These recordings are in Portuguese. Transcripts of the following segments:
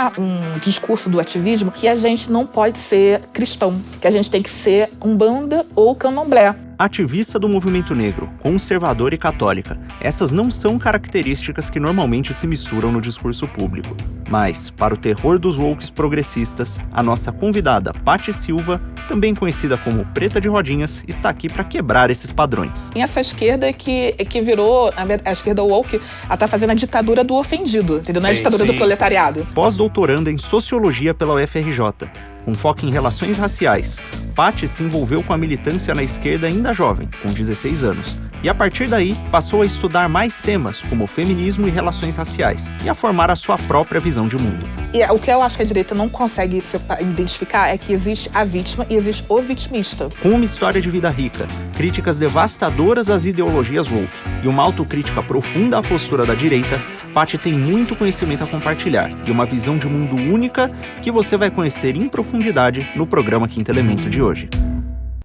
uma, um discurso do ativismo que a gente não pode ser cristão, que a gente tem que ser umbanda ou candomblé ativista do movimento negro, conservadora e católica. Essas não são características que normalmente se misturam no discurso público. Mas, para o terror dos wokes progressistas, a nossa convidada Patti Silva, também conhecida como Preta de Rodinhas, está aqui para quebrar esses padrões. E essa esquerda que, que virou, a esquerda woke, ela tá fazendo a ditadura do ofendido, entendeu? Não é a ditadura sim. do proletariado. Pós-doutoranda em Sociologia pela UFRJ, com foco em relações raciais. Patti se envolveu com a militância na esquerda ainda jovem, com 16 anos, e a partir daí passou a estudar mais temas como feminismo e relações raciais, e a formar a sua própria visão de mundo. E o que eu acho que a direita não consegue identificar é que existe a vítima e existe o vitimista. Com uma história de vida rica, críticas devastadoras às ideologias woke e uma autocrítica profunda à postura da direita, Paty tem muito conhecimento a compartilhar e uma visão de mundo única que você vai conhecer em profundidade no programa Quinto Elemento de hoje.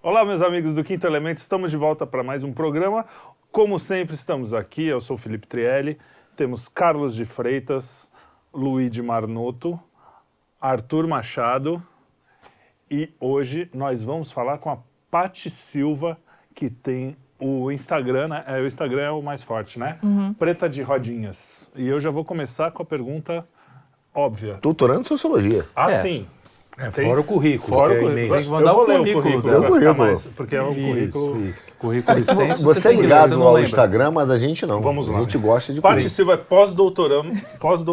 Olá, meus amigos do Quinto Elemento, estamos de volta para mais um programa. Como sempre, estamos aqui. Eu sou Felipe Trielli, temos Carlos de Freitas, Luiz Marnoto, Arthur Machado e hoje nós vamos falar com a Pati Silva, que tem o Instagram, né? É, o Instagram é o mais forte, né? Uhum. Preta de rodinhas. E eu já vou começar com a pergunta óbvia. Doutorando em sociologia. Ah, é. sim. É, tem, fora o currículo. Fora o currículo. Tem que mandar o currículo. currículo, é o currículo. Mais, porque é um currículo. Isso. Currículo extenso. Você, você é ligado ao Instagram, mas a gente não. Vamos lá. A gente gosta de Paty Silva é pós-doutoranda pós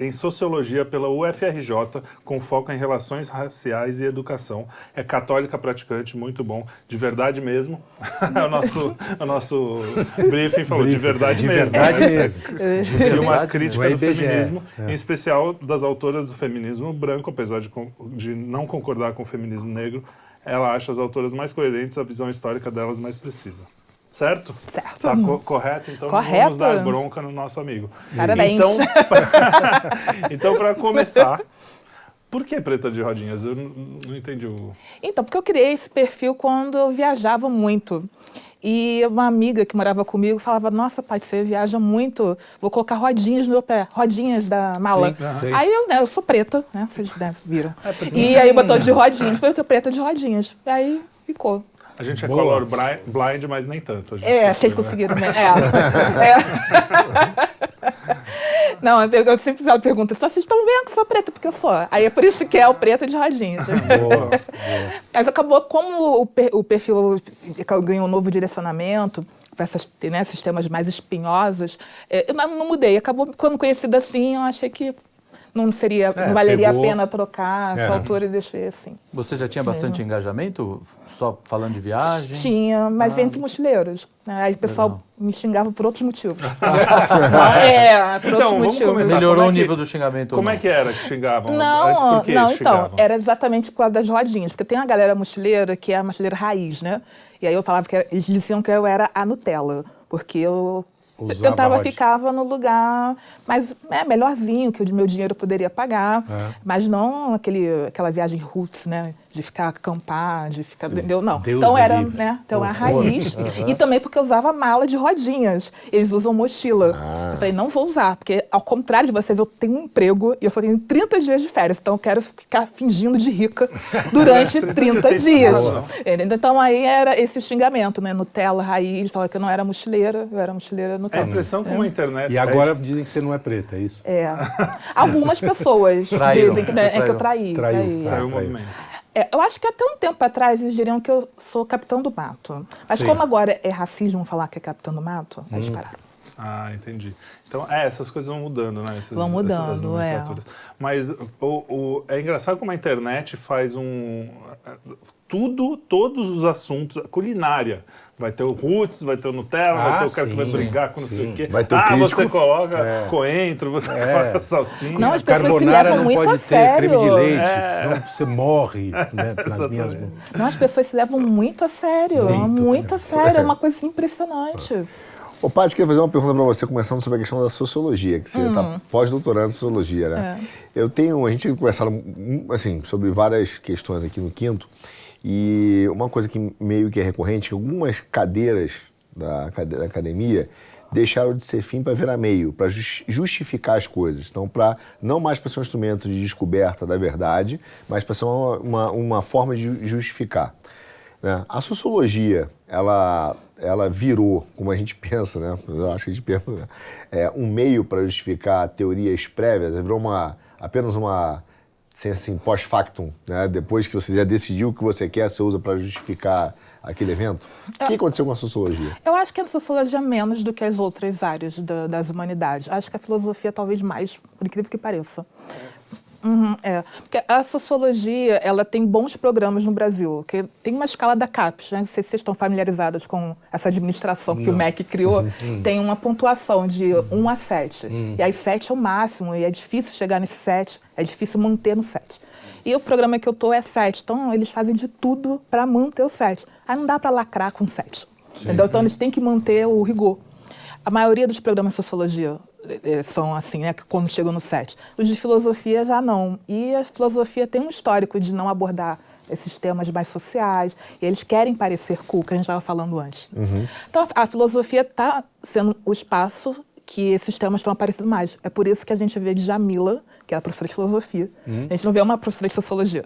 em Sociologia pela UFRJ, com foco em Relações Raciais e Educação. É católica praticante, muito bom. De verdade mesmo. o, nosso, o nosso briefing falou de verdade de mesmo. Verdade mesmo. e uma crítica do feminismo, é. em especial das autoras do feminismo branco, apesar de de não concordar com o feminismo negro, ela acha as autoras mais coerentes, a visão histórica delas mais precisa. Certo? Certo. Tá co correto? Então correto. vamos dar bronca no nosso amigo. Parabéns. Então, então para começar, por que Preta de Rodinhas? Eu não, não entendi o... Então, porque eu criei esse perfil quando eu viajava muito. E uma amiga que morava comigo falava: Nossa, pai, você viaja muito, vou colocar rodinhas no meu pé, rodinhas da mala. Sim, aí eu, né, eu sou preta, né? Vocês viram. É, e aí botou de rodinhas, foi o que preta de rodinhas. E aí ficou. A gente é Boa. color blind, mas nem tanto. É, vocês conseguiram. Né? É. é. Não, eu, eu sempre faço pergunta, só vocês estão vendo que eu sou preta, porque eu sou. Aí é por isso que é o preto de rodinhas. Boa, boa. Mas acabou, como o, per, o perfil ganhou um novo direcionamento, para essas né, sistemas mais espinhosos, é, eu não, não mudei. Acabou, quando conhecida assim, eu achei que não seria, é, não valeria pegou. a pena trocar essa é. altura e deixei assim. Você já tinha bastante é. engajamento, só falando de viagem? Tinha, mas ah. entre mochileiros. Né? Aí o pessoal Legal. me xingava por outros motivos. é, por então, outros motivos. Melhorou é o nível do xingamento? Como é que era que xingavam? Não, Antes, por que não então, era exatamente por causa das rodinhas. Porque tem a galera mochileira que é a mochileira raiz, né? E aí eu falava que eles diziam que eu era a Nutella, porque eu Usava tentava ficava no lugar mais é, melhorzinho que o meu dinheiro poderia pagar, é. mas não aquele, aquela viagem roots, né? De ficar acampar, de ficar. Entendeu? Não. Deus então era, livre. né? Então é a raiz. Uhum. E também porque eu usava mala de rodinhas. Eles usam mochila. Ah. Eu falei, não vou usar, porque ao contrário de vocês, eu tenho um emprego e eu só tenho 30 dias de férias. Então eu quero ficar fingindo de rica durante 30 dias. Então aí era esse xingamento, né? Nutella, raiz, falava que eu não era mochileira, eu era mochileira Nutella. É a impressão com a internet. E agora dizem que você não é preta, é isso? É. Algumas pessoas dizem que, né, é que eu traí. Traiu, traiu, traiu o movimento. É, eu acho que até um tempo atrás eles diriam que eu sou capitão do mato. Mas Sim. como agora é racismo falar que é capitão do mato, hum. eles pararam. Ah, entendi. Então, é, essas coisas vão mudando, né? Essas, vão mudando, é. Mas o, o, é engraçado como a internet faz um... Tudo, todos os assuntos, culinária, Vai ter o Roots, vai ter o Nutella, ah, vai ter o cara sim, que vai brigar com não sei o quê. Vai ter o ah, crítico. você coloca é. coentro, você é. coloca salsinha. Não, as pessoas se levam muito pode a sério. creme de leite, é. senão você morre né, nas minhas mãos. Não, as pessoas se levam muito a sério, Sim, muito a sério, é uma coisa impressionante. Ô, Paty, queria fazer uma pergunta para você, começando sobre a questão da sociologia, que você está hum. pós-doutorando em sociologia, né? É. Eu tenho, a gente tem conversado, hum, assim, sobre várias questões aqui no Quinto, e uma coisa que meio que é recorrente, algumas cadeiras da, da academia deixaram de ser fim para virar meio, para justificar as coisas. Então, para não mais para ser um instrumento de descoberta da verdade, mas para ser uma, uma, uma, forma de justificar. Né? A sociologia, ela, ela virou, como a gente pensa, né? Eu acho que a gente pensa, né? é, um meio para justificar teorias prévias, virou uma, apenas uma assim, assim pós-factum, né? Depois que você já decidiu o que você quer, você usa para justificar aquele evento? O que aconteceu com a sociologia? Eu acho que a sociologia menos do que as outras áreas da, das humanidades. Acho que a filosofia talvez mais, por incrível que pareça. Uhum, é. Porque a sociologia, ela tem bons programas no Brasil. Que tem uma escala da CAPES, né? Não sei se vocês estão familiarizados com essa administração Não. que o MEC criou. Uhum. Tem uma pontuação de 1 a 7. Uhum. E aí 7 é o máximo, e é difícil chegar nesse 7, é difícil manter no 7. E o programa que eu tô é 7. Então, eles fazem de tudo para manter o 7. Aí não dá para lacrar com 7. Entendeu? Então, eles têm que manter o rigor. A maioria dos programas de sociologia é, são assim, né, quando chegam no 7. Os de filosofia já não. E a filosofia tem um histórico de não abordar esses temas mais sociais, e eles querem parecer cool, que a gente estava falando antes. Uhum. Então, a filosofia está sendo o espaço que esses temas estão aparecendo mais. É por isso que a gente vê de Jamila, que é a professora de filosofia. Uhum. A gente não vê uma professora de sociologia.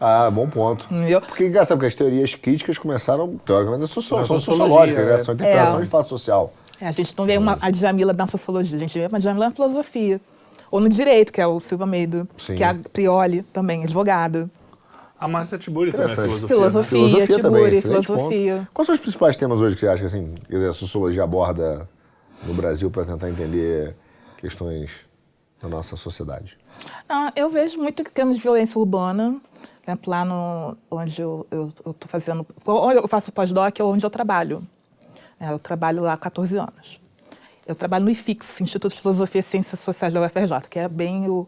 Ah, bom ponto. Entendeu? Porque é engraçado, porque as teorias críticas começaram, teoricamente, são sociológicas, né? são interpretações é. de fato social. É, a gente não vê uma, a Djamila na sociologia, a gente vê uma Djamila na filosofia. Ou no direito, que é o Silva Meido, Sim. que é a Prioli, também, advogada. A Márcia Tiburi também é filosofia. Filosofia, né? filosofia Tiburi, também, filosofia. Ponto. Quais são os principais temas hoje que você acha que assim, a sociologia aborda no Brasil para tentar entender questões da nossa sociedade? Ah, eu vejo muito que temos violência urbana, exemplo, lá no, onde eu estou fazendo, onde eu faço pós-doc é onde eu trabalho. Eu trabalho lá há 14 anos. Eu trabalho no IFIX, Instituto de Filosofia e Ciências Sociais da UFRJ, que é bem o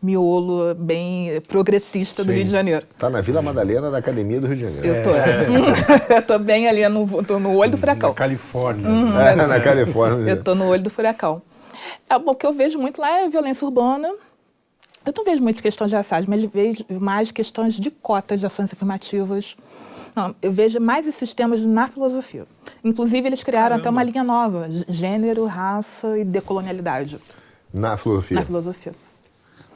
miolo, bem progressista Sim. do Rio de Janeiro. Está na Vila Madalena da Academia do Rio de Janeiro. Eu estou. É. estou bem ali no, no olho do furacão. Na Califórnia. Uhum. É, na Califórnia. Eu estou no olho do furacão. É, o que eu vejo muito lá é violência urbana, eu não vejo muito questões de raciais, mas vejo mais questões de cotas de ações afirmativas. Não, eu vejo mais esses temas na filosofia. Inclusive, eles criaram Caramba. até uma linha nova: gênero, raça e decolonialidade. Na filosofia? Na filosofia.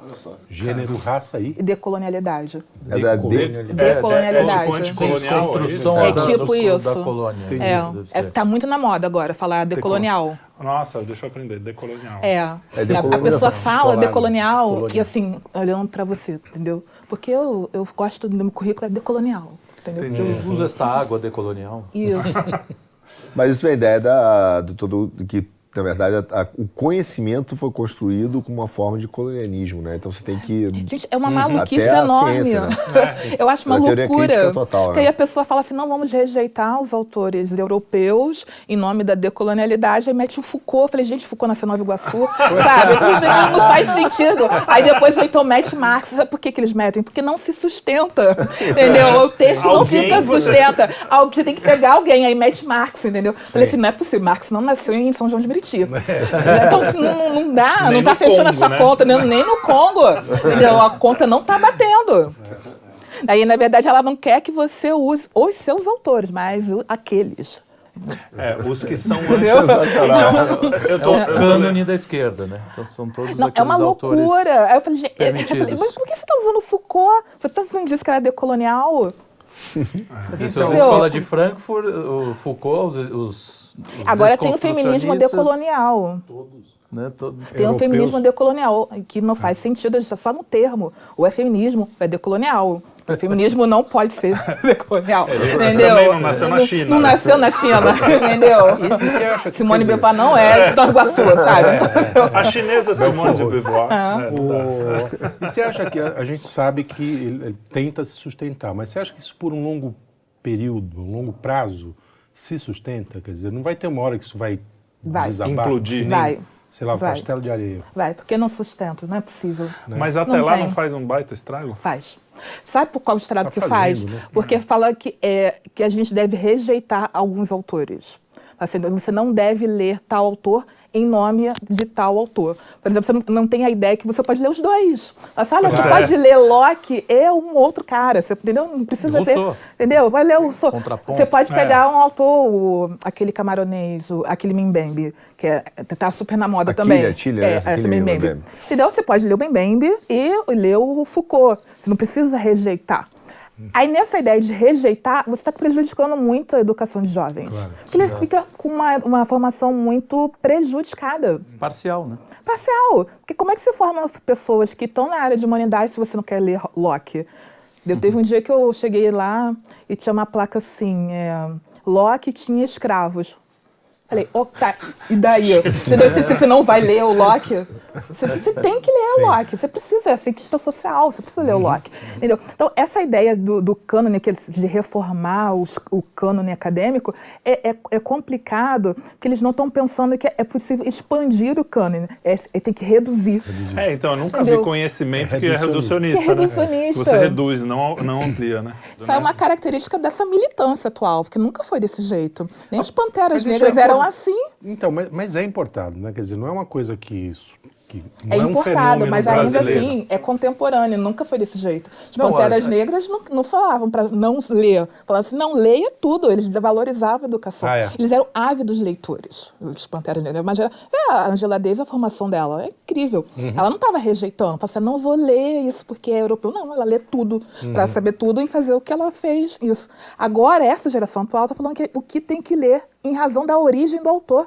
Olha só. Gênero, raça e? E decolonialidade. É da de... decolonialidade. É, é, tipo anticolonial? É, é tipo isso. Da colônia. É, é, tá muito na moda agora falar decolonial. Nossa, deixa eu aprender, decolonial. É. é a pessoa fala decolonial colonial. e assim, olhando para você, entendeu? Porque eu, eu gosto do meu currículo é decolonial. Entendeu? Entendi. Eu uso esta água decolonial. Isso. Mas isso é a ideia da, do todo que na verdade, a, a, o conhecimento foi construído como uma forma de colonialismo, né? Então você tem que. Gente, é uma maluquice enorme. Ciência, né? Eu acho uma a loucura. Total, que né? aí a pessoa fala assim: não, vamos rejeitar os autores europeus em nome da decolonialidade. Aí mete o Foucault. Eu falei, gente, Foucault nasceu em Nova Iguaçu. sabe? Não, não, faz sentido. Aí depois então mete Marx. Por que, que eles metem? Porque não se sustenta. Entendeu? O texto não fica sustenta. Você tem que pegar alguém, aí mete Marx, entendeu? Eu falei assim: não é possível. Marx não nasceu em São João de Meriti. É. Então, assim, não, não dá, nem não tá fechando Congo, essa né? conta, nem, nem no Congo. Entendeu? A conta não tá batendo. Aí, na verdade, ela não quer que você use os seus autores, mas aqueles. É, os que são eu tô, é o cânone da esquerda, né? Então são todos não, É uma loucura. Aí eu falei, gente, eu falei, mas por que você está usando Foucault? Você está usando disso que era decolonial? Isso então, é a escola de Frankfurt, o Foucault, os, os Agora tem o feminismo decolonial. Todos. Né, todo, tem europeus. o feminismo decolonial, que não faz sentido, só no termo. Ou é feminismo, é decolonial. O feminismo não pode ser decolonial. É, entendeu? Também não nasceu na China. Não, não nasceu na China, entendeu? E, e Simone de Beauvoir não é de Nova Iguaçu, sabe? É, a chinesa Simone de Beauvoir. É. O... E você acha que a, a gente sabe que ele, ele tenta se sustentar, mas você acha que isso por um longo período, um longo prazo, se sustenta? Quer dizer, não vai ter uma hora que isso vai, vai. desabar? Implodir. Nem, vai. Sei lá, o castelo de areia. Vai, porque não sustenta, não é possível. Né? Mas até não lá tem. não faz um baita estrago? Faz. Sabe por qual estrago tá que fazendo, faz? Né? Porque fala que, é, que a gente deve rejeitar alguns autores. Assim, você não deve ler tal autor em nome de tal autor. Por exemplo, você não tem a ideia que você pode ler os dois. Mas, olha, você é. pode ler Locke e um outro cara, você, entendeu? Não precisa ser, entendeu? Vai ler o Você pode pegar é. um autor, o, aquele camaronês, o, aquele Mimbembe, que é, tá super na moda Aquile, também. Aquile, é, essa Mimbembe. Entendeu? Você pode ler o Mimbembe e ler o Foucault. Você não precisa rejeitar. Aí, nessa ideia de rejeitar, você está prejudicando muito a educação de jovens. Claro, porque ele fica com uma, uma formação muito prejudicada. Parcial, né? Parcial. Porque como é que você forma pessoas que estão na área de humanidade se você não quer ler Locke? Eu, uhum. Teve um dia que eu cheguei lá e tinha uma placa assim, é, Locke tinha escravos. Falei, oh, tá, e daí? Você, você não vai ler o Locke? Você, você tem que ler Sim. o Locke, você precisa, é cientista social, você precisa ler o uhum. Locke. Entendeu? Então, essa ideia do, do cânone, de reformar os, o cânone acadêmico, é, é, é, complicado, porque eles não estão pensando que é possível expandir o cânone, é, é tem que reduzir. É, então, eu nunca Entendeu? vi conhecimento é que é reducionista. Que é reducionista. Né? Você reduz, não, não amplia, né? Isso é uma característica dessa militância atual, porque nunca foi desse jeito. Nem as panteras negras eram assim. Então, mas, mas, é importado, né? Quer dizer, não é uma coisa que. Que é, é importado, um mas ainda assim é contemporâneo, nunca foi desse jeito. As não, Panteras as... Negras não, não falavam para não ler, falavam assim, não, leia tudo, eles valorizavam a educação. Ah, é. Eles eram ávidos leitores, os Panteras Negras. Mas era, é, a Angela Davis, a formação dela é incrível. Uhum. Ela não estava rejeitando, falando assim, não vou ler isso porque é europeu. Não, ela lê tudo, uhum. para saber tudo e fazer o que ela fez, isso. Agora, essa geração atual está falando que o que tem que ler em razão da origem do autor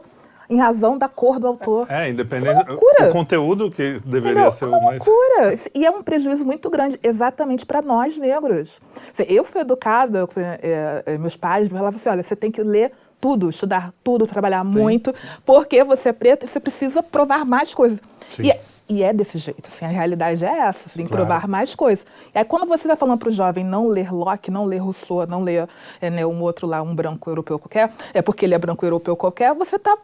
em razão da cor do autor. É, independente é do conteúdo que deveria Entendeu? ser o mais. loucura. E é um prejuízo muito grande, exatamente para nós negros. Eu fui educada, é, é, meus pais me falavam assim: olha, você tem que ler tudo, estudar tudo, trabalhar Sim. muito, porque você é preto e você precisa provar mais coisas. Sim. E, e é desse jeito, assim, a realidade é essa, você tem que claro. provar mais coisas. E aí quando você está falando para o jovem não ler Locke, não ler Rousseau, não ler é, né, um outro lá, um branco europeu qualquer, é porque ele é branco europeu qualquer, você está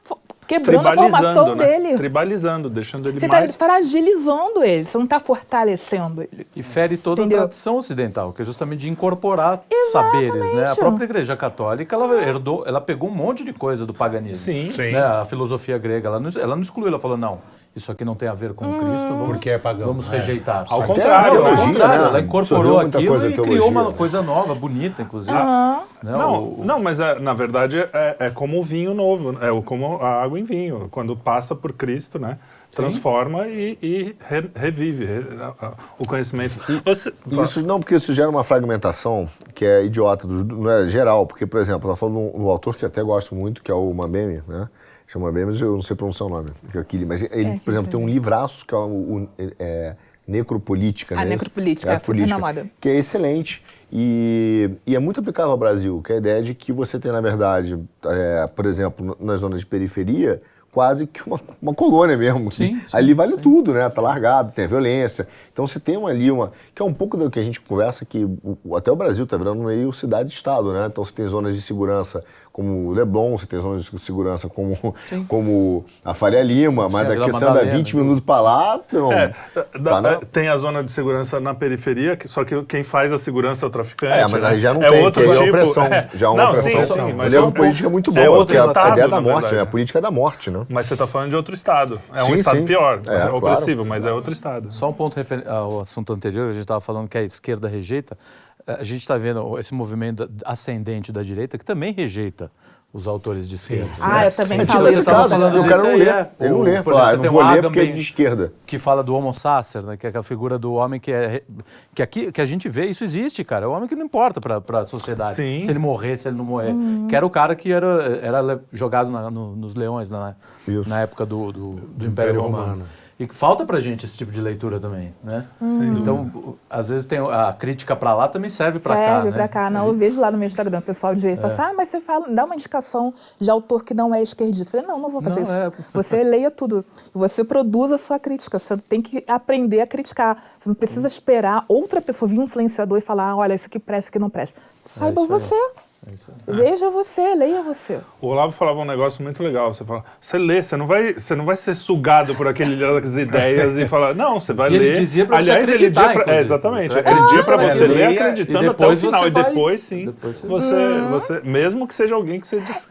quebrando a formação né? dele. Tribalizando, deixando ele você tá mais... Você está fragilizando ele, você não está fortalecendo ele. E fere toda Entendeu? a tradição ocidental, que é justamente de incorporar Exatamente. saberes, né? A própria Igreja Católica, ela herdou, ela pegou um monte de coisa do paganismo. Sim. Sim. Né? A filosofia grega, ela não, ela não excluiu, ela falou, não, isso aqui não tem a ver com. Cristo, vamos, Porque é pagão. vamos é. rejeitar. Ao Até contrário, ao contrário né? ela incorporou aquilo e criou uma coisa nova, bonita, inclusive. Ah. Não, o, não, mas é, na verdade é, é, como o vinho novo, é como a água em vinho. Quando passa por Cristo, né? transforma e, e re, revive re, o conhecimento. Você, isso não, porque isso gera uma fragmentação que é idiota, do, não é geral, porque, por exemplo, nós falamos de um autor que até gosto muito, que é o Mambeme, né? Chama bem, mas eu não sei pronunciar o nome, que é aquele, mas ele, é, por exemplo, tem um livraço que é, o, é Necropolítica, A né? Necropolítica, é, política, que é excelente e, e, é muito aplicável ao Brasil, que é a ideia de que você tem, na verdade, é, por exemplo, nas zonas de periferia, quase que uma, uma colônia mesmo. Sim, sim, ali vale sim. tudo, né? Tá largado, tem a violência. Então você tem uma, ali uma. Que é um pouco do que a gente conversa que o, até o Brasil está virando meio cidade-estado, né? Então você tem zonas de segurança como o Leblon, você tem zonas de segurança como, como a Faria Lima, mas daqui você anda 20 minutos para lá, não, é, tá na... Tem a zona de segurança na periferia, só que quem faz a segurança é o traficante. É, mas né? aí já não é tem, outro tipo, é opressão. É. Já é uma não, opressão. Sim, sim, mas é uma política muito boa, é outro estado, a ideia da morte, né? a política da morte, né? Mas você está falando de outro estado. É sim, um estado sim. pior, é, é opressivo, claro. mas é outro estado. Só um ponto ao assunto anterior, a gente estava falando que a esquerda rejeita. A gente está vendo esse movimento ascendente da direita que também rejeita os autores de esquerda. Né? Ah, eu também falo isso. Falando o cara não lê. É, ele não lê. Por exemplo, não vou ler porque é de esquerda. Que fala do homo sacer, né? que é a figura do homem que é... Que, aqui, que a gente vê, isso existe, cara. É o homem que não importa para a sociedade. Sim. Se ele morrer, se ele não morrer. Uhum. Que era o cara que era, era jogado na, no, nos leões na, na época do, do, do Império, Império Romano. Romano. E falta pra gente esse tipo de leitura também, né? Hum. Então, às vezes tem a crítica para lá também serve para cá, Serve para né? cá. Não, eu vejo lá no meu Instagram, o pessoal de é. fala assim, ah, mas você fala, dá uma indicação de autor que não é esquerdista. Eu falei, não, não vou fazer não, isso. É. Você leia tudo. Você produz a sua crítica. Você tem que aprender a criticar. Você não precisa esperar outra pessoa vir um influenciador e falar, ah, olha, isso aqui presta, isso aqui não presta. Saiba é você. É Veja você, leia você. O Olavo falava um negócio muito legal. Você fala, você lê, você não vai, você não vai ser sugado por aquelas ideias e falar, não, você vai e ler. Ele dizia pra Aliás, você acreditar, ele dia pra, é, exatamente. Aquele dia para você ler acreditando até o final. E depois, sim, depois você, você, você, mesmo que seja alguém que você diz.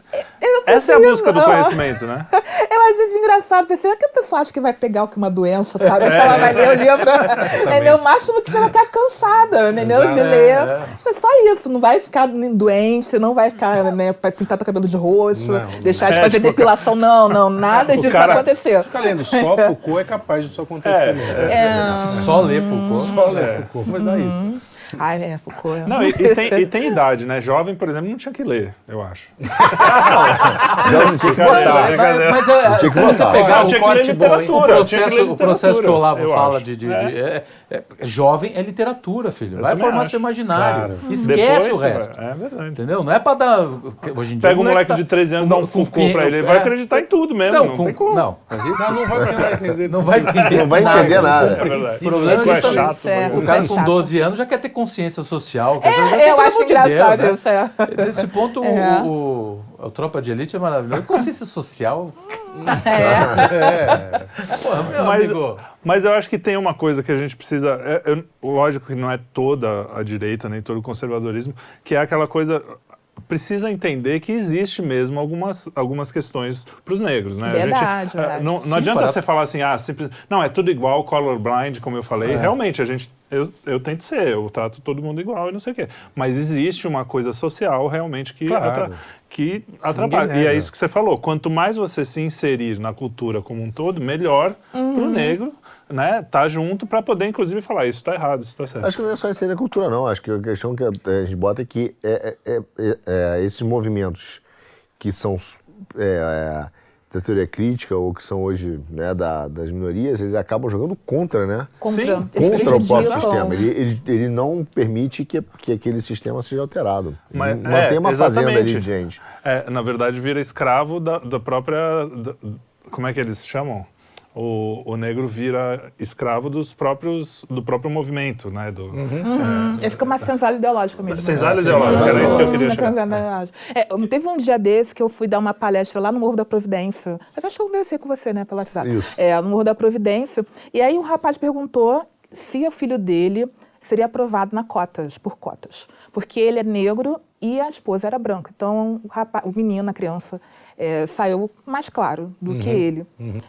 Essa é a busca do conhecimento, né? Eu acho engraçado. Pensei, será que a pessoa acha que vai pegar o que uma doença, sabe? Se ela vai ler o livro. entendeu? O máximo que você vai ficar cansada, entendeu? De ler. É, é. só isso, não vai ficar doente, não vai ficar, né, pra pintar teu cabelo de roxo, não, deixar de é, fazer tipo, depilação. Não, não, nada disso cara, aconteceu. Ficar lendo só Foucault é capaz disso acontecer. É, é, só ler Foucault. Só ler Foucault, mas dá isso. Ai, é, Foucault. Não, e, e, tem, e, tem, idade, né? Jovem, por exemplo, não tinha que ler, eu acho. não, não tinha que botar. Mas, mas é, se você pegar o corte bom, o processo, o processo que o Olavo fala de, de, de é. É, jovem é literatura, filho. Eu vai formar acho. seu imaginário. Claro. Esquece Depois, o resto. É verdade. Entendeu? Não é pra dar. Hoje em dia. Pega um moleque tá... de 13 anos, dá um Foucault pra ele. Ele vai acreditar em tudo mesmo. Então, não com... tem como. Não. não, não vai entender. Não vai entender, não vai entender nada. É o problema é, é chato. O cara com 12 anos já quer ter consciência social. É, eu acho engraçado né? isso. É. Nesse ponto, o o Tropa de Elite é maravilhoso. Consciência social. É. é. Pô, meu mas, amigo. Mas eu acho que tem uma coisa que a gente precisa. É, é, lógico que não é toda a direita, nem todo o conservadorismo, que é aquela coisa precisa entender que existe mesmo algumas, algumas questões para os negros, né? Verdade, a gente, verdade. Não, não adianta para... você falar assim, ah, simples, não, é tudo igual, colorblind, como eu falei. É. Realmente, a gente, eu, eu tento ser, eu trato todo mundo igual e não sei o quê. Mas existe uma coisa social realmente que, claro. atra, que atrapalha. E é isso que você falou, quanto mais você se inserir na cultura como um todo, melhor uhum. para o negro né, tá junto para poder, inclusive, falar isso está errado, isso está certo. Acho que não é só isso da cultura, não. Acho que a questão que a gente bota é que é, é, é, é esses movimentos que são é, da teoria crítica ou que são hoje né, da, das minorias, eles acabam jogando contra, né? Contra, Sim. contra o próprio sistema. Ele, ele, ele, não permite que, que aquele sistema seja alterado. Mas, Mantém uma fazenda ali de gente. na verdade, vira escravo da, da própria... Da, como é que eles chamam? O, o negro vira escravo dos próprios, do próprio movimento, né? Do, uhum. uhum. Ele fica uma senzala ideológica mesmo. Senzala né? ideológica, era isso que eu queria chegar. É, teve um dia desse que eu fui dar uma palestra lá no Morro da Providência. Eu acho que eu conversei com você, né, pelo WhatsApp. Isso. É, no Morro da Providência. E aí o rapaz perguntou se o filho dele seria aprovado na cotas, por cotas. Porque ele é negro e a esposa era branca. Então, o, rapaz, o menino, a criança, é, saiu mais claro do uhum. que ele. Uhum.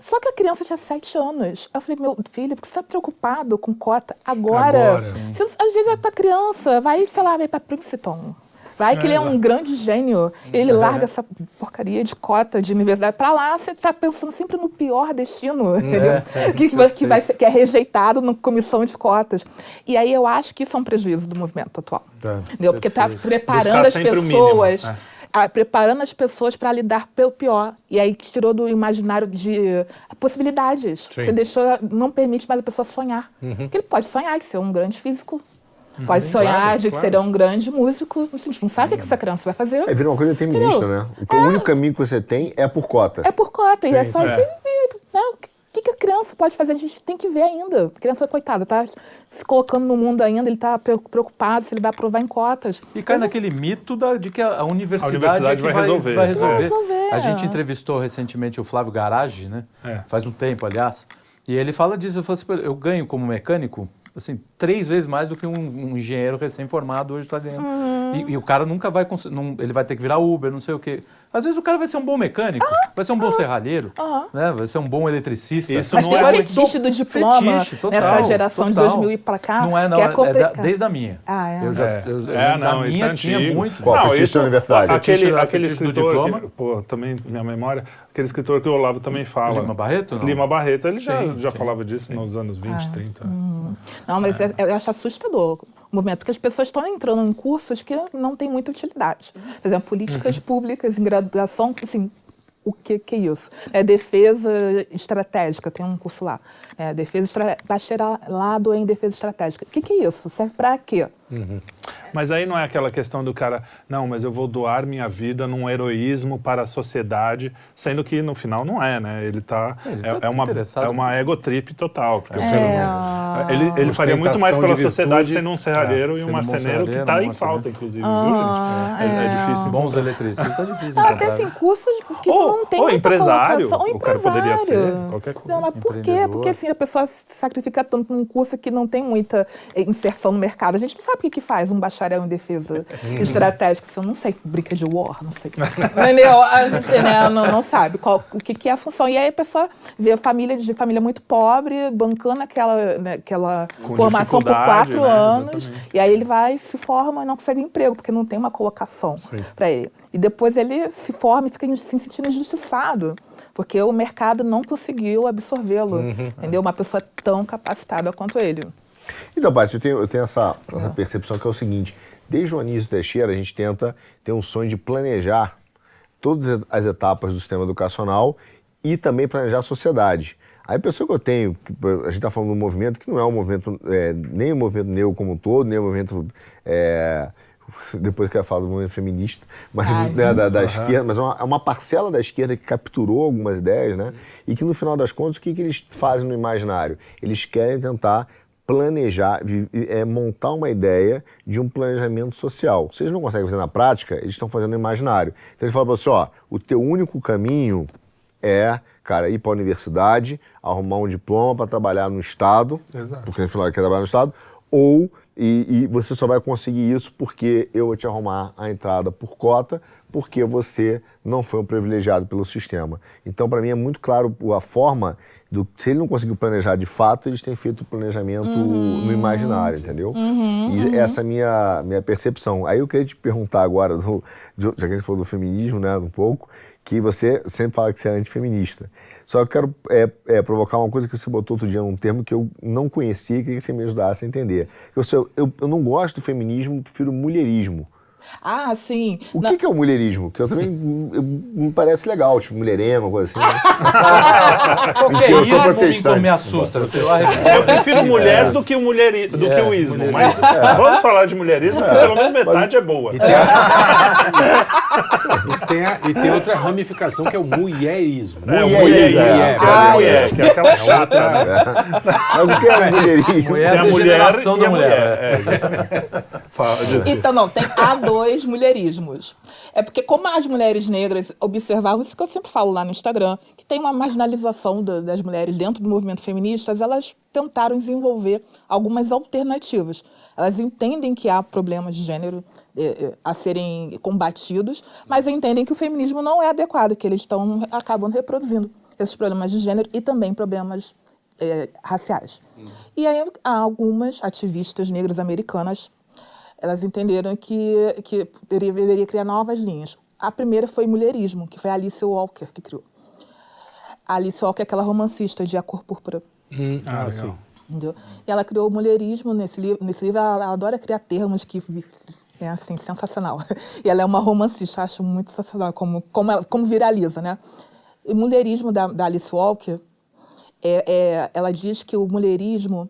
Só que a criança tinha sete anos. Eu falei, meu filho, por que você está preocupado com cota agora? agora. Você, às vezes a tua criança vai, sei lá, vai para Princeton. Vai que é, ele é um grande gênio. Ele é. larga essa porcaria de cota de universidade para lá, você está pensando sempre no pior destino, é, entendeu? É, que, que, vai ser, que é rejeitado na comissão de cotas. E aí eu acho que isso é um prejuízo do movimento atual. É, entendeu? Porque está preparando as pessoas preparando as pessoas para lidar pelo pior. E aí tirou do imaginário de possibilidades. Sim. Você deixou, não permite mais a pessoa sonhar. Uhum. Porque ele pode sonhar de ser um grande físico. Uhum. Pode sonhar claro, de que claro. será um grande músico. A gente não sabe o que essa criança vai fazer. É, vira uma coisa determinista, né? O é. único caminho que você tem é por cota. É por cota. Sim, e é só é. isso. Não, o que, que, a criança pode fazer? A gente tem que ver ainda. A criança, coitada, está se colocando no mundo ainda, ele está preocupado se ele vai aprovar em cotas. E cai Mas, naquele mito da, de que a, universidade, a universidade é vai, vai, resolver. Vai resolver. Vai resolver. A gente entrevistou recentemente o Flávio Garage, né? É. Faz um tempo, aliás. E ele fala disso, eu, assim, eu ganho como mecânico assim, três vezes mais do que um, um engenheiro recém-formado hoje está ganhando. Uhum. E, e, o cara nunca vai, não, ele vai ter que virar Uber, não sei o quê. Às vezes o cara vai ser um bom mecânico, uhum. vai ser um bom uhum. serralheiro, né? vai ser um bom eletricista. Isso Mas não tem é fetiche do diploma fetiche, total, nessa geração total. de 2000 e para cá. Não é, não, é, é da, desde a minha. Ah, é? Eu já, é. Eu, eu, é, não, isso minha é tinha muito. Qual, não, fetiche da universidade? Aquele, aquele escritor, do diploma. Que, pô, também, minha memória, aquele escritor que o Olavo também fala. Lima Barreto? Não? Lima Barreto, ele sim, já, já falava disso sim. nos anos 20, ah, 30. Hum. Não, mas é. eu acho assustador movimento, porque as pessoas estão entrando em cursos que não têm muita utilidade. Por exemplo, políticas uhum. públicas em graduação, assim, o que, que é isso? É defesa estratégica, tem um curso lá. É, defesa estra... bacharelado em defesa estratégica. O que, que é isso? Serve para quê? Uhum. Mas aí não é aquela questão do cara, não, mas eu vou doar minha vida num heroísmo para a sociedade, sendo que no final não é, né? Ele tá. Ele é, tá é, uma, é uma ego trip total. Porque é, ele, ele faria muito mais pela sociedade sendo um serralheiro é, e um marceneiro que está em falta, inclusive, ah, viu, gente? É, é, é difícil. Bons eletricistas é difícil. Ah, até assim, cursos que ou, não tem ou empresário, o empresário. cara poderia ser, qualquer coisa. Não, mas por quê? Porque assim, a pessoa se sacrifica tanto num curso que não tem muita inserção no mercado. A gente não sabe o que, que faz um bacharel bacharel em defesa estratégica. Eu não sei, brinca de war, não sei. Entendeu? A gente né, não, não sabe qual, o que, que, é a função. E aí a pessoa vê a família de família muito pobre, bancando aquela, né, aquela formação por quatro né? anos. Exatamente. E aí ele vai, se forma e não consegue emprego, porque não tem uma colocação para ele. E depois ele se forma e fica se sentindo injustiçado porque o mercado não conseguiu absorvê-lo, uhum. entendeu? Uma pessoa tão capacitada quanto ele. Então, Paty, eu tenho, eu tenho essa, essa é. percepção que é o seguinte, desde o Anísio Teixeira a gente tenta ter um sonho de planejar todas as etapas do sistema educacional e também planejar a sociedade. A impressão que eu tenho, que a gente está falando de um movimento que não é um movimento, é, nem o um movimento negro como um todo, nem o um movimento é, depois que eu falo do movimento feminista, mas né, da, da uhum. esquerda, mas é uma, é uma, parcela da esquerda que capturou algumas ideias, né? E que no final das contas, o que, que eles fazem no imaginário? Eles querem tentar planejar, é, montar uma ideia de um planejamento social. Se eles não conseguem fazer na prática, eles estão fazendo no imaginário. Então eles falam para você, ó, o teu único caminho é, cara, ir para a universidade, arrumar um diploma para trabalhar no Estado, Exato. porque no final quer trabalhar no Estado, ou e, e, você só vai conseguir isso porque eu vou te arrumar a entrada por cota, porque você não foi um privilegiado pelo sistema. Então, para mim, é muito claro a forma do. Se ele não conseguiu planejar de fato, eles têm feito o planejamento uhum. no imaginário, entendeu? Uhum, e uhum. essa é a minha, minha percepção. Aí eu queria te perguntar agora, do, já que a gente falou do feminismo, né, um pouco, que você sempre fala que você é antifeminista. Só que eu quero é, é, provocar uma coisa que você botou outro dia num termo que eu não conhecia e queria que você me ajudasse a entender. Eu, eu, eu não gosto do feminismo, prefiro mulherismo. Ah, sim. O que, que, é o mulherismo? Que eu também me parece legal, tipo mulherema, coisa assim. Né? Mentira, eu sou protestante. me assusta. Eu prefiro mulher do que o, mulheri, do é, que o ismo. Mas é. vamos falar de mulherismo, porque pelo menos metade é boa. E tem, a... e, tem outra ramificação que é o mulherismo. É, o mulherismo. É, ah, mulher, que é aquela chata. É né? Mas o que é mulherismo? Mulher é a mulher e a mulher. mulher. É, exatamente. Então, não, tem a dois mulherismos. É porque, como as mulheres negras observavam, isso que eu sempre falo lá no Instagram, que tem uma marginalização do, das mulheres dentro do movimento feminista, elas tentaram desenvolver algumas alternativas. Elas entendem que há problemas de gênero é, é, a serem combatidos, mas entendem que o feminismo não é adequado, que eles estão acabam reproduzindo esses problemas de gênero e também problemas é, raciais. Hum. E aí há algumas ativistas negras americanas elas entenderam que, que deveria criar novas linhas. A primeira foi mulherismo, que foi a Alice Walker que criou. Alice Walker é aquela romancista de A Cor Púrpura. Hum, ah, ah sim. Entendeu? E ela criou o mulherismo nesse livro. Nesse livro ela, ela adora criar termos que é assim sensacional. E ela é uma romancista, acho muito sensacional como como, ela, como viraliza, né? O mulherismo da, da Alice Walker é, é, ela diz que o mulherismo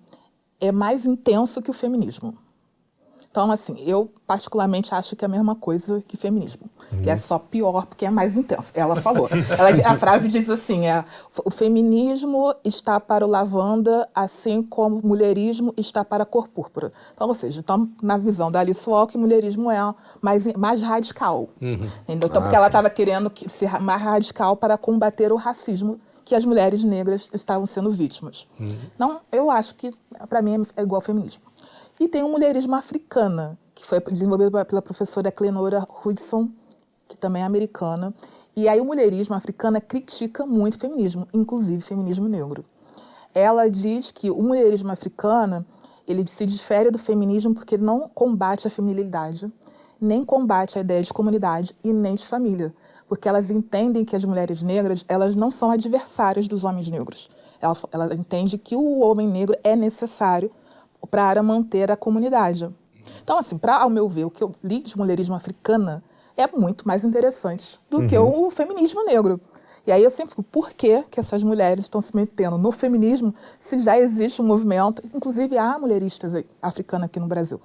é mais intenso que o feminismo. Então, assim, eu particularmente acho que é a mesma coisa que feminismo, uhum. que é só pior porque é mais intenso. Ela falou. Ela, a frase diz assim: é, o feminismo está para o lavanda, assim como o mulherismo está para a cor púrpura. Então, ou seja, então, na visão da Alice Walker, o mulherismo é mais, mais radical. Uhum. Então, ah, porque ela estava querendo ser mais radical para combater o racismo que as mulheres negras estavam sendo vítimas. Uhum. Então, eu acho que, para mim, é igual ao feminismo. E tem o mulherismo africana, que foi desenvolvido pela professora Clenora Hudson, que também é americana. E aí o mulherismo africano critica muito o feminismo, inclusive feminismo negro. Ela diz que o mulherismo africano ele se difere do feminismo porque não combate a feminilidade, nem combate a ideia de comunidade e nem de família, porque elas entendem que as mulheres negras elas não são adversárias dos homens negros. Ela, ela entende que o homem negro é necessário para manter a comunidade. Então, assim, para, ao meu ver, o que eu li de mulherismo africana é muito mais interessante do uhum. que o feminismo negro. E aí eu sempre fico, por que, que essas mulheres estão se metendo no feminismo se já existe um movimento, inclusive há mulheristas africanas aqui no Brasil.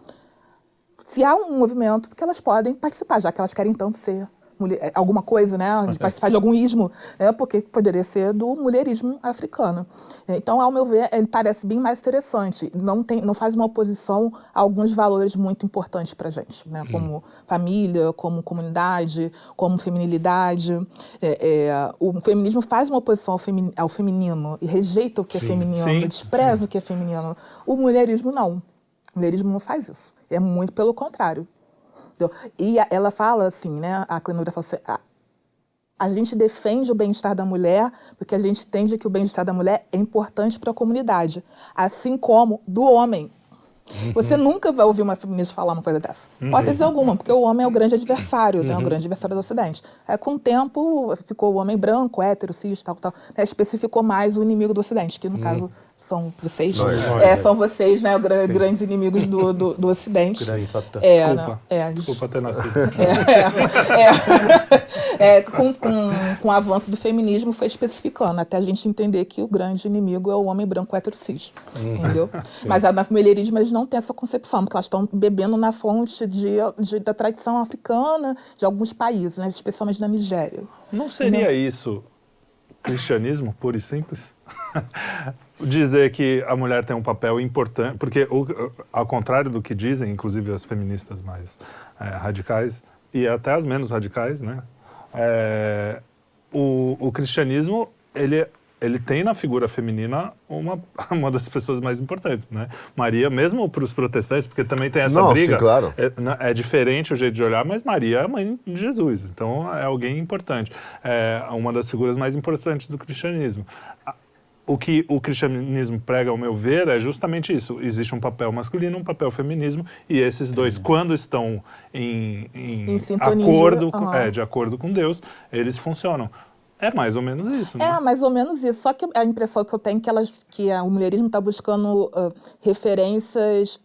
Se há um movimento, porque elas podem participar, já que elas querem tanto ser mulher, é, alguma coisa, né, de participar de algum ismo, né, porque poderia ser do mulherismo africano. Então, ao meu ver, ele parece bem mais interessante. Não, tem, não faz uma oposição a alguns valores muito importantes para a gente, né, hum. como família, como comunidade, como feminilidade. É, é, o feminismo faz uma oposição ao, femi ao feminino e rejeita o que é Sim. é feminino, Sim. despreza Sim. o que é feminino. O mulherismo não. O mulherismo não faz isso. É muito pelo contrário. E ela fala assim, né? A Clenura fala assim, a, a gente defende o bem-estar da mulher porque a gente entende que o bem-estar da mulher é importante para a comunidade, assim como do homem. Uhum. Você nunca vai ouvir uma feminista falar uma coisa dessa. Uhum. Hipótese alguma, porque o homem é o grande adversário, uhum. né, o grande adversário do Ocidente. É, com o tempo, ficou o homem branco, hétero, cis, tal, tal. Né, especificou mais o inimigo do Ocidente, que no uhum. caso são vocês, nós, é, nós, são vocês, né, gra grandes inimigos do, do, do Ocidente. Grande é, Desculpa, é, desculpa ter nascido. É, é, é, com, com, com o avanço do feminismo foi especificando, até a gente entender que o grande inimigo é o homem branco hétero cis, uhum. entendeu? Mas a, na mulherismo eles não têm essa concepção, porque elas estão bebendo na fonte de, de, da tradição africana de alguns países, né, especialmente na Nigéria. Não seria não. isso cristianismo, puro e simples? dizer que a mulher tem um papel importante, porque ao contrário do que dizem, inclusive as feministas mais é, radicais e até as menos radicais, né, é, o, o, cristianismo ele ele tem na figura feminina uma, uma das pessoas mais importantes, né? Maria, mesmo para os protestantes, porque também tem essa Não, briga. Sim, claro. é, é, diferente o jeito de olhar, mas Maria é a mãe de Jesus, então é alguém importante. É uma das figuras mais importantes do cristianismo o que o cristianismo prega, ao meu ver, é justamente isso. Existe um papel masculino, um papel feminismo, e esses dois, quando estão em, em, em acordo, uhum. é, de acordo com Deus, eles funcionam. É mais ou menos isso, né? É, mais ou menos isso. Só que a impressão que eu tenho é que, elas, que o mulherismo está buscando uh, referências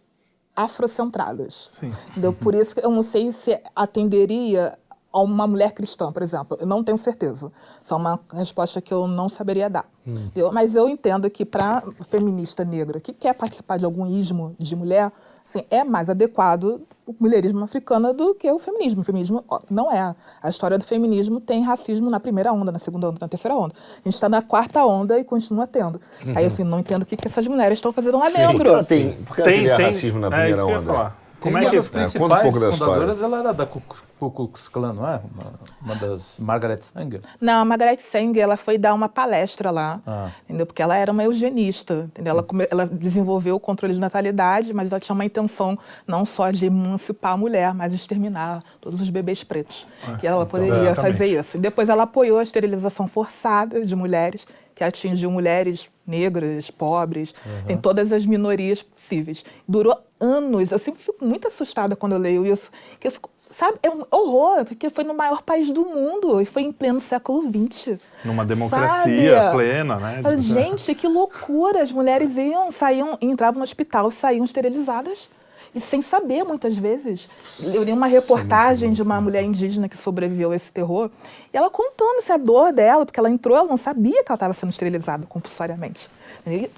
afrocentradas. Sim. Entendeu? Por isso que eu não sei se atenderia a uma mulher cristã, por exemplo? Eu não tenho certeza. Isso é uma resposta que eu não saberia dar. Hum. Eu, mas eu entendo que para feminista negra que quer participar de algum ismo de mulher, assim, é mais adequado o mulherismo africano do que o feminismo. O feminismo não é. A história do feminismo tem racismo na primeira onda, na segunda onda, na terceira onda. A gente está na quarta onda e continua tendo. Uhum. Aí, assim, não entendo o que, que essas mulheres estão fazendo lá dentro. Tem, por que tem, tem racismo na é primeira é onda? Como é que as principais é, um fundadoras ela era da Ku Klux Klan, não é? Uma, uma, das Margaret Sanger. Não, a Margaret Sanger ela foi dar uma palestra lá, ah. entendeu? Porque ela era uma eugenista, entendeu? Ela, come, ela desenvolveu o controle de natalidade, mas ela tinha uma intenção não só de emancipar a mulher, mas de exterminar todos os bebês pretos, ah, que ela então, poderia fazer isso. E depois ela apoiou a esterilização forçada de mulheres que atingiu mulheres negras, pobres, uhum. tem todas as minorias possíveis. Durou anos. Eu sempre fico muito assustada quando eu leio isso. Que eu fico, sabe, é um horror, porque foi no maior país do mundo e foi em pleno século XX. Numa democracia sabe? plena, né? Gente, que loucura! As mulheres iam, saíam, entravam no hospital e saíam esterilizadas e sem saber muitas vezes. Eu li uma reportagem de uma mulher indígena que sobreviveu a esse terror e ela contando essa dor dela, porque ela entrou, ela não sabia que ela estava sendo esterilizada compulsoriamente. E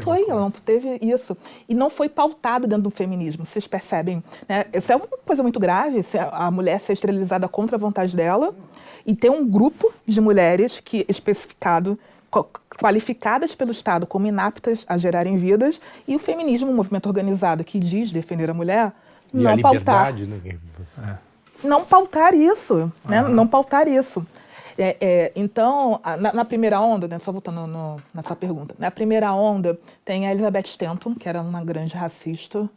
foi, ela não teve isso. E não foi pautado dentro do feminismo, vocês percebem. Né? Isso é uma coisa muito grave, a mulher ser esterilizada contra a vontade dela. E tem um grupo de mulheres que especificado qualificadas pelo Estado como inaptas a gerarem vidas, e o feminismo, um movimento organizado que diz defender a mulher, e não a pautar. Né? É. Não pautar isso, né? não pautar isso. É, é, então, na, na, primeira onda, né, só voltando no, nessa pergunta, na primeira onda tem a Elizabeth Stanton, que era uma grande racista,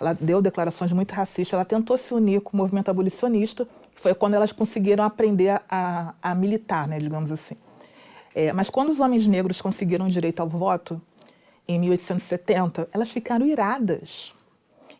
ela deu declarações muito racistas, ela tentou se unir com o movimento abolicionista, foi quando elas conseguiram aprender a, a, militar, né, digamos assim. É, mas quando os homens negros conseguiram o direito ao voto, em 1870, elas ficaram iradas.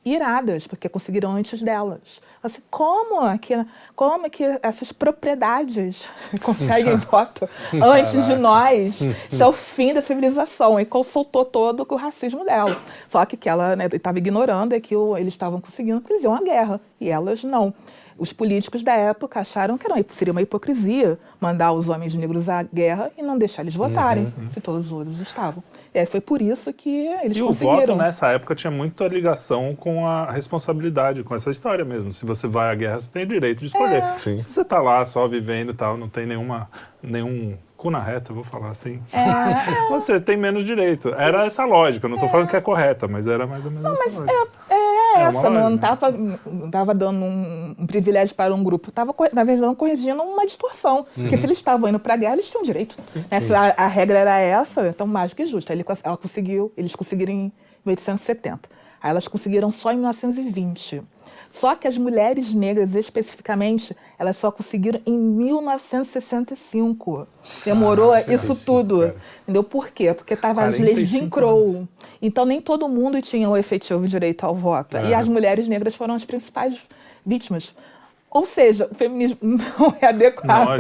Iradas, porque conseguiram antes delas. Assim, como é que, como que essas propriedades conseguem voto antes de nós? Isso é o fim da civilização. E consultou todo o racismo dela. Só que que ela estava né, ignorando é que o, eles estavam conseguindo, porque eles iam à guerra. E elas não os políticos da época acharam que era, seria uma hipocrisia mandar os homens negros à guerra e não deixar eles votarem, uhum. se todos os outros estavam. E foi por isso que eles e conseguiram. E o voto nessa época tinha muita ligação com a responsabilidade, com essa história mesmo. Se você vai à guerra, você tem direito de escolher. É. Se você está lá só vivendo e tal, não tem nenhuma, nenhum cu na reta, vou falar assim. É. você tem menos direito. Era essa lógica, não estou é. falando que é correta, mas era mais ou menos não, essa lógica. É, é, é essa, não estava não tava dando um, um, privilégio para um grupo, estava, na verdade, corrigindo uma distorção. Uhum. Porque se eles estavam indo para a guerra, eles tinham direito. Sim, né? sim. A, a, regra era essa, então mais que justa. Ele, ela conseguiu, eles conseguiram em 1870. Aí elas conseguiram só em 1920. Só que as mulheres negras, especificamente, elas só conseguiram em 1965. Demorou ah, isso tudo. Cara. Entendeu? Por quê? Porque estavam as leis de Jim Crow. Então, nem todo mundo tinha o efetivo direito ao voto. E as mulheres negras foram as principais vítimas. Ou seja, o feminismo não é adequado.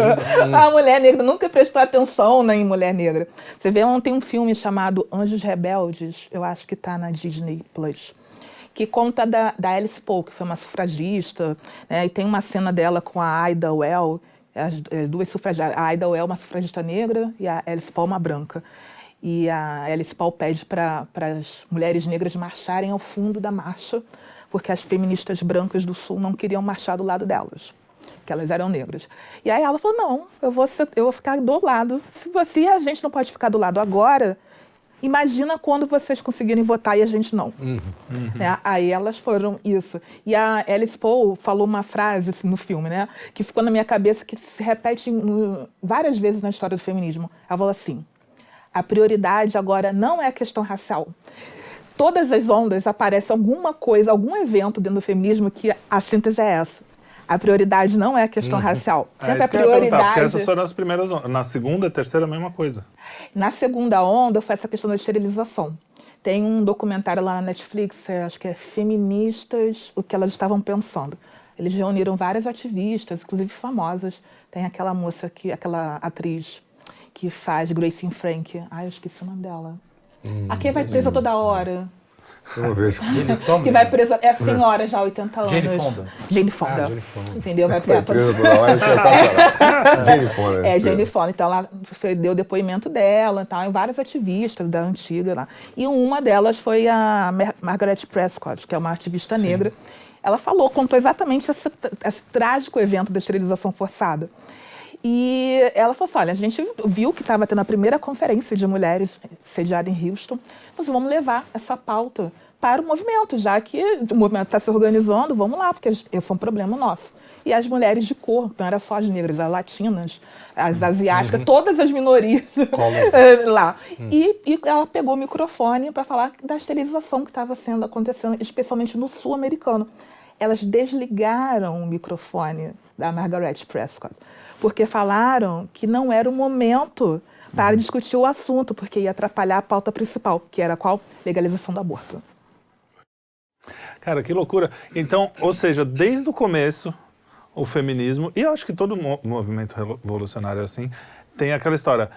Não, a, a mulher negra nunca prestou atenção né, em mulher negra. Você vê, tem um filme chamado Anjos Rebeldes, eu acho que está na Disney Plus que conta da, da Alice Paul, que foi uma sufragista, né, e tem uma cena dela com a Ida Well, as, é, duas sufragistas. A Ida Well, uma sufragista negra, e a Alice Paul, uma branca. E a Alice Paul pede para as mulheres negras marcharem ao fundo da marcha, porque as feministas brancas do Sul não queriam marchar do lado delas, que elas eram negras. E aí ela falou: não, eu vou, eu vou ficar do lado. Se, você, a gente não pode ficar do lado agora, Imagina quando vocês conseguirem votar e a gente não. Uhum, uhum. É, aí elas foram isso. E a Alice Paul falou uma frase assim, no filme, né? Que ficou na minha cabeça, que se repete no, várias vezes na história do feminismo. Ela falou assim: a prioridade agora não é a questão racial. Todas as ondas aparece alguma coisa, algum evento dentro do feminismo que a síntese é essa a prioridade não é a questão uhum. racial. É Sempre é, a prioridade. Porque essas foram as primeiras ondas. Na segunda e terceira, a mesma coisa. Na segunda onda foi essa questão da esterilização. Tem um documentário lá na Netflix, é, acho que é Feministas, o que elas estavam pensando. Eles reuniram várias ativistas, inclusive famosas. Tem aquela moça que, aquela atriz que faz Gracie Frank. Ai, eu esqueci o nome dela. Hum, a quem vai presa toda hora. Eu não vejo. que vai presa, é a senhora já, 80 anos. Jane Fonda. Jane Fonda. Ah, Jane Fonda. Entendeu? Vai presa toda. É. Jane Fonda. É, Jane Fonda. Então ela deu depoimento dela, tal, em várias ativistas da antiga lá. E uma delas foi a Margaret Prescott, que é uma ativista Sim. negra. Ela falou, contou exatamente esse, esse trágico evento da esterilização forçada. E ela falou assim: olha, a gente viu que estava tendo a primeira conferência de mulheres sediada em Houston. Assim, vamos levar essa pauta para o movimento, já que o movimento está se organizando, vamos lá, porque esse é um problema nosso. E as mulheres de cor, não era só as negras, as latinas, as asiáticas, uhum. todas as minorias lá. Uhum. E, e, ela pegou o microfone para falar da esterilização que estava sendo acontecendo, especialmente no sul americano. Elas desligaram o microfone da Margaret Prescott porque falaram que não era o momento para discutir o assunto, porque ia atrapalhar a pauta principal, que era qual? Legalização do aborto. Cara, que loucura. Então, ou seja, desde o começo, o feminismo, e eu acho que todo movimento revolucionário é assim, tem aquela história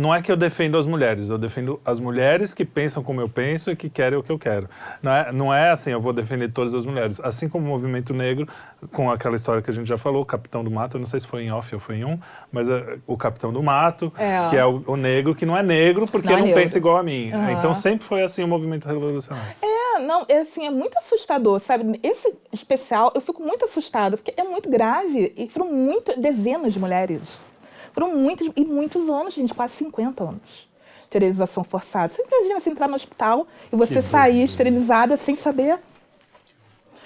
não é que eu defendo as mulheres, eu defendo as mulheres que pensam como eu penso e que querem o que eu quero. Não é, não é assim, eu vou defender todas as mulheres. Assim como o movimento negro, com aquela história que a gente já falou, o Capitão do Mato, eu não sei se foi em off ou foi em um, mas é, o Capitão do Mato, é, que é o, o, negro, que não é negro porque não, é não pensa igual a mim. Uhum. Então sempre foi assim o movimento revolucionário. É, não, é assim, é muito assustador, sabe? Esse especial, eu fico muito assustada, porque é muito grave e foram muitas, dezenas de mulheres foram muitos e muitos anos, gente, quase 50 anos. Esterilização forçada. Você imagina você entrar no hospital e você que sair bem. esterilizada sem saber?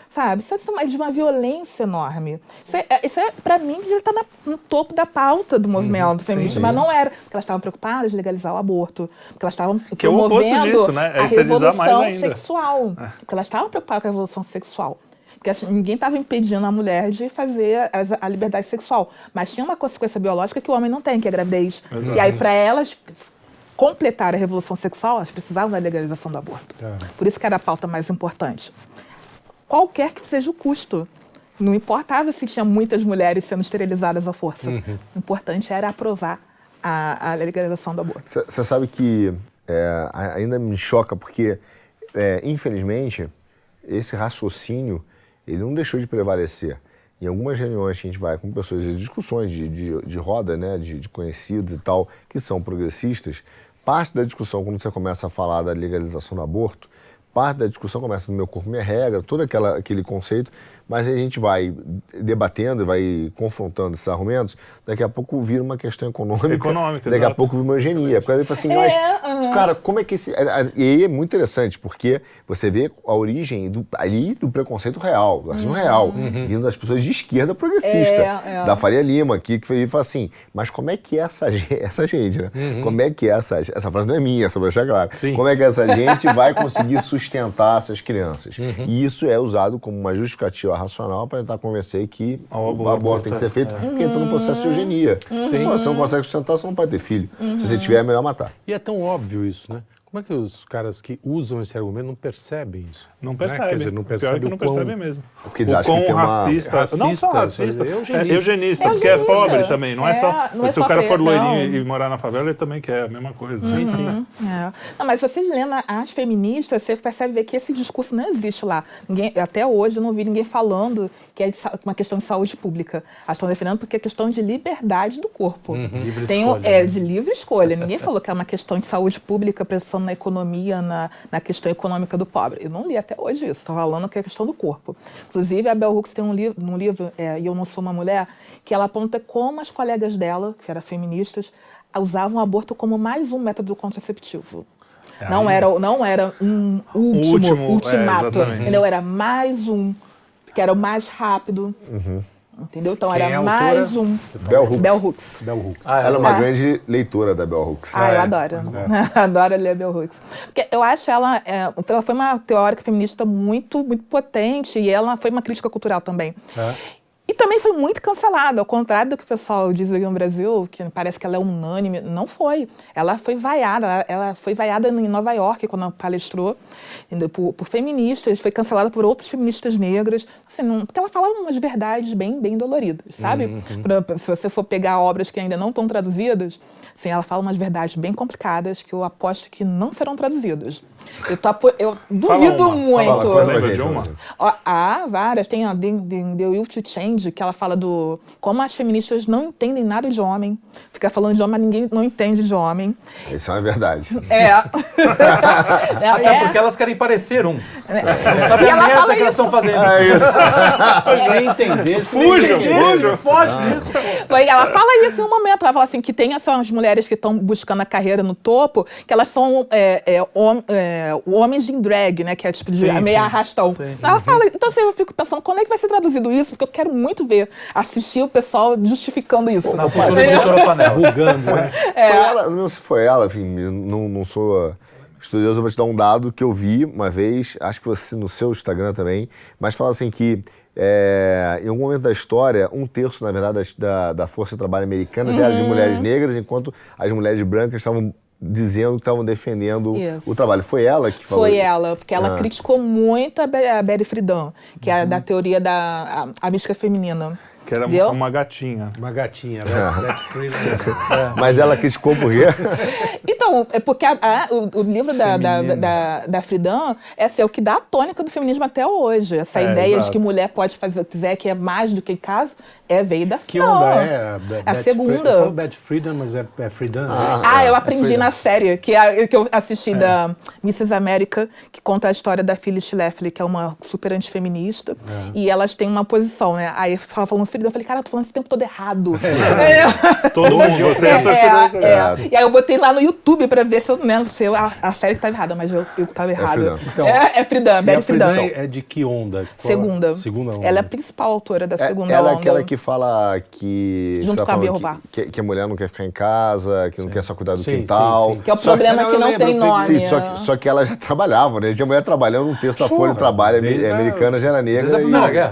Sabe? Isso é de uma violência enorme. Isso, é, é isso é, para mim, já está no topo da pauta do movimento uhum, feminista, mas não era. Porque elas estavam preocupadas em legalizar o aborto, porque elas estavam que promovendo é o disso, né? é a revolução sexual. É. Porque elas estavam preocupadas com a revolução sexual. Porque assim, ninguém estava impedindo a mulher de fazer a, a, liberdade sexual. Mas tinha uma consequência biológica que o homem não tem, que é a gravidez. Exatamente. E aí, para elas completar a revolução sexual, elas precisavam da legalização do aborto. É. Por isso que era a pauta mais importante. Qualquer que seja o custo. Não importava se tinha muitas mulheres sendo esterilizadas à força. Uhum. O importante era aprovar a, a legalização do aborto. Você sabe que é, ainda me choca porque, é, infelizmente, esse raciocínio ele não deixou de prevalecer. Em algumas reuniões que a gente vai com pessoas, discussões de, de, de roda, né, de, de conhecidos e tal, que são progressistas, parte da discussão, quando você começa a falar da legalização do aborto, parte da discussão começa no meu corpo, minha regra, todo aquela, aquele conceito, mas a gente vai debatendo, vai confrontando esses argumentos, daqui a pouco vira uma questão econômica. Econômica, Daqui exato. a pouco vira uma eugenia. Porque ele fala assim, é, cara, como é que esse... E aí é muito interessante, porque você vê a origem do, ali do preconceito real, do racismo uhum. real, uhum. vindo das pessoas de esquerda progressista, é, é. da Faria Lima, aqui, que ele fala assim, mas como é que essa, essa gente, né? Uhum. Como é que essa... Essa frase não é minha, só pra deixar claro. Sim. Como é que essa gente vai conseguir sustentar sustentar essas crianças. Uhum. E isso é usado como uma justificativa racional para tentar convencer que o aborto, aborto tem que ser feito, é. porque entra no processo de eugenia. Uhum. Se você não consegue sustentar, você não pode ter filho. Se você tiver, é melhor matar. E é tão óbvio isso, né? Como é que os caras que usam esse argumento não percebem isso? Não percebem. Né? Quer dizer, não percebem Pior que não quão... percebem mesmo. Porque eles o acham que tem racista, uma... racista, não só racista, é eugenista, é eugenista, porque é pobre também. Não é, é só. Não é se só o cara for loirinho e morar na favela, ele também quer a mesma coisa. Uhum, sim, sim. É. Não, mas vocês lendo as feministas, você percebe que esse discurso não existe lá. Ninguém, até hoje eu não vi ninguém falando que é uma questão de saúde pública. Elas estão defendendo porque é questão de liberdade do corpo. Uhum. Livre Tem, escolha. É, né? de livre escolha. Ninguém falou que é uma questão de saúde pública, pressão na economia, na, na questão econômica do pobre. Eu não li até hoje isso. Estou falando que é questão do corpo. Inclusive, a Bell Hooks tem um, li um livro, é, E Eu Não Sou Uma Mulher, que ela aponta como as colegas dela, que eram feministas, usavam o aborto como mais um método contraceptivo. É não, era, não era um último, último é, ultimato. É, não era mais um que era o mais rápido. Uhum. Entendeu? Então Quem era é mais um. Bell Hooks. Bell Hooks. Bell Hooks. Ah, ela é uma ah. grande leitora da Bell Hooks. Ah, eu é. adoro. É. adoro ler Bell Hooks. Porque eu acho ela. É, ela foi uma teórica feminista muito, muito potente e ela foi uma crítica cultural também. E também foi muito cancelada, ao contrário do que o pessoal diz aqui no Brasil, que parece que ela é unânime. Não foi. Ela foi vaiada, ela foi vaiada em Nova York quando ela palestrou por, por feministas, foi cancelada por outras feministas negras, assim, não, porque ela falava umas verdades bem, bem doloridas, sabe? Uhum. Pra, se você for pegar obras que ainda não estão traduzidas, assim, ela fala umas verdades bem complicadas que eu aposto que não serão traduzidas. Eu, tô, eu duvido uma, muito. Você lembra de uma? Ó, há várias. Tem a The, The, The Will to Change, que ela fala do como as feministas não entendem nada de homem. Fica falando de homem, mas ninguém não entende de homem. Isso é verdade. É. é Até é. porque elas querem parecer um. É. Não sabem a merda que elas estão fazendo. É isso. sem entender. Fujam, fujam. Foge disso. Ela fala isso em um momento. Ela fala assim, que tem essas mulheres que estão buscando a carreira no topo, que elas são é, é, é é, o Homens em Drag, né? Que é tipo de sim, meia sim, arrastão. Sim. Ela fala, então assim, eu fico pensando, quando é que vai ser traduzido isso? Porque eu quero muito ver, assistir o pessoal justificando isso. Na futura editora Panel. Rugando, né? É. Foi ela, não sei se foi ela, enfim, não, não sou estudioso, eu vou te dar um dado que eu vi uma vez, acho que você no seu Instagram também, mas fala assim que é, em algum momento da história, um terço, na verdade, da, da força de trabalho americana uhum. já era de uhum. mulheres negras, enquanto as mulheres brancas estavam dizendo que estavam defendendo Isso. o trabalho. Foi ela que falou? Foi ela, porque ela ah. criticou muito a Betty Friedan, que é uhum. da teoria da a, a mística feminina. Que era Deu? uma gatinha. Uma gatinha, né? é. Mas ela por quê? Então, é porque a, a, o, o, livro da, da, da, da, Friedan é, assim, é o que dá a tônica do feminismo até hoje. Essa é, ideia exato. de que mulher pode fazer o que quiser, que é mais do que em casa, é, veio da Que onda é? A, a segunda. Eu falo Bad Freedom, mas é, é Friedan. Ah, ah, eu aprendi na série, que, a, que eu assisti é. da Mrs. America, que conta a história da Phyllis Schlafly, que é uma super antifeminista. É. E elas têm uma posição, né? Aí ela falando Friedan, eu falei, cara, eu tô falando esse tempo todo errado. É. Todo mundo, você é, é torcedor. É, E aí eu botei lá no YouTube pra ver se, eu, né, se eu, a, a série que tava errada, mas eu, eu tava errado. Então, é, é Friedan, Bad Friedan. é de que onda? Segunda. Segunda onda. Ela é a principal autora da segunda ela onda. Ela é aquela que fala que. Junto com a Bia que, que, a mulher não quer ficar em casa, que sim. não quer só cuidar do sim, quintal. Sim, que é o problema que, que não lembro, tem nome. Sim, só que, só que ela já trabalhava, né? Tinha mulher trabalhando um terço da folha de trabalho americana, já era negra.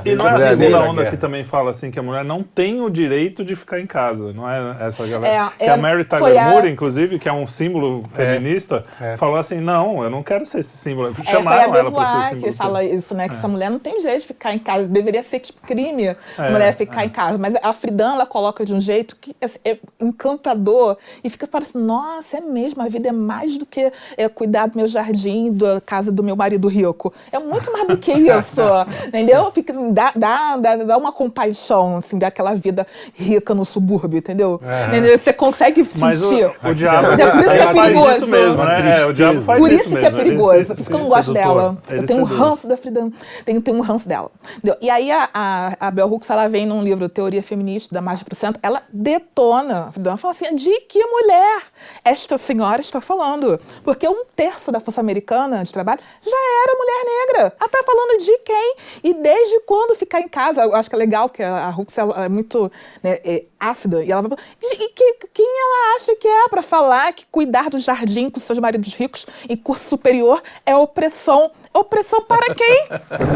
E, e não é a segunda onda que também fala assim que a mulher não tem o direito de ficar em casa, não é essa galera. É, que é, a Mary Tyler Moore, a... inclusive, que é um símbolo é, feminista, é. falou assim: não, eu não quero ser esse símbolo. É, Chamaram ela para ser símbolo. que fala isso, né? Que essa mulher não tem jeito de ficar em casa. Deveria ser tipo crime a mulher ficar em casa. Mas a Friedan, ela coloca de um jeito que assim, é encantador e fica parecendo, nossa, é mesmo, a vida é mais do que é, cuidar do meu jardim, da casa do meu marido rico. É muito mais do que isso, entendeu? Fica, dá, dá, dá uma compaixão, assim, daquela vida rica no subúrbio, entendeu? É. Você consegue Mas sentir. O, o diabo é por isso que é perigoso. isso mesmo, né? É, o diabo faz por isso, isso que é perigoso. Por isso que eu não gosto dela. Eu tenho um ranço da Friedan. Tenho, tenho um ranço dela. Entendeu? E aí a, a, a Bell Hooks, ela vem num livro Teoria Feminista, da Margem para o Centro, ela detona. Ela fala assim, de que mulher esta senhora está falando? Porque um terço da força americana de trabalho já era mulher Ela tá falando de quem? E desde quando ficar em casa? Eu acho que é legal, que a Hux é muito né, é ácida. E ela vai e que, quem ela acha que é para falar que cuidar do jardim com seus maridos ricos em curso superior é opressão? Opressão para quem?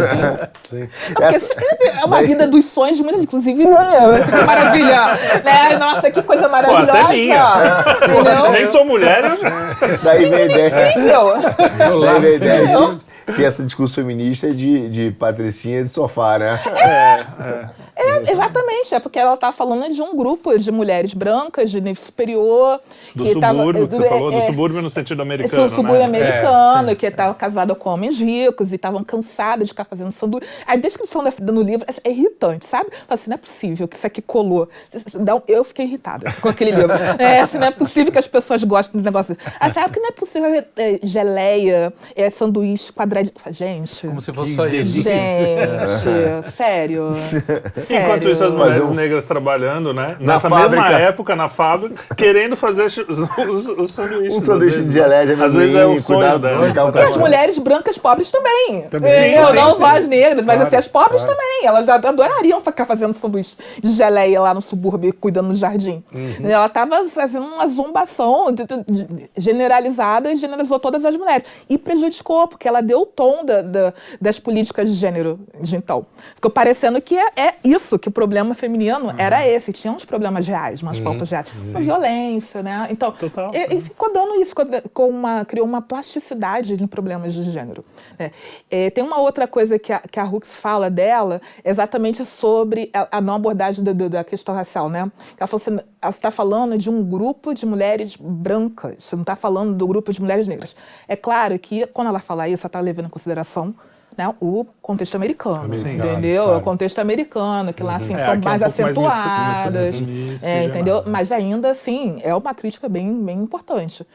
Sim. Não, Essa... É uma vida dos sonhos, muito, inclusive, é, maravilha. Né? Nossa, que coisa maravilhosa. Pô, até minha. Nem sou mulher, eu já... Daí vem a ideia. Incrível. Daí vem a ideia que esse discurso feminista é de, de patricinha de sofá, né? É, é. É, exatamente, é porque ela está falando de um grupo de mulheres brancas de nível superior. Do que subúrbio, tava, que você é, falou, do é, subúrbio no sentido americano. Do subúrbio né? americano, é, que estava casada com homens ricos e estavam cansadas de ficar fazendo sanduíche. A descrição da, no livro é irritante, sabe? Assim, não é possível que isso aqui colou. Eu fiquei irritada com aquele livro. É, assim, não é possível que as pessoas gostem de negócios assim. Ah, sabe que não é possível é, geleia, é, sanduíche quadradinho. Gente. Como se fosse só isso. Gente, sério. Sério? Enquanto isso, as mulheres um... negras trabalhando, né? Na Nessa fábrica. mesma época, na fábrica, querendo fazer os, os, os sanduíches. Um sanduíche de geleia de Às vezes é o sonho dela. E as mulheres brancas pobres também. também. Sim, eu, sim, não sim. só as negras, mas claro, assim, as pobres claro. também. Elas adorariam ficar fazendo sanduíche de geleia lá no subúrbio, cuidando do jardim. Uhum. Ela estava fazendo uma zombação generalizada e generalizou todas as mulheres. E prejudicou, porque ela deu o tom da, da, das políticas de gênero de então. Ficou parecendo que é, é isso que o problema feminino uhum. era esse. Tinha uns problemas reais, umas uhum. pautas reais. Uhum. Violência, né? Então, e, e, ficou dando isso, com uma, criou uma plasticidade de problemas de gênero. Né? É, tem uma outra coisa que a, que a Hux fala dela, exatamente sobre a, a não abordagem da, da, questão racial, né? Ela falou assim, ela está falando de um grupo de mulheres brancas, você não está falando do grupo de mulheres negras. É claro que, quando ela fala isso, ela está levando em consideração né, o contexto americano, americano entendeu? Claro. O contexto americano, que lá uhum. assim, é, são mais é um acentuadas, mais é, entendeu? Mas ainda assim, é uma crítica bem, bem importante.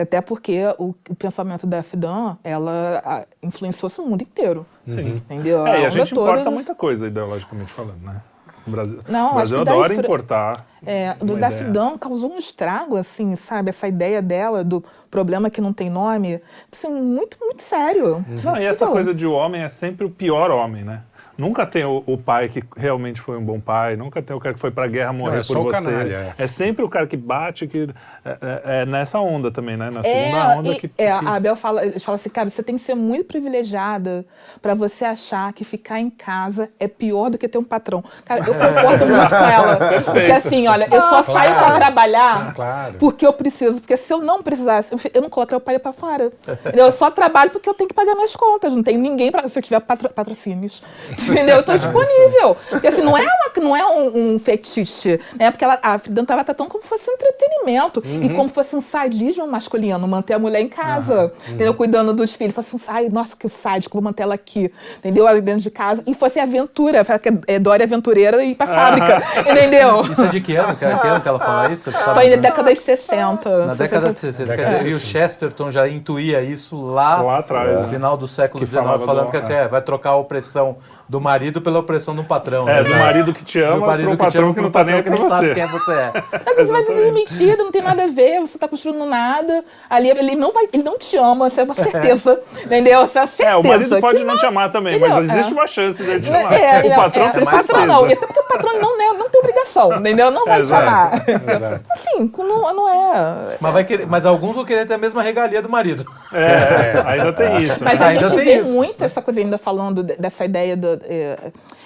Até porque o, o pensamento da Fidan, ela influenciou o mundo inteiro. Sim. Entendeu? É, e a gente toda... importa muita coisa, ideologicamente falando, né? O Brasil, Não, o Brasil adora importar. É, do Dafidão causou um estrago, assim, sabe? Essa ideia dela do problema que não tem nome, assim, muito, muito sério. Não, e essa então, coisa de o homem é sempre o pior homem, né? Nunca tem o, o, pai que realmente foi um bom pai, nunca tem o cara que foi para a guerra morrer não, é por você. Canalha, é. é. sempre o cara que bate, que é, é, é nessa onda também, né? Na segunda é, onda que, é, A Abel fala, fala assim, cara, você tem que ser muito privilegiada para você achar que ficar em casa é pior do que ter um patrão. Cara, eu concordo muito com ela. Perfeito. Porque assim, olha, eu só claro. saio para trabalhar claro. porque eu preciso. Porque se eu não precisasse, eu não colocaria o pai para fora. Eu só trabalho porque eu tenho que pagar minhas contas. Não tem ninguém para. Se eu tiver patro, patrocínios entendeu? Eu tô disponível. Porque assim, não é, uma, não é um, um fetiche, né? Porque ela, a Frida estava tratando como se fosse um entretenimento uhum. e como se fosse um sadismo masculino, manter a mulher em casa, uhum. entendeu? Cuidando dos filhos. Fosse assim, ai, nossa, que sádico, vou manter ela aqui, entendeu? Ali dentro de casa. E fosse aventura, é Dória Aventureira e ir pra fábrica, entendeu? Isso é de que ano? Que ano que ela fala isso? Foi na década de 60. Na década de 60. Quer dizer, e o Chesterton já intuía isso lá, lá atrás, no final do século XIX, falando do... que assim, é, vai trocar a opressão do marido pela opressão do patrão. É, né? do marido que te ama para um patrão que não está nem aí para você. sabe quem é você é. Mas você vai mentira, não tem nada a ver, você está construindo nada. Ali ele não vai, ele não te ama, você é uma certeza. entendeu? Você é certeza. É, o marido pode não, te amar também, entendeu? mas existe é. uma chance dele te amar. É, o patrão é, tem certeza. O patrão não, e até porque o patrão não, né, não tem obrigação, entendeu? Não vai te amar. Assim, não, não é. Mas, vai querer, mas alguns vão querer ter a mesma regalia do marido. É, ainda tem isso. Mas a gente vê muito essa coisa ainda falando dessa ideia do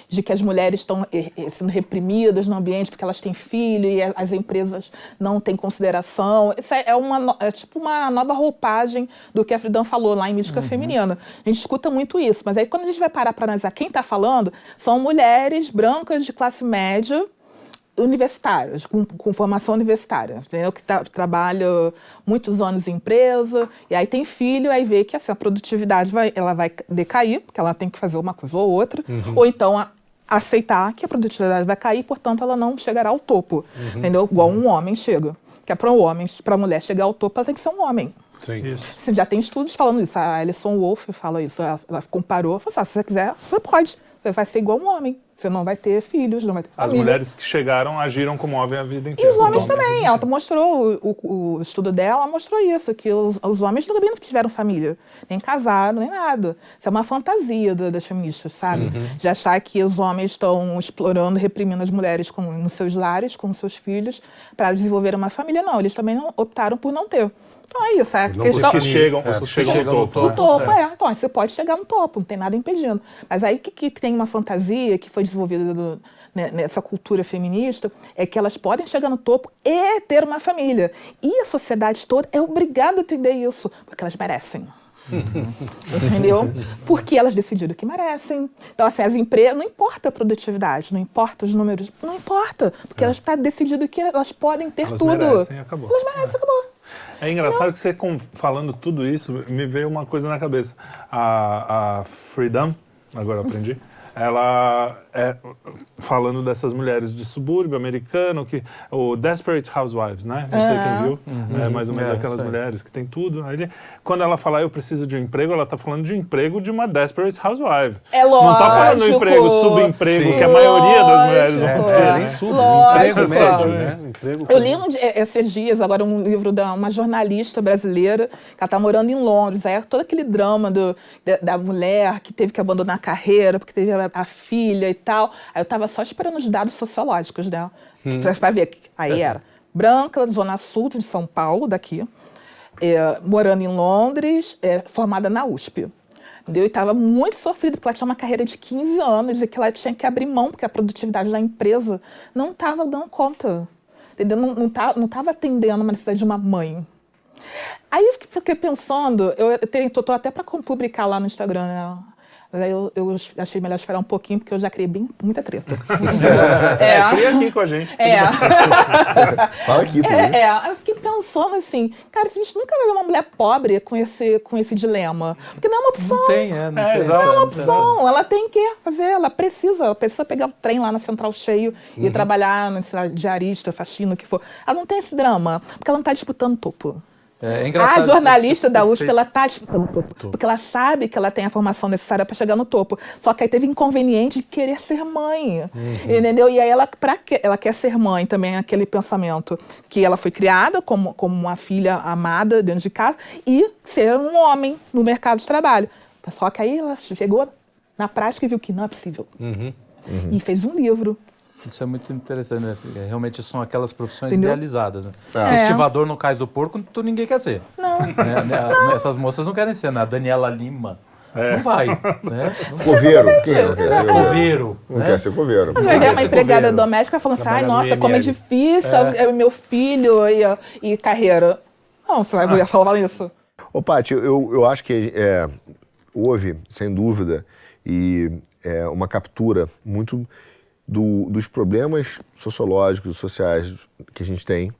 de que as mulheres estão eh, eh, sendo reprimidas no ambiente porque elas têm filho e as empresas não têm consideração. Isso é, uma, é tipo uma nova roupagem do que a Friedan falou lá em Mística uhum. Feminina. A gente escuta muito isso, mas aí quando a gente vai parar para analisar quem está falando, são mulheres brancas de classe média, universitárias, com, com, formação universitária, entendeu? que tá, trabalha muitos anos em empresa, e aí tem filho, aí vê que assim, a produtividade vai, ela vai decair, porque ela tem que fazer uma coisa ou outra, uhum. ou então a, aceitar que a produtividade vai cair, portanto ela não chegará ao topo, uhum. entendeu? Igual um homem chega. Que é para um homem, para a mulher chegar ao topo, ela tem que ser um homem. Sim. Isso. já tem estudos falando isso. A Alison Wolff fala isso. Ela, ela comparou, falou assim, ah, se você quiser, você pode. Você vai ser igual um homem. Você não vai ter filhos, não vai ter As família. mulheres que chegaram agiram como homem a vida inteira. E os homens também. Ela mostrou, o, o, o, estudo dela mostrou isso, que os, os homens também não tiveram família. Nem casaram, nem nada. Isso é uma fantasia do, das feministas, sabe? Uhum. De achar que os homens estão explorando, reprimindo as mulheres com, nos seus lares, com seus filhos, para desenvolver uma família. Não, eles também não, optaram por não ter. Então é isso. É não questão... Os que chegam, é, os que chegam, chegam no topo. No topo, é. é. Então, você pode chegar no topo, não tem nada impedindo. Mas aí que, que tem uma fantasia que foi desenvolvida do, né, nessa cultura feminista é que elas podem chegar no topo e ter uma família. E a sociedade toda é obrigada a entender isso, porque elas merecem. Entendeu? Porque elas decidiram que merecem. Então, assim, as empresas, não importa a produtividade, não importa os números, não importa, porque é. elas estão tá decidido que elas podem ter elas tudo. Merecem, acabou. Elas merecem, acabou. É engraçado que você, falando tudo isso, me veio uma coisa na cabeça. A, a Freedom, agora aprendi, ela é falando dessas mulheres de subúrbio americano, que o Desperate Housewives, né? Não sei quem viu, uhum. é mais ou menos é, aquelas mulheres que tem tudo. Aí, quando ela fala eu preciso de um emprego, ela está falando de um emprego de uma Desperate Housewife. É lógico. Não está falando de um emprego, subemprego, Sim. que a maioria das mulheres não tem. É, nem sub, emprego médio, né? Emprego eu li um, esses dias agora um livro da uma jornalista brasileira que ela está morando em Londres. Aí é todo aquele drama do, da, da mulher que teve que abandonar a carreira porque teve a, a filha e tal. Aí eu estava só esperando os dados sociológicos dela, hum. para ver. Aí era branca, zona sul de São Paulo, daqui, é, morando em Londres, é, formada na USP. Entendeu? E estava muito sofrida, porque ela tinha uma carreira de 15 anos e que ela tinha que abrir mão, porque a produtividade da empresa não estava dando conta. Entendeu? Não estava não não atendendo uma necessidade de uma mãe. Aí eu fiquei pensando, eu estou até para publicar lá no Instagram, né? Mas aí eu, eu, achei melhor esperar um pouquinho, porque eu já criei bem, muita treta. é, é, cria aqui com a gente. É. Fala aqui, por é, é, eu fiquei pensando assim, cara, a gente nunca vai ver uma mulher pobre com esse, com esse dilema. Porque não é uma opção. Não tem, é. Não, é, tem, não é uma opção. Ela tem que fazer, ela precisa, ela precisa pegar o trem lá na central cheio uhum. e trabalhar, no diarista, faxina, o que for. Ela não tem esse drama, porque ela não está disputando topo. É, é a jornalista da USP, ela está disputando o topo, porque ela sabe que ela tem a formação necessária para chegar no topo. Só que aí teve inconveniente de querer ser mãe, uhum. entendeu? E aí ela, para que ela quer ser mãe também, aquele pensamento que ela foi criada como, como uma filha amada dentro de casa e ser um homem no mercado de trabalho. Só que aí ela chegou na prática e viu que não é possível. Uhum. Uhum. E fez um livro isso é muito interessante, né? Realmente são aquelas profissões Entendeu? idealizadas. Né? É. Estivador no cais do porco, tu ninguém quer ser. Não. É, né? não. Essas moças não querem ser, né? A Daniela Lima. É. Não vai. Né? Coveiro. Quem não quer ser coveiro? Não né? quer ser coveiro. Mas vai ver uma empregada coveiro. doméstica falando assim, ai, nossa, como é difícil, é. meu filho e, e carreira. Não, você vai ah. falar isso. Ô, Paty, eu, eu acho que é, houve, sem dúvida, e é, uma captura muito do, dos problemas sociológicos e sociais que a gente tem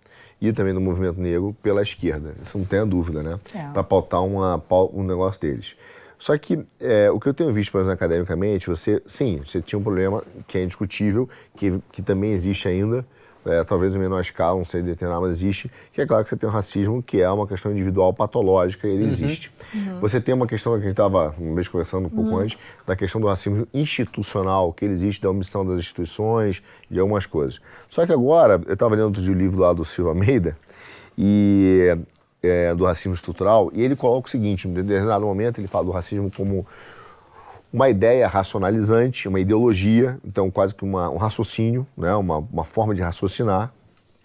e também do movimento negro pela esquerda. Isso não tem a dúvida, né? É. Para pautar uma, um negócio deles. Só que é, o que eu tenho visto, por exemplo, academicamente, você, sim, você tinha um problema que é indiscutível, que, que também existe ainda, é, talvez em menor escala, não sei determinar, mas existe, que é claro que você tem o racismo, que é uma questão individual patológica, ele uhum. existe. Uhum. Você tem uma questão que a gente estava, vez conversando um pouco uhum. antes, da questão do racismo institucional, que ele existe, da omissão das instituições, de algumas coisas. Só que agora, eu estava lendo outro dia o livro lá do Silva Almeida, e, é, do racismo estrutural, e ele coloca o seguinte, em determinado momento ele fala do racismo como uma ideia racionalizante, uma ideologia, então quase que uma, um raciocínio, né, uma, uma forma de raciocinar,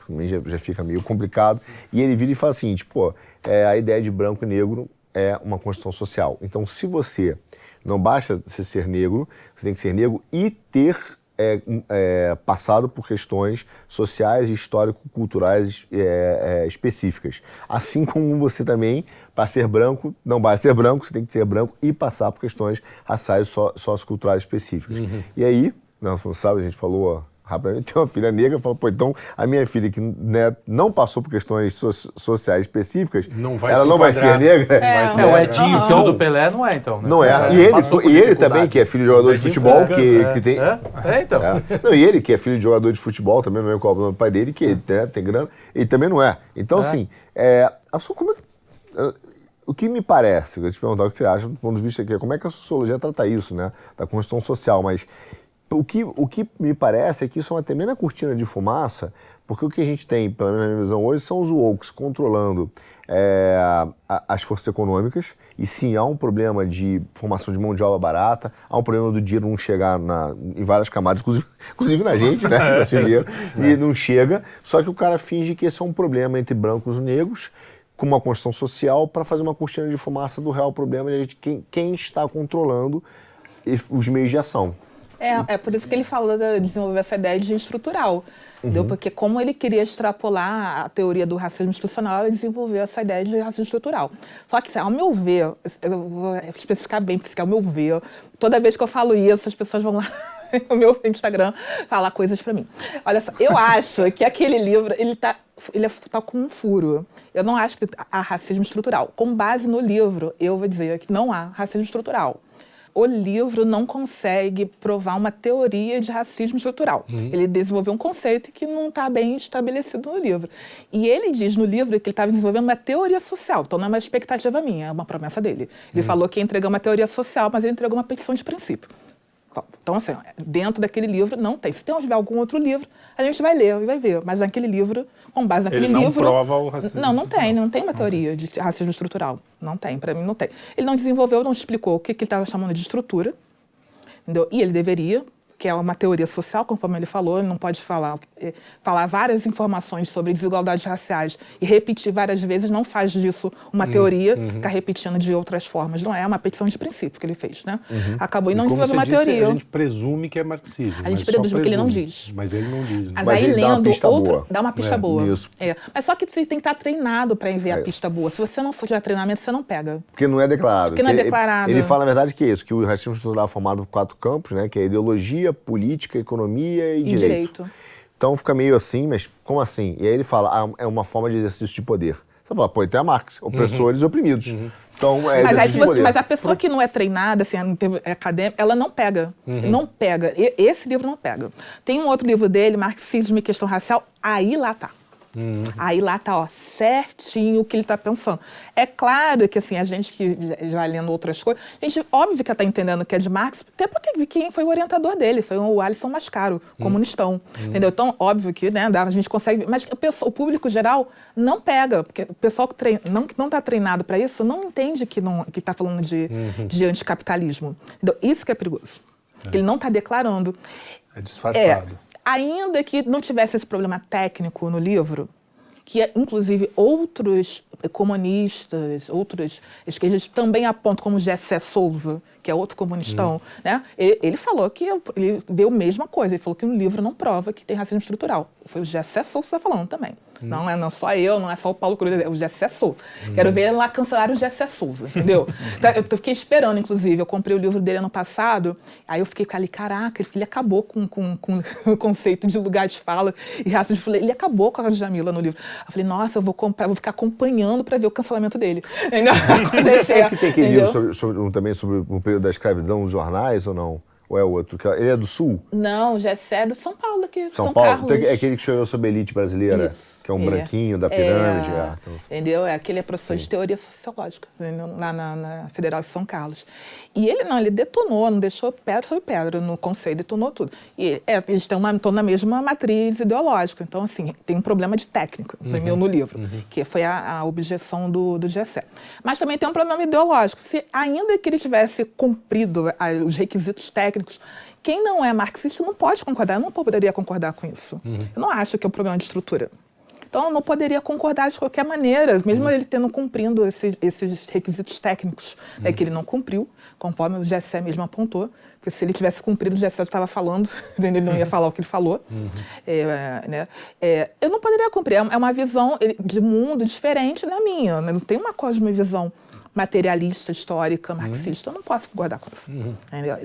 também já, já fica meio complicado, e ele vira e fala assim, tipo, é, a ideia de branco e negro é uma construção social. Então, se você não basta você ser negro, você tem que ser negro e ter é, é, passado por questões sociais histórico-culturais é, é, específicas. Assim como você também, para ser branco, não vai ser branco, você tem que ser branco e passar por questões raciais e socioculturais específicas. Uhum. E aí, não, sabe, a gente falou rapidamente, tem uma filha negra, fala, pô, então a minha filha que né, não passou por questões so sociais específicas, não ela não vai ser negra? É, é o Edinho, filho do Pelé, não é então, né? Não é. é. E ele, e ele também, que é filho de jogador de futebol, que, é. que tem... É, é então. É. Não, e ele, que é filho de jogador de futebol, também não é qual o nome do pai dele, que né, tem grana, ele também não é. Então, assim, é, a sua, como é, o que me parece, eu te perguntar o que você acha do ponto de vista aqui, como é que a sociologia trata isso, né, da construção social, mas o que, o que me parece é que isso é uma tremenda cortina de fumaça, porque o que a gente tem, pela minha visão hoje, são os woke controlando é, as forças econômicas. E sim, há um problema de formação de mão de obra barata, há um problema do dinheiro não chegar na, em várias camadas, inclusive, inclusive na gente, né? Esse dinheiro, e não chega. Só que o cara finge que esse é um problema entre brancos e negros com uma construção social para fazer uma cortina de fumaça do real problema de quem, quem está controlando os meios de ação. É, é por isso que ele falou de desenvolver essa ideia de estrutural. Uhum. Porque como ele queria extrapolar a teoria do racismo institucional, ele desenvolveu essa ideia de racismo estrutural. Só que, ao meu ver, eu vou especificar bem, porque ao meu ver, toda vez que eu falo isso, as pessoas vão lá no meu Instagram falar coisas para mim. Olha só, eu acho que aquele livro, ele tá, ele é, tá com um furo. Eu não acho que há racismo estrutural. Com base no livro, eu vou dizer que não há racismo estrutural o livro não consegue provar uma teoria de racismo estrutural. Uhum. Ele desenvolveu um conceito que não está bem estabelecido no livro. E ele diz no livro que ele estava desenvolvendo uma teoria social. Então não é uma expectativa minha, é uma promessa dele. Ele uhum. falou que ia entregar uma teoria social, mas ele entregou uma petição de princípio. Então, assim, dentro daquele livro não tem. Se tiver algum outro livro, a gente vai ler e vai ver. Mas naquele livro, com base naquele Ele não livro. prova o racismo. Não, não tem, não tem uma teoria de racismo estrutural. Não tem, para mim não tem. Ele não desenvolveu, não explicou o que, que ele estava chamando de estrutura. Entendeu? E ele deveria, que é uma teoria social, conforme ele falou, ele não pode falar, eh, falar várias informações sobre desigualdades raciais e repetir várias vezes, não faz disso uma uhum, teoria, uhum. ficar repetindo de outras formas. Não é, é uma petição de princípio que ele fez, né? Uhum. Acabou e não desenvolveu uma disse, teoria. A gente presume que é marxismo. A gente presume que ele não diz. Mas ele não diz. Né? Mas, mas aí lendo dá outro, dá uma pista é, boa. Isso. É. Mas só que você tem que estar treinado para enviar é. a pista boa. Se você não for de treinamento, você não pega. Porque não é declarado. Porque não é declarado. Ele, ele fala, na verdade, que é isso, que o racismo estrutural é formado por quatro campos, né? Que é ideologia, política, economia e, e direito. direito. Então fica meio assim, mas como assim? E aí ele fala, ah, é uma forma de exercício de poder. Você fala, pô, então é Marx, opressores uhum. e oprimidos. Uhum. Então, é mas, você, mas, a pessoa que não é treinada, assim, é acadêmica, ela não pega. Uhum. Não pega. E, esse livro não pega. Tem um outro livro dele, Marxismo e Questão Racial, aí lá tá. Uhum. Aí lá tá, ó, certinho o que ele tá pensando. É claro que, assim, a gente que já lendo outras coisas, a gente, óbvio que tá entendendo que é de Marx, até porque quem foi o orientador dele, foi o Alisson Mascaro, uhum. comunistão, uhum. entendeu? Então, óbvio que, né, a gente consegue, mas o, pessoal, o público geral não pega, porque o pessoal que, treina, não, que não tá treinado para isso não entende que, não, que tá falando de, uhum. de anticapitalismo. Entendeu? Isso que é perigoso. É. Ele não está declarando. É disfarçado. É, ainda que não tivesse esse problema técnico no livro, que inclusive outros comunistas, outros esquerdistas também apontam, como Gessé Souza, que é outro comunistão, hum. né? Ele, ele, falou que ele viu a mesma coisa, ele falou que no livro não prova que tem racismo estrutural. Foi o Gessé Souza que está falando também. Hum. Não é não só eu, não é só o Paulo Cruz, é o Gessé Souza. Hum. Quero ver ele lá cancelar o Gessé Souza, entendeu? então, eu fiquei esperando, inclusive, eu comprei o livro dele ano passado, aí eu fiquei ali, caraca, ele acabou com, com, com o conceito de lugar de fala e racismo. Ele acabou com a Jamila no livro. Eu falei, nossa, eu vou comprar, vou ficar acompanhando para ver o cancelamento dele. Ainda acontecer. que tem aquele livro sobre, sobre, também sobre o período da escravidão nos jornais ou não? Ou é outro? Ele é do Sul? Não, Gessé é do São Paulo, aqui, São, São Paulo? Carlos. Então é aquele que escreveu sobre a elite brasileira, Isso. Que é um é. branquinho da é. pirâmide. É. Então... Entendeu? É aquele é professor Sim. de teoria sociológica, lá na, na, Federal de São Carlos. E ele não, ele detonou, não deixou pedra sobre pedra no conceito, detonou tudo. E é, eles estão na, estão na mesma matriz ideológica. Então, assim, tem um problema de técnica uhum. no livro, uhum. que foi a, a, objeção do, do Gessé. Mas também tem um problema ideológico. Se ainda que ele tivesse cumprido a, os requisitos técnicos, técnicos. Quem não é marxista não pode concordar, eu não poderia concordar com isso. Uhum. Eu não acho que é um problema de estrutura. Então, eu não poderia concordar de qualquer maneira, mesmo uhum. ele tendo cumprindo esses, esses requisitos técnicos uhum. é, que ele não cumpriu, conforme o GSE mesmo apontou, porque se ele tivesse cumprido, o GSE estava falando, ele não ia falar o que ele falou. Uhum. É, né? é, eu não poderia cumprir, é uma visão de mundo diferente da minha, né? não tem uma cosmovisão materialista, histórica, uhum. marxista. Uhum. Eu não posso concordar com isso. Uhum.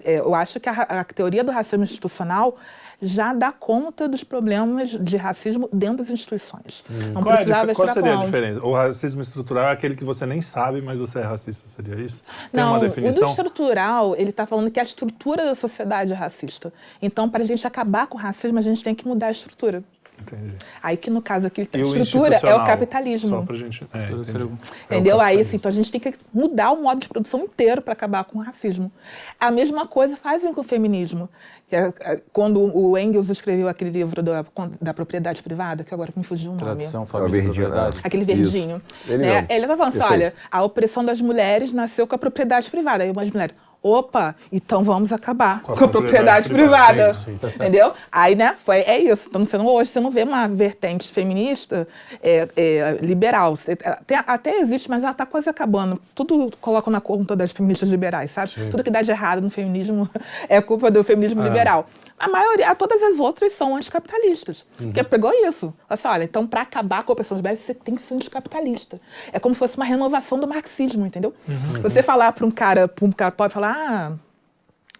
É, eu acho que a, a, teoria do racismo institucional já dá conta dos problemas de racismo dentro das instituições. Uhum. Não qual precisava é qual seria a diferença? O racismo estrutural é aquele que você nem sabe, mas você é racista, seria isso? Tem Não, uma definição? o do estrutural, ele está falando que a estrutura da sociedade é racista. Então, para a gente acabar com o racismo, a gente tem que mudar a estrutura. Entendi. Aí que no caso aqui a estrutura é o capitalismo. Só pra gente. É, Entendeu? É Aí assim, então a gente tem que mudar o modo de produção inteiro para acabar com o racismo. A mesma coisa fazem com o feminismo. É, é, quando o Engels escreveu aquele livro da, da propriedade privada, que agora me fugiu o nome. Tradição, família, é propriedade. Aquele verdinho. Ele, né? ele falando assim, olha, a opressão das mulheres nasceu com a propriedade privada. Aí umas mulheres, opa, então vamos acabar com a, com a propriedade, privada. sim, sim. Entendeu? Aí, né, foi, é isso. Então, você não, hoje você não vê uma vertente feminista é, é, liberal. Até, até existe, mas ela está quase acabando. Tudo coloca na conta das feministas liberais, sabe? Sim. Tudo que dá de errado no feminismo é culpa do feminismo é. liberal a maioria, todas as outras são anticapitalistas. Uhum. Porque pegou isso. Assim, olha, então para acabar com a opressão dos bens, você tem que ser anticapitalista. É como se fosse uma renovação do marxismo, entendeu? Uhum. Você falar para um cara, para um cara pode falar, ah,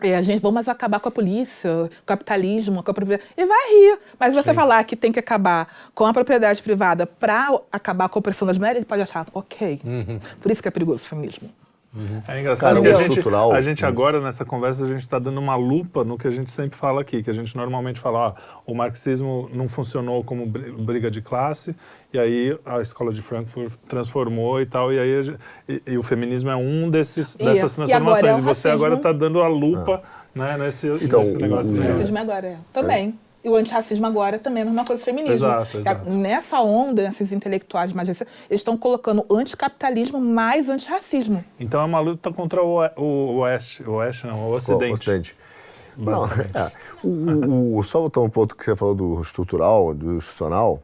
é, a gente vamos acabar com a polícia, com o capitalismo, com a propriedade. Ele vai rir. Mas você Sim. falar que tem que acabar com a propriedade privada para acabar com a opressão das mulheres, ele pode achar, ok. Uhum. Por isso que é perigoso o feminismo. Uhum. É engraçado que a gente, a gente agora, nessa conversa, a gente está dando uma lupa no que a gente sempre fala aqui, que a gente normalmente fala, ó, o marxismo não funcionou como briga de classe, e aí a escola de Frankfurt transformou e tal, e aí e, e o feminismo é um desses, dessas transformações. E, agora é e você agora está dando a lupa ah. né, nesse, então, nesse negócio. O, o racismo agora é. Também. É. E o antirracismo agora também é a mesma coisa do feminismo. Exato, exato. Nessa onda, esses intelectuais mais recentes, eles estão colocando anticapitalismo mais antirracismo. Então é uma luta contra o, o Oeste, o Oeste não, o Ocidente. O Ocidente. Não, é, o, o, só voltar um ponto que você falou do estrutural, do institucional,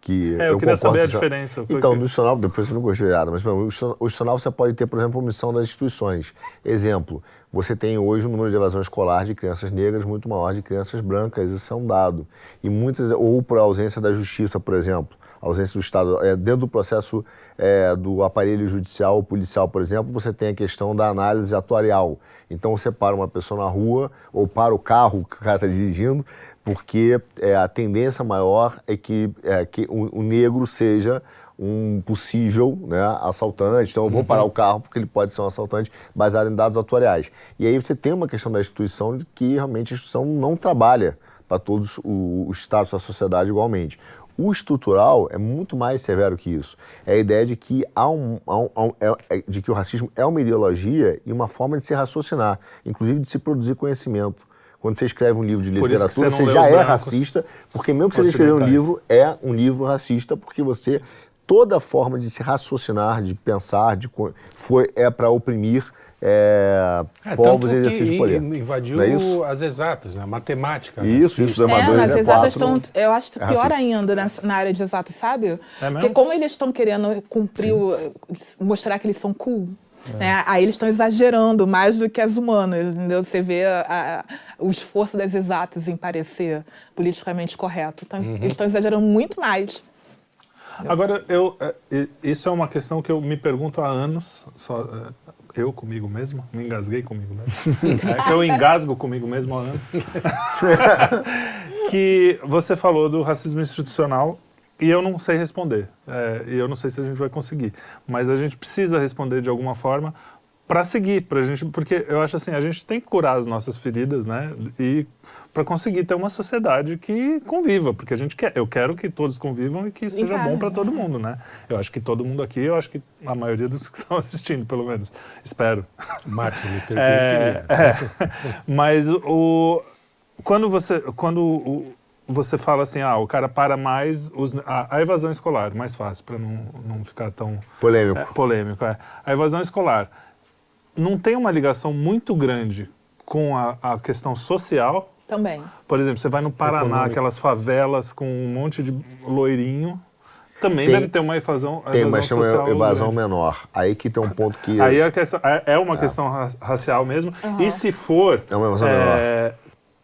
que é, eu, eu queria saber a diferença. Então, no institucional, depois você não gostei de nada, mas o institucional você pode ter, por exemplo, omissão das instituições. Exemplo, você tem hoje um número de evasão escolar de crianças negras muito maior de crianças brancas, isso é um dado. E muitas, ou por ausência da justiça, por exemplo, ausência do Estado. É, dentro do processo é, do aparelho judicial ou policial, por exemplo, você tem a questão da análise atuarial. Então você para uma pessoa na rua ou para o carro que o cara está dirigindo, porque é, a tendência maior é que, é, que o, o negro seja um possível né, assaltante. Então, eu vou parar uhum. o carro porque ele pode ser um assaltante baseado em dados atuariais. E aí você tem uma questão da instituição de que realmente a instituição não trabalha para todos os estados da sociedade igualmente. O estrutural é muito mais severo que isso. É a ideia de que, há um, há um, há um é, é, de que o racismo é uma ideologia e uma forma de se raciocinar, inclusive de se produzir conhecimento. Quando você escreve um livro de literatura, você, você já é racista, porque mesmo que você escrever um livro, é um livro racista, porque você toda forma de se raciocinar, de pensar, de foi é para oprimir é, é, povos e exercícios de poder. invadiu é as exatas, né? matemática. Isso, isso, é, mas as exatas estão, eu acho que é pior ainda nessa, na área de exatas, sabe? É Porque como eles estão querendo cumprir, o, mostrar que eles são cool, é. Né? Aí eles estão exagerando mais do que as humanas, entendeu? Você vê a, a, o esforço das exatas em parecer politicamente correto. Então, uhum. eles estão exagerando muito mais. Agora, eu, é, isso é uma questão que eu me pergunto há anos, só, é, eu comigo mesmo, me engasguei comigo mesmo, é que eu engasgo comigo mesmo há anos, que você falou do racismo institucional e eu não sei responder, é, e eu não sei se a gente vai conseguir, mas a gente precisa responder de alguma forma para seguir, pra gente, porque eu acho assim, a gente tem que curar as nossas feridas, né, e para conseguir ter uma sociedade que conviva, porque a gente quer, eu quero que todos convivam e que seja bom para todo mundo, né? Eu acho que todo mundo aqui, eu acho que a maioria dos que estão assistindo, pelo menos, espero. Martin Luther é, é, mas o quando você quando o, você fala assim, ah, o cara para mais os, a, a evasão escolar, mais fácil para não, não ficar tão polêmico. É, polêmico, é. A evasão escolar não tem uma ligação muito grande com a, a questão social também. Por exemplo, você vai no Paraná, Econômico. aquelas favelas com um monte de loirinho. Também tem, deve ter uma evasão, tem, mas tem uma evasão menor. Aí que tem um ponto que. Aí a questão, é, é uma é. questão racial mesmo. Uhum. E se for. É uma evasão é, menor.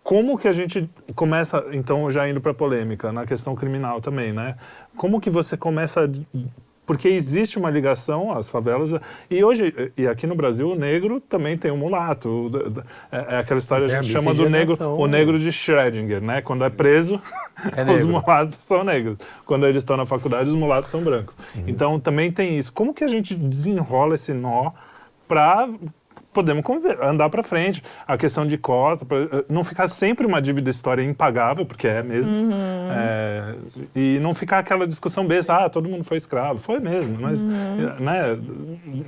Como que a gente começa, então, já indo para a polêmica, na questão criminal também, né? Como que você começa porque existe uma ligação às favelas. E hoje, e aqui no Brasil, o negro também tem um mulato. É, é aquela história que a gente chama do negro, o negro de Schrödinger, né? Quando é preso, é os mulatos são negros. Quando eles estão na faculdade, os mulatos são brancos. Uhum. Então também tem isso. Como que a gente desenrola esse nó para podemos andar para frente. A questão de cota, pra, eh, não ficar sempre uma dívida história impagável, porque é mesmo, uhum. é, e não ficar aquela discussão besta, ah, todo mundo foi escravo. Foi mesmo, mas uhum. né,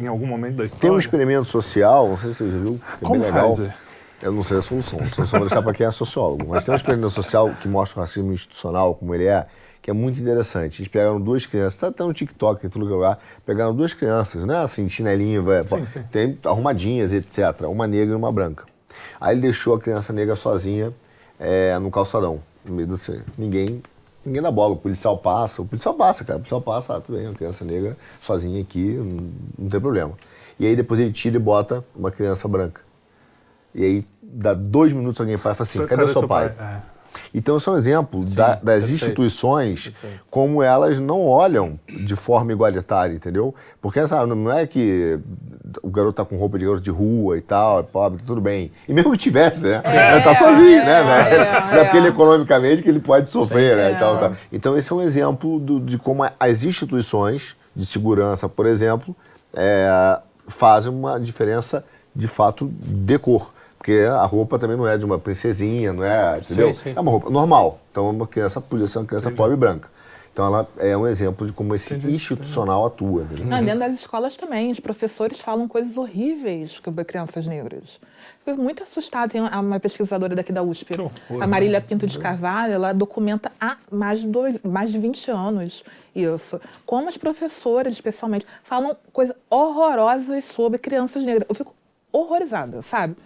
em algum momento da história... Tem um experimento social, não sei se você já viu, é Como bem legal. Faz? Eu não sei a solução, a solução vou deixar para quem é sociólogo, mas tem um experimento social que mostra o racismo institucional, como ele é, que é muito interessante. Eles pegaram duas crianças, está até no TikTok, em todo lugar, pegaram duas crianças, né? Assim, chinelinho, vai, sim, sim. tem arrumadinhas, etc. Uma negra e uma branca. Aí ele deixou a criança negra sozinha é, no calçadão, no meio do assim, ninguém ninguém dá bola. O policial passa, o policial passa, cara. O policial passa, ah, tudo bem, uma criança negra sozinha aqui, não, não tem problema. E aí depois ele tira e bota uma criança branca. E aí dá dois minutos alguém para e fala assim, cadê, cadê o seu pai? pai? É. Então, isso é um exemplo Sim, da, das perfeito, instituições, perfeito. como elas não olham de forma igualitária, entendeu? Porque sabe, não é que o garoto tá com roupa de garoto de rua e tal, é pobre, tudo bem. E mesmo que tivesse, né? É, ele tá sozinho, né, é, né? É, não é porque ele economicamente que ele pode sofrer, né? Então, tá. então, esse é um exemplo do, de como as instituições de segurança, por exemplo, é, fazem uma diferença de fato de cor. Porque a roupa também não é de uma princesinha, não é, entendeu? Sim, sim. É uma roupa normal. Então uma criança podia ser uma criança pobre e branca. Então ela é um exemplo de como esse entendi, institucional entendi. atua. Não, dentro das escolas também, os professores falam coisas horríveis sobre crianças negras. Fico muito assustada. Tem uma pesquisadora daqui da USP, horror, a Marília Pinto de Carvalho, ela documenta há mais de, dois, mais de 20 anos isso. Como as professoras, especialmente, falam coisas horrorosas sobre crianças negras. Eu fico horrorizada, sabe?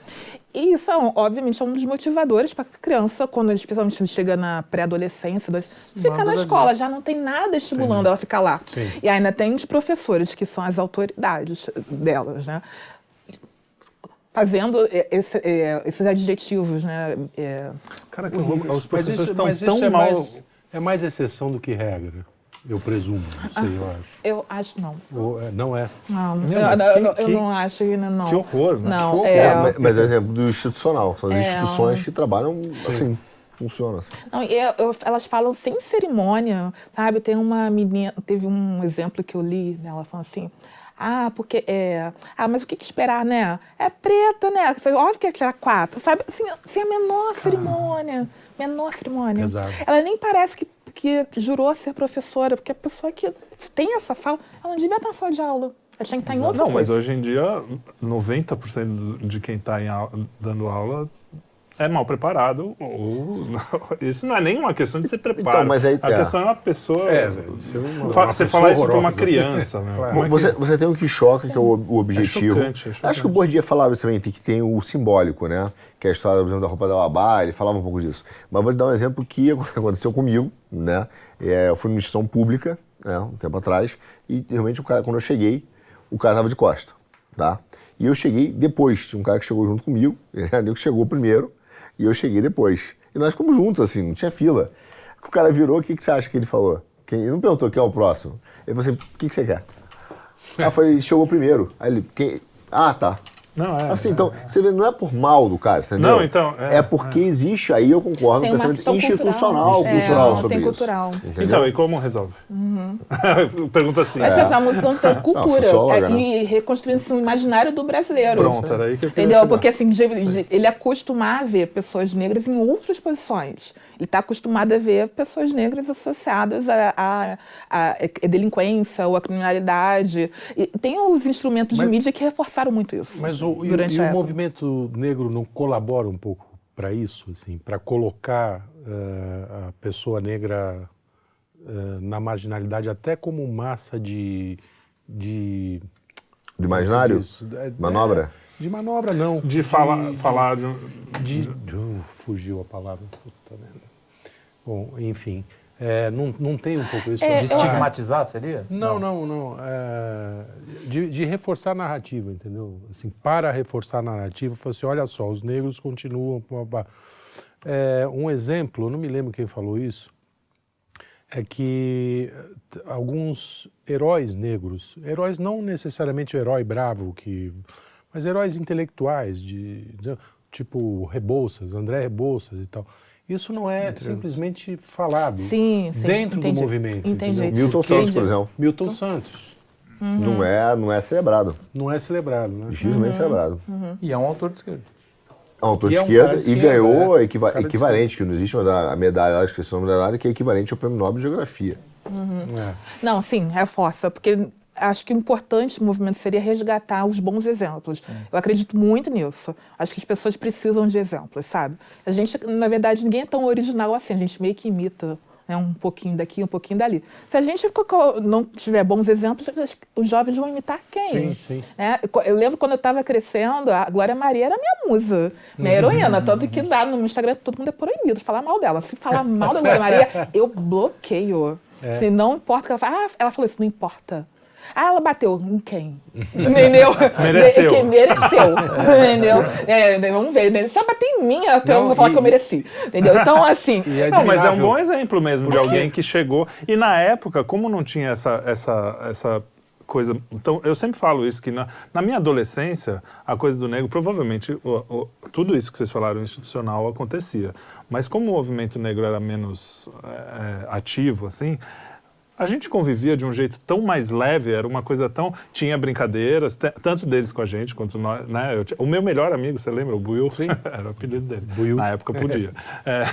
E isso, obviamente, é um dos motivadores para a criança, quando especialmente chega na pré-adolescência, fica na escola, já não tem nada estimulando Sim. ela a ficar lá. Sim. E ainda tem os professores, que são as autoridades delas, né? Fazendo esse, esses adjetivos, né? É... Cara, que os professores estão tão é mal... Mais, é mais exceção do que regra. Eu presumo, não sei, eu acho. Eu acho não. Ou, é, não é? Não, não eu, eu, que, eu, não acho que não. Que horror, né? Não, horror. É, é, mas é exemplo do institucional. São as é, instituições que trabalham assim. Funciona assim. Não, eu, elas falam sem cerimônia, sabe? Tem uma menina, teve um exemplo que eu li, né? ela falou assim, ah, porque é. Ah, mas o que, que esperar, né? É preta, né? Óbvio que é tirar quatro, sabe? Assim, sem a menor cerimônia. Ah. Menor cerimônia. Exato. Ela nem parece que que jurou ser professora, porque a pessoa que tem essa fala, ela não devia estar na sala de aula. Ela tinha que estar em outra Não, mas hoje em dia, 90% de quem está dando aula é mal preparado. Ou, isso não é nem uma questão de ser preparado. Então, mas aí, a é. questão é uma pessoa. É, você, uma, você falar isso para uma criança. né? claro. você, é que... você tem um que choca, que é o, o objetivo. É chocante, é chocante. Acho que o Bourdieu falava isso também, que tem o simbólico, né? Que é a história, por exemplo, da roupa da Babá, ele falava um pouco disso. Mas vou te dar um exemplo que aconteceu comigo, né? É, eu fui numa instituição pública, né, um tempo atrás, e realmente o cara, quando eu cheguei, o cara estava de costa, tá? E eu cheguei depois, tinha um cara que chegou junto comigo, ele chegou primeiro, e eu cheguei depois. E nós ficamos juntos, assim, não tinha fila. O cara virou, o que, que você acha que ele falou? Quem, ele não perguntou quem é o próximo. Ele falou assim, o que, que você quer? Aí eu falei, chegou primeiro. Aí ele, quem? Ah, tá. Não, é, assim, então, é, você vê, não é por mal do cara, entendeu? Não, então. É, é porque é. existe, aí eu concordo, um pensamento institucional, cultural, cultural sobre isso. Cultural. Entendeu? Então, e como resolve? Uhum. Pergunta assim. Essa é, é uma questão de cultura não, é, e reconstruindo o imaginário do brasileiro. Pronto, era aí que eu queria Entendeu? Porque assim, ele acostumar a ver pessoas negras em outras posições. Ele está acostumado a ver pessoas negras associadas à, delinquência ou à criminalidade. E tem os instrumentos mas, de mídia que reforçaram muito isso. Mas o, durante e, e o movimento negro não colabora um pouco para isso, assim, para colocar uh, a pessoa negra uh, na marginalidade até como massa de de, de imaginário, é, manobra. É, de manobra não. De, de falar, falar de, de, de uh, fugiu a palavra. Puta merda. Bom, enfim. É, não, não tem um pouco isso? É, de estigmatizar, seria? Não, não, não. É, de, de, reforçar a narrativa, entendeu? Assim, para reforçar a narrativa, falar assim, olha só, os negros continuam... É, um exemplo, não me lembro quem falou isso, é que alguns heróis negros, heróis não necessariamente o herói bravo, que, mas heróis intelectuais, de, de tipo Rebouças, André Rebouças e tal, isso não é simplesmente falado sim, sim, dentro entendi, do movimento. Entendi. Milton Santos, por exemplo. Milton Santos. Uhum. Não, é, não é celebrado. Não é celebrado, né? Dificilmente uhum. celebrado. Uhum. E é um autor de esquerda. É um autor de esquerda e, ganhou é. equiva equivalente, que não existe, mas a medalha, acho que é medalha, que é equivalente ao Prêmio Nobel de Geografia. Uhum. É. Não, sim, reforça, porque acho que o importante do movimento seria resgatar os bons exemplos. Sim. Eu acredito muito nisso. Acho que as pessoas precisam de exemplos, sabe? A gente, na verdade, ninguém é tão original assim, a gente meio que imita né, um pouquinho daqui, um pouquinho dali. Se a gente não tiver bons exemplos, os jovens vão imitar quem? Sim, sim. É, eu lembro quando eu estava crescendo, a Glória Maria era minha musa, minha heroína, tanto que lá no Instagram todo mundo é proibido falar mal dela. Se falar mal da Glória Maria, eu bloqueio. É. Se não importa que ela fala, ah, ela falou isso, não importa. Ah, ela bateu em quem? Entendeu? Mereceu. Quem mereceu. Entendeu? É, vamos ver. Né? Se ela bater em mim, até eu vou falar e... que eu mereci. Entendeu? Então, assim. É não, mas é um bom exemplo mesmo de alguém que chegou. E na época, como não tinha essa, essa, essa coisa. Então, eu sempre falo isso, que na, na minha adolescência, a coisa do negro, provavelmente, o, o, tudo isso que vocês falaram institucional acontecia. Mas como o movimento negro era menos é, ativo, assim, a gente convivia de um jeito tão mais leve, era uma coisa tão. Tinha brincadeiras, tanto deles com a gente quanto nós. Né? Eu, o meu melhor amigo, você lembra? O Buiu? Sim. era o apelido dele. Buiu. Na época podia. é,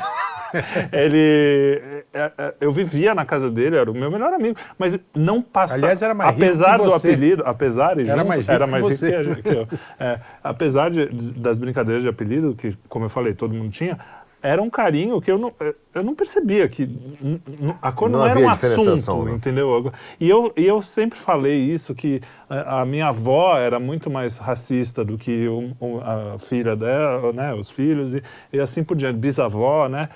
ele. É, é, eu vivia na casa dele, era o meu melhor amigo. Mas não passa. Aliás, era mais apesar rico do apelido, apesar e era junto, mais rico era mais rico que, que eu. É, apesar de, das brincadeiras de apelido, que, como eu falei, todo mundo tinha, era um carinho que eu não, eu não percebia que a cor não, não era um assunto, né? entendeu? E eu, e eu sempre falei isso, que a, a minha avó era muito mais racista do que o, a filha dela, né, os filhos, e, e assim por diante, bisavó, né?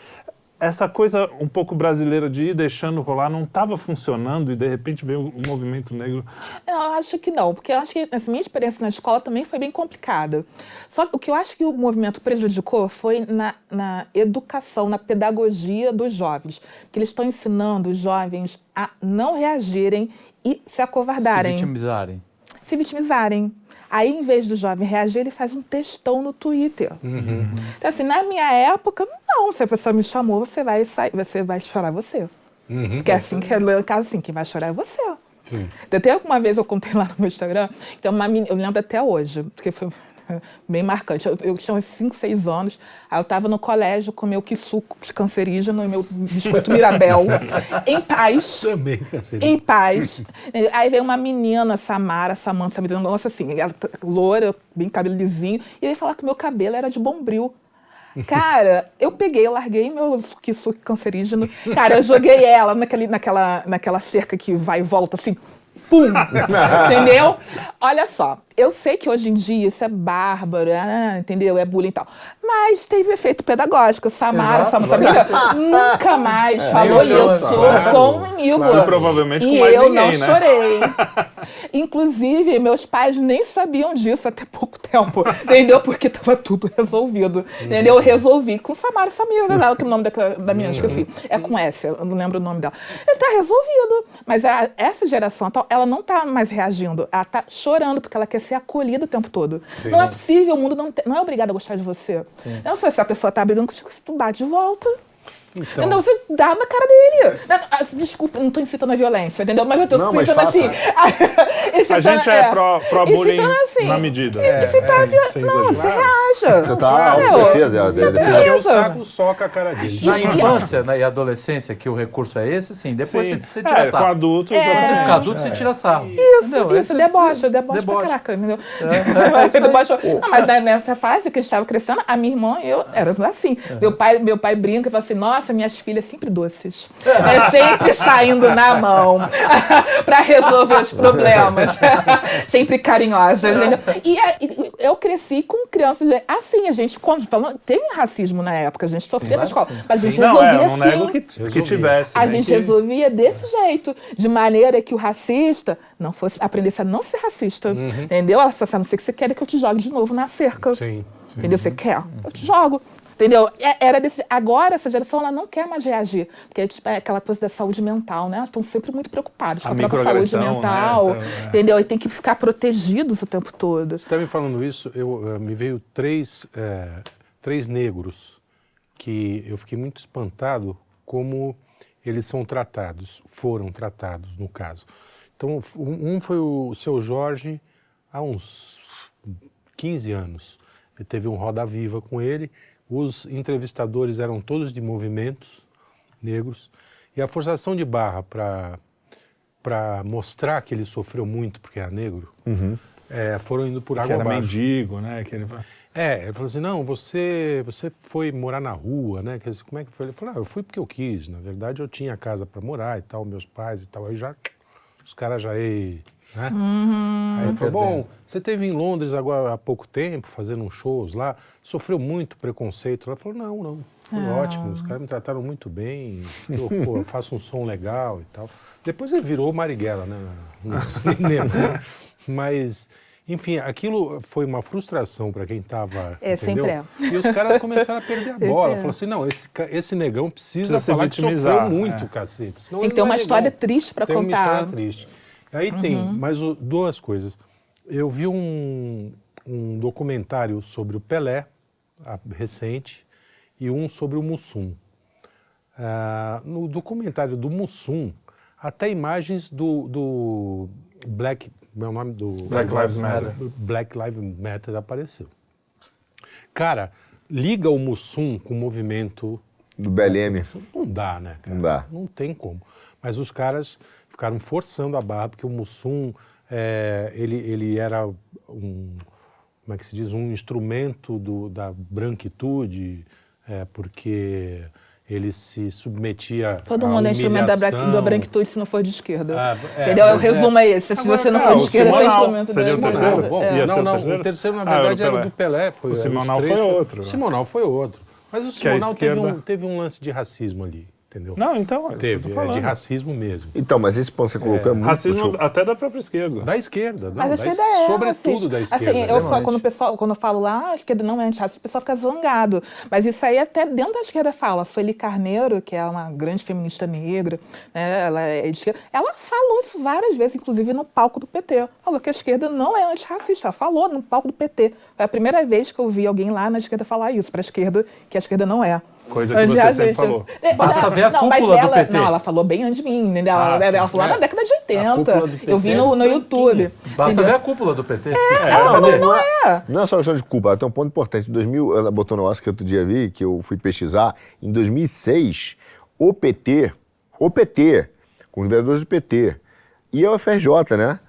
Essa coisa um pouco brasileira de ir deixando rolar não estava funcionando e de repente veio o movimento negro? Eu acho que não, porque eu acho que essa minha experiência na escola também foi bem complicada. Só que o que eu acho que o movimento prejudicou foi na, na educação, na pedagogia dos jovens, que eles estão ensinando os jovens a não reagirem e se acovardarem. Se vitimizarem. Se vitimizarem. Aí, em vez do jovem reagir, ele faz um textão no Twitter. Uhum. Então, assim, na minha época, não. Se a pessoa me chamou, você vai sair, você vai chorar você. Uhum. Porque é assim que é caso assim, quem vai chorar é você. Sim. Até alguma vez eu contei lá no meu Instagram, então uma menina, eu lembro até hoje, porque foi bem marcante. Eu, eu tinha uns 5, 6 anos, aí eu estava no colégio com meu suco cancerígeno e meu biscoito Mirabel, em paz. Também cancerígeno. Em paz. Aí veio uma menina, Samara, Samantha, me dando, nossa, assim, ela loura, bem cabelo lisinho, e veio falar que meu cabelo era de bombril. Cara, eu peguei, eu larguei meu suco cancerígeno. Cara, eu joguei ela naquele, naquela, naquela cerca que vai e volta, assim, pum! entendeu? Olha só, eu sei que hoje em dia isso é bárbaro, ah, entendeu? É bullying e tal. Mas teve efeito pedagógico. Samara, Samara, nunca mais é, falou isso claro, comigo. Claro, provavelmente com e mais eu ninguém, não né? chorei. Inclusive, meus pais nem sabiam disso até pouco tempo, entendeu? Porque estava tudo resolvido, entendeu? Eu resolvi com Samara Samira, que é o nome da, da minha, esqueci. É com S, eu não lembro o nome dela. Está resolvido. Mas a, essa geração, ela não está mais reagindo, ela está chorando porque ela quer ser acolhida o tempo todo. Sim. Não é possível, o mundo não, te, não é obrigado a gostar de você. Sim. Eu não sei se a pessoa está brigando contigo, se tu bate de volta. Então. Não, você dá na cara dele. Ah, desculpa, não estou incitando a violência, entendeu? Mas eu estou incitando assim. a gente é, é pró-bullying assim, na medida. É, incitar é, a violência. Não, você reaja. Você está autodefesa. É, defesa. o saco soca a cara dele. Na infância né, e adolescência, que o recurso é esse, sim. Depois sim. você, você tira é, sarro. Com adultos, é. Quando você fica adulto, você tira sarro. Isso, entendeu? isso. Debocha, debocha, debocha pra caraca, entendeu? É. debocha. Não, mas nessa fase que a gente estava crescendo, a minha irmã e eu era assim. Meu pai, meu pai brinca e fala assim, nossa, nossa, minhas filhas sempre doces. É sempre saindo na mão para resolver os problemas. sempre carinhosas. E eu cresci com crianças assim, a gente, quando falando, tem racismo na época, a gente sofria na escola. Mas a gente não, resolvia é, não assim. Que, que tivesse. A né, gente que... resolvia desse jeito, de maneira que o racista não fosse aprendesse a não ser racista. Uhum. Entendeu? Ela a não ser que você quer que eu te jogue de novo na cerca. Sim. Sim. Entendeu? Você quer? Eu te jogo. Entendeu? É, era desse, agora, essa geração ela não quer mais reagir, porque tipo, é aquela coisa da saúde mental, né? Elas estão sempre muito preocupadas com a, a própria saúde né? mental, né? Entendeu? E tem que ficar protegidos o tempo todo. Você está me falando isso, eu, uh, me veio três, é, três negros que eu fiquei muito espantado como eles são tratados, foram tratados, no caso. Então, um foi o seu Jorge há uns 15 anos. Ele teve um Roda Viva com ele. Os entrevistadores eram todos de movimentos negros. E a forçação de barra para mostrar que ele sofreu muito porque era negro, uhum. é, foram indo por água que era abaixo. mendigo, né? Que ele... É, ele falou assim, não, você, você foi morar na rua, né? Como é que foi? Ele falou, ah, eu fui porque eu quis. Na verdade, eu tinha casa para morar e tal, meus pais e tal. Aí já, os caras já... Aí, né? Uhum, Aí ele falou, bom, você teve em Londres agora há pouco tempo, fazendo uns shows lá, sofreu muito preconceito. Ela falou, não, não, foi ah. ótimo, os caras me trataram muito bem, eu, pô, eu faço um som legal e tal. Depois ele virou Marighella, né, no cinema. Mas enfim, aquilo foi uma frustração para quem estava. É, entendeu? sempre é. E os caras começaram a perder a bola. É. Falaram assim: não, esse, esse negão precisa, precisa falar que sofreu muito, é. cacete. Tem que ter uma história triste para contar. Tem uma história triste. Aí uhum. tem mais duas coisas. Eu vi um, um documentário sobre o Pelé, recente, e um sobre o Mussum. Ah, no documentário do Mussum, até imagens do, do Black meu nome do Black Lives Matter. Black Lives Matter apareceu. Cara, liga o Mussum com o movimento do BLM. Não dá, né? Cara? Não dá. Não tem como. Mas os caras ficaram forçando a barra porque o Mussum é, ele, ele era um como é que se diz um instrumento do, da branquitude é, porque ele se submetia Todo mundo é instrumento da, da branquitude se não for de esquerda. Ah, é, Entendeu? O resumo é, é esse. Se você não for de esquerda, é instrumento seria da esquerda. o terceiro? É. Não, não, o terceiro, na verdade, ah, era, o do Pelé. Foi, o Simonal foi outro. O Simonal foi outro. Mas o Simonal esquerda... teve, um, teve um lance de racismo ali entendeu? Não, então. É Teve, é de racismo mesmo. Então, mas esse ponto que você colocou é, é muito. Racismo até da própria esquerda. Da esquerda, não, mas a esquerda é. Sobretudo da esquerda. Assim, eu falo, quando, o pessoal, quando eu falo lá, a esquerda não é antirracista, o pessoal fica zangado. Mas isso aí até dentro da esquerda fala. A Sueli Carneiro, que é uma grande feminista negra, né, ela é de esquerda, ela falou isso várias vezes, inclusive no palco do PT. Falou que a esquerda não é antirracista. Ela falou no palco do PT. Foi a primeira vez que eu vi alguém lá na esquerda falar isso, para a esquerda, que a esquerda não é. Coisa que você sempre falou. É, Basta ver a não, cúpula ela, do PT. Não, ela falou bem antes de mim, entendeu? Ela, ah, ela falou lá é. na década de 80. Eu vi no, no YouTube. Basta entendeu? ver a cúpula do PT. É, ela falou, não é. Não é só questão de cúpula, tem um ponto importante. Em 2000, ela botou no Oscar que outro dia vi, que eu fui pesquisar. Em 2006, o PT, o PT, com os vereadores do PT, e a UFRJ, né?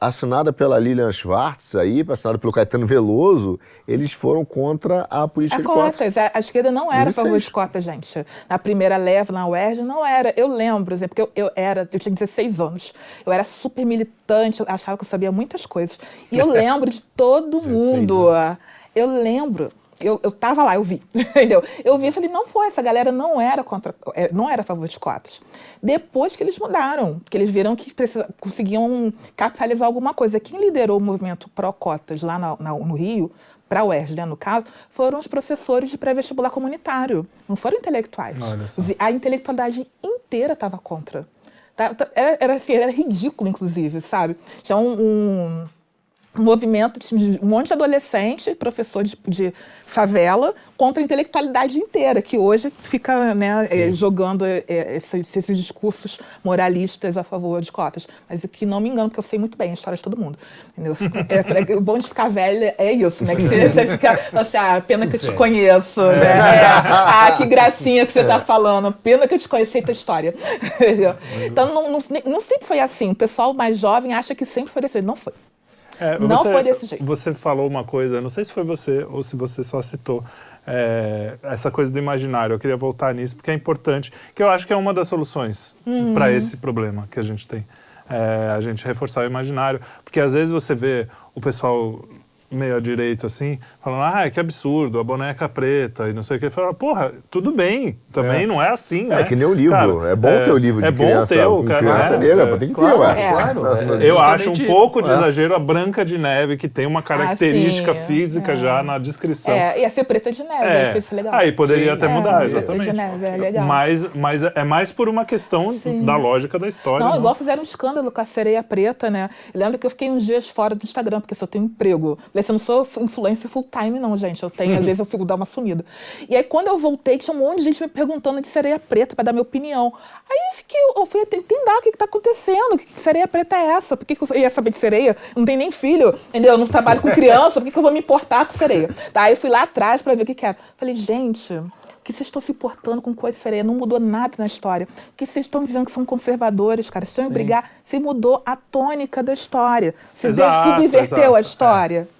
Assinada pela Lilian Schwartz, aí, assinada pelo Caetano Veloso, eles foram contra a política a de cotas. A, a esquerda não era a favor de cotas, gente. Na primeira leva, na UERJ, não era. Eu lembro, porque eu, eu, era, eu tinha 16 anos. Eu era super militante, eu achava que eu sabia muitas coisas. E eu lembro de todo mundo. Eu lembro eu, eu tava lá, eu vi, entendeu? Eu vi e falei, não foi, essa galera não era contra, é, não era a favor de cotas. Depois que eles mudaram, que eles viram que precisa, conseguiam capitalizar alguma coisa. Quem liderou o movimento pró-cotas lá na, na, no Rio, para o UERJ, né, no caso, foram os professores de pré-vestibular comunitário, não foram intelectuais. A intelectualidade inteira estava contra. Tá, tá, era, era, assim, era ridículo, inclusive, sabe? Tinha um, um um movimento de um monte de adolescente, professor de, de, favela, contra a intelectualidade inteira, que hoje fica né, é, jogando é, esses, esses, discursos moralistas a favor de cotas. Mas que não me engano, porque eu sei muito bem a história de todo mundo. Entendeu? É, o bom de ficar velha é isso, né? Que você, você fica assim, ah, pena que eu te conheço, né? É, ah, que gracinha que você está falando, pena que eu te conheço, sei tua história. então, não, não, não sempre foi assim. O pessoal mais jovem acha que sempre foi assim. Não foi. É, não você, foi desse jeito. Você falou uma coisa, não sei se foi você ou se você só citou, é, essa coisa do imaginário. Eu queria voltar nisso porque é importante, que eu acho que é uma das soluções uhum. para esse problema que a gente tem. É, a gente reforçar o imaginário, porque às vezes você vê o pessoal meio à direita, assim, falando, ah, que absurdo, a boneca preta e não sei o que. Fala, porra, tudo bem, também é. não é assim, né? É que nem o livro, cara, é bom é, ter o livro de é criança, bom ter o, cara, criança é, negra, é, tem que claro, ter, ué. É. Claro, eu acho um pouco de exagero a Branca de Neve, que tem uma característica ah, física já na descrição. É, ia ser preta de neve, é. isso legal. Aí poderia sim, até mudar, exatamente. Preta de neve, é legal. Mas, mas é mais por uma questão sim. da lógica da história. Não, não, igual fizeram um escândalo com a sereia preta, né? lembro que eu fiquei uns dias fora do Instagram, porque só tenho emprego. Eu não sou influencer full time, não, gente. Eu tenho, às vezes eu fico dar uma sumida. E aí, quando eu voltei, tinha um monte de gente me perguntando de sereia preta para dar minha opinião. Aí eu fiquei, eu fui entender o que, está acontecendo. Que sereia preta é essa? Por que, que eu ia saber de sereia? Não tem nem filho, entendeu? Eu não trabalho com criança, por que, que eu vou me importar com sereia? Tá, aí eu fui lá atrás para ver o que, que era. Falei, gente, que vocês estão se importando com coisa sereia, não mudou nada na história. Que vocês estão dizendo que são conservadores, cara, estão em brigar, se mudou a tônica da história. Se subverteu exato, a história. É.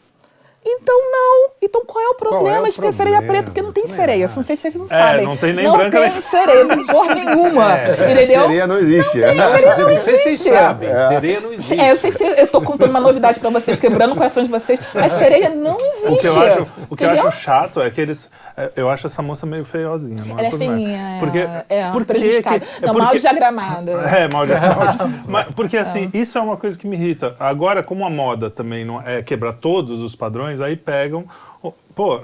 Então, não. Então, qual é o problema é o de ter sereia preta? Porque não tem sereia. Não sei se vocês não é, sabem. Não tem nem não branca. Não tem sereia, não tem cor nenhuma. É, entendeu? Sereia não existe. Não, tem, não, sereia não, não sei se vocês sabem. É. Sereia não existe. É, eu sei se eu estou contando uma novidade para vocês, quebrando o coração de vocês, mas sereia não existe. O que eu acho, o que eu acho chato é que eles é, eu acho essa moça meio feiozinha. Não Ela é, é feinha, porque, é, por prejudicada. Que, não, porque, mal diagramada. É, mal diagramada. porque assim, é. isso é uma coisa que me irrita. Agora, como a moda também não é quebrar todos os padrões, aí pegam... Pô,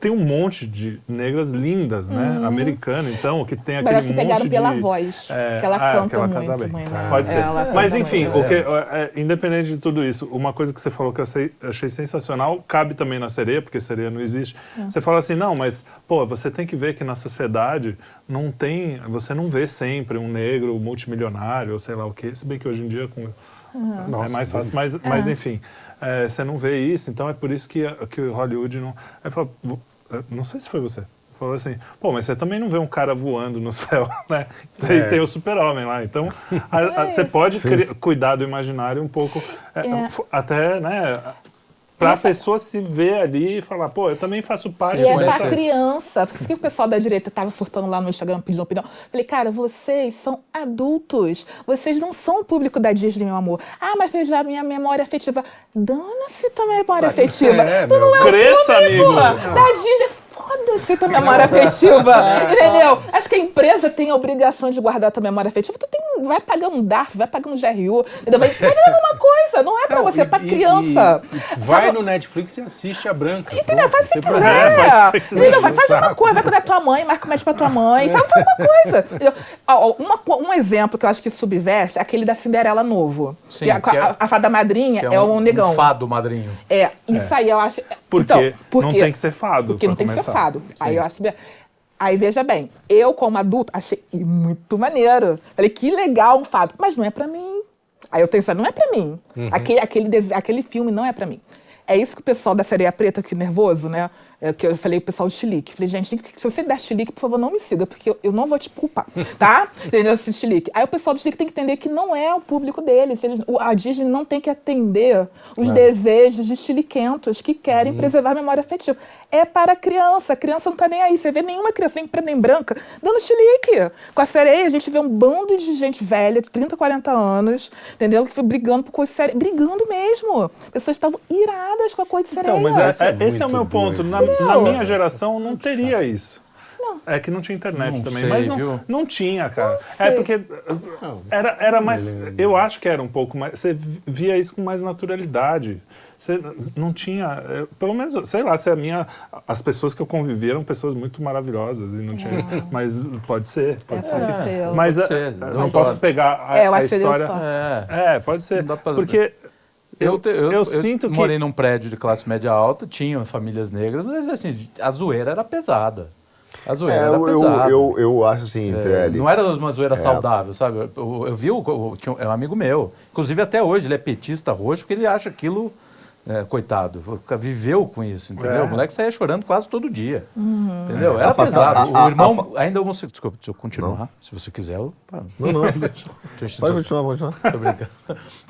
tem um monte de negras lindas, né? Uhum. Americana, então, que tem aquele Mas acho que monte pegaram pela de... voz, é, que ela ah, canta que ela muito. Canta bem. Mãe, Pode ser. Mas, enfim, o que, é, independente de tudo isso, uma coisa que você falou que eu achei, achei sensacional, cabe também na sereia, porque sereia não existe. Uhum. Você fala assim, não, mas, pô, você tem que ver que na sociedade não tem... Você não vê sempre um negro multimilionário, ou sei lá o quê. Se bem que hoje em dia com, uhum. é mais fácil, mas, mas enfim... É, você não vê isso, então é por isso que, que o Hollywood não. Aí fala, não sei se foi você. Falou assim, pô, mas você também não vê um cara voando no céu, né? Tem, é. tem o super-homem lá. Então, a, a, você pode cuidar do imaginário um pouco, é, é. até, né? Para a pessoa se ver ali e falar, pô, eu também faço parte E é para criança. Por isso que o pessoal da direita estava surtando lá no Instagram pedindo opinião. Falei, cara, vocês são adultos. Vocês não são o público da Disney, meu amor. Ah, mas já minha memória afetiva. Dana-se tua memória afetiva. É, tu não é Cresça, amigo. da Disney foda-se tua memória afetiva. entendeu? Acho que a empresa tem a obrigação de guardar tua memória afetiva. Tu tem, vai pagar um DARF, vai pagar um GRU, entendeu? vai, vai ver alguma coisa. Não é pra não, você, é pra criança. E, e vai no Netflix e assiste a Branca. Entendeu? Faz o que quiser. É, faz, que quiser. Entendeu? Vai fazer uma coisa, vai cuidar da tua mãe, marca mais pra tua mãe. Faz, faz uma coisa. Ó, uma, um exemplo que eu acho que subverte é aquele da Cinderela novo. Sim, que a, que é, a, a, fada madrinha é, é um, um negão. Um fado madrinho. É, isso é. aí eu acho. Por então, quê? Porque, não tem que ser fado. Porque não tem que ser fado. Sim. Aí eu acho. Aí veja bem, eu como adulto achei muito maneiro. Falei, que legal um fado. Mas não é para mim. Aí eu pensei, não é para mim. Uhum. Aquele, aquele, aquele filme não é para mim. É isso que o pessoal da Sereia Preta, que nervoso, né? É, que eu falei pro pessoal do Chilique. Falei, gente, se você der Chilique, por favor, não me siga, porque eu, eu não vou te culpar, tá? Entendeu? Esse Chilique. Aí o pessoal do Chilique tem que entender que não é o público deles. Eles, a Disney não tem que atender os é. desejos de chiliquentos que querem uhum. preservar a memória afetiva. É para criança. A criança não tá nem aí. Você vê nenhuma criança em preta nem branca dando chilique. Com a sereia, a gente vê um bando de gente velha, de 30, 40 anos, entendeu? Que foi brigando por coisa séria. Brigando mesmo. Pessoas estavam iradas com a coisa de sereia. Então, mas é, é, esse é o meu ponto. Na, na minha geração não teria isso. Não. É que não tinha internet não também. Sei, mas não, não tinha, cara. Não é porque era, era mais. Eu acho que era um pouco mais. Você via isso com mais naturalidade. Você não tinha. Pelo menos, sei lá, se a minha. As pessoas que eu convivi eram pessoas muito maravilhosas e não tinha isso. Mas pode ser, pode é, ser. Pode ser. Mas pode ser. não posso pegar a, é, a história. É. é, pode ser. Porque eu, eu, eu, eu sinto que... morei num prédio de classe média alta, tinham famílias negras, mas assim, a zoeira era pesada. A zoeira é, era pesada. Eu, eu, acho assim, é, Não era uma zoeira é. saudável, sabe? Eu, eu vi, o, tinha um amigo meu, inclusive até hoje, ele é petista roxo, porque ele acha aquilo é, coitado, viveu com isso, entendeu? É. O moleque saía chorando quase todo dia. Uhum. Entendeu? Era a pesado. A, a, o irmão, a, ainda homossexual. Desculpa, deixa eu continuar. Não. Se você quiser, eu. Não, não. pode continuar, pode continuar. Tô brincando.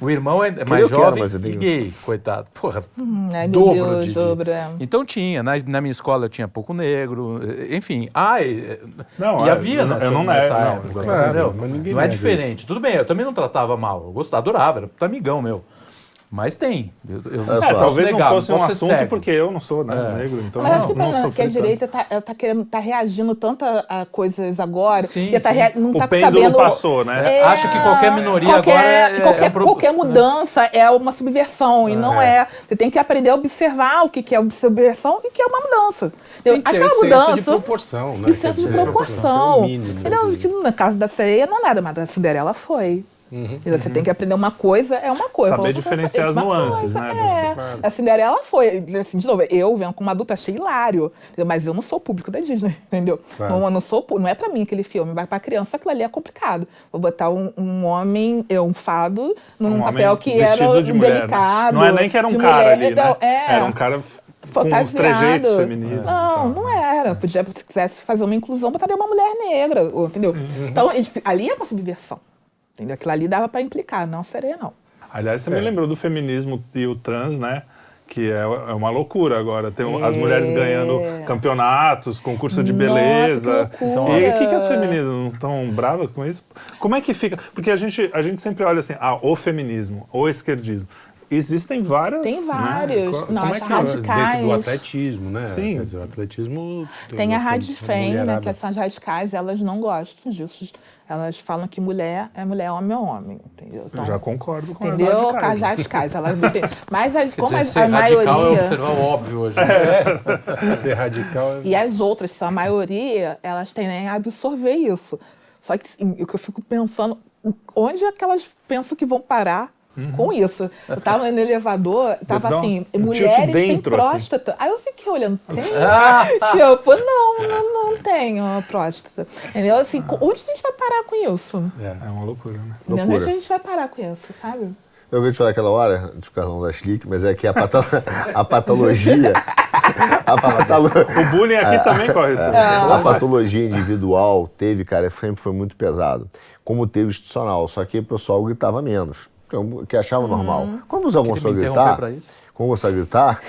O irmão é mais jovem quero, e gay, coitado. Porra, hum, dobro Deus, de. Dobro, é. Então tinha. Na, na, minha escola tinha pouco negro, enfim. Ah, e, não, e havia eu, nessa, eu não nessa é, época, não, entendeu? não é diferente. Isso. Tudo bem, eu também não tratava mal. Eu gostava, adorava, era amigão meu. Mas tem. Eu, eu é, talvez negar, não fosse um assunto segue. porque eu não sou né, é. negro, então Mas não, acho que, não, não que a direita está tá querendo, tá reagindo tanto a, a coisas agora, sim, que tá rea, não o tá pêndulo sabendo, passou, né? É, Acha que qualquer minoria qualquer, agora é, qualquer, é um qualquer mudança é uma subversão e não é. é. Você tem que aprender a observar o que é subversão e o que é uma mudança. Tem Aquela mudança de proporção, né? De senso de proporção. Mínimo, na casa da sereia não é nada, mas a Cinderela foi. Uhum. Você tem que aprender uma coisa, é uma coisa. Saber diferenciar as nuances, coisa, né? É. A Cinderela foi, assim, de novo, eu vendo como adulta, achei hilário, mas eu não sou público da Disney, entendeu? Claro. Não, não, sou, não é para mim aquele filme, vai para criança, aquilo ali é complicado. Vou botar um, um homem, um fado, num um papel que era de mulher, delicado. Não é nem que era um cara mulher, ali, né? É, era um cara com os trejeitos femininos. Não, não era. Podia, se quisesse fazer uma inclusão, botaria uma mulher negra, entendeu? Sim. Então, ali é uma subversão. Entendeu? Aquilo ali dava para implicar, não seria não. Aliás, você é. me lembrou do feminismo e o trans, né? Que é, é uma loucura agora. Tem é. as mulheres ganhando campeonatos, concurso de beleza. Nossa, e o que, que as feministas não estão bravas com isso? Como é que fica? Porque a gente, a gente sempre olha assim, ah, o feminismo, o esquerdismo. Existem várias. Tem né? vários. Né? Nós, é radicais. Dentro do atletismo, né? Sim. Dizer, o atletismo. Tem a Radifem, né? Que são as radicais, elas não gostam disso. Elas falam que mulher é mulher, homem é homem, entendeu? Então, Eu já concordo com entendeu? as radicais. As radicais, elas Mas as, como dizer, a, a maioria... radical é observar o óbvio hoje. É. ser radical é... E as outras, são a maioria, elas tendem a absorver isso. Só que assim, o que eu fico pensando, onde é que elas pensam que vão parar Uhum. com isso. Eu tava no elevador, tava assim, mulheres têm assim. próstata. Assim. Aí eu fiquei olhando, tem? tipo, não, não, não tenho próstata. Entendeu? Assim, ah. onde a gente vai parar com isso? É, é uma loucura, né? Loucura. Onde a gente vai parar com isso, sabe? Eu ouvi te falar aquela hora, do Carlão da Schlick, mas é que a, pato... a patologia. a patolo... O bullying aqui é, também corre isso. É, a patologia individual teve, cara, sempre foi muito pesado. Como teve institucional, só que o pessoal gritava menos que achava normal. Uhum. Quando você começou a gritar, quando você gritar,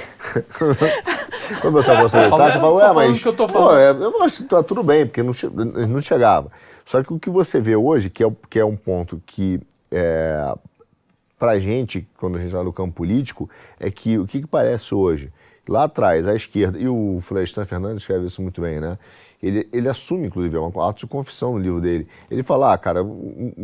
quando você começou a gritar, você fala, ué, mas que eu, tô falando. Pô, é, eu acho que tá tudo bem, porque não, não chegava. Só que o que você vê hoje, que é, que é um ponto que é, pra gente, quando a gente está no campo político, é que o que, que parece hoje? Lá atrás, à esquerda, e o Florestan Fernandes escreve isso muito bem, né? Ele, ele assume, inclusive, é um ato de confissão no livro dele. Ele fala, ah, cara,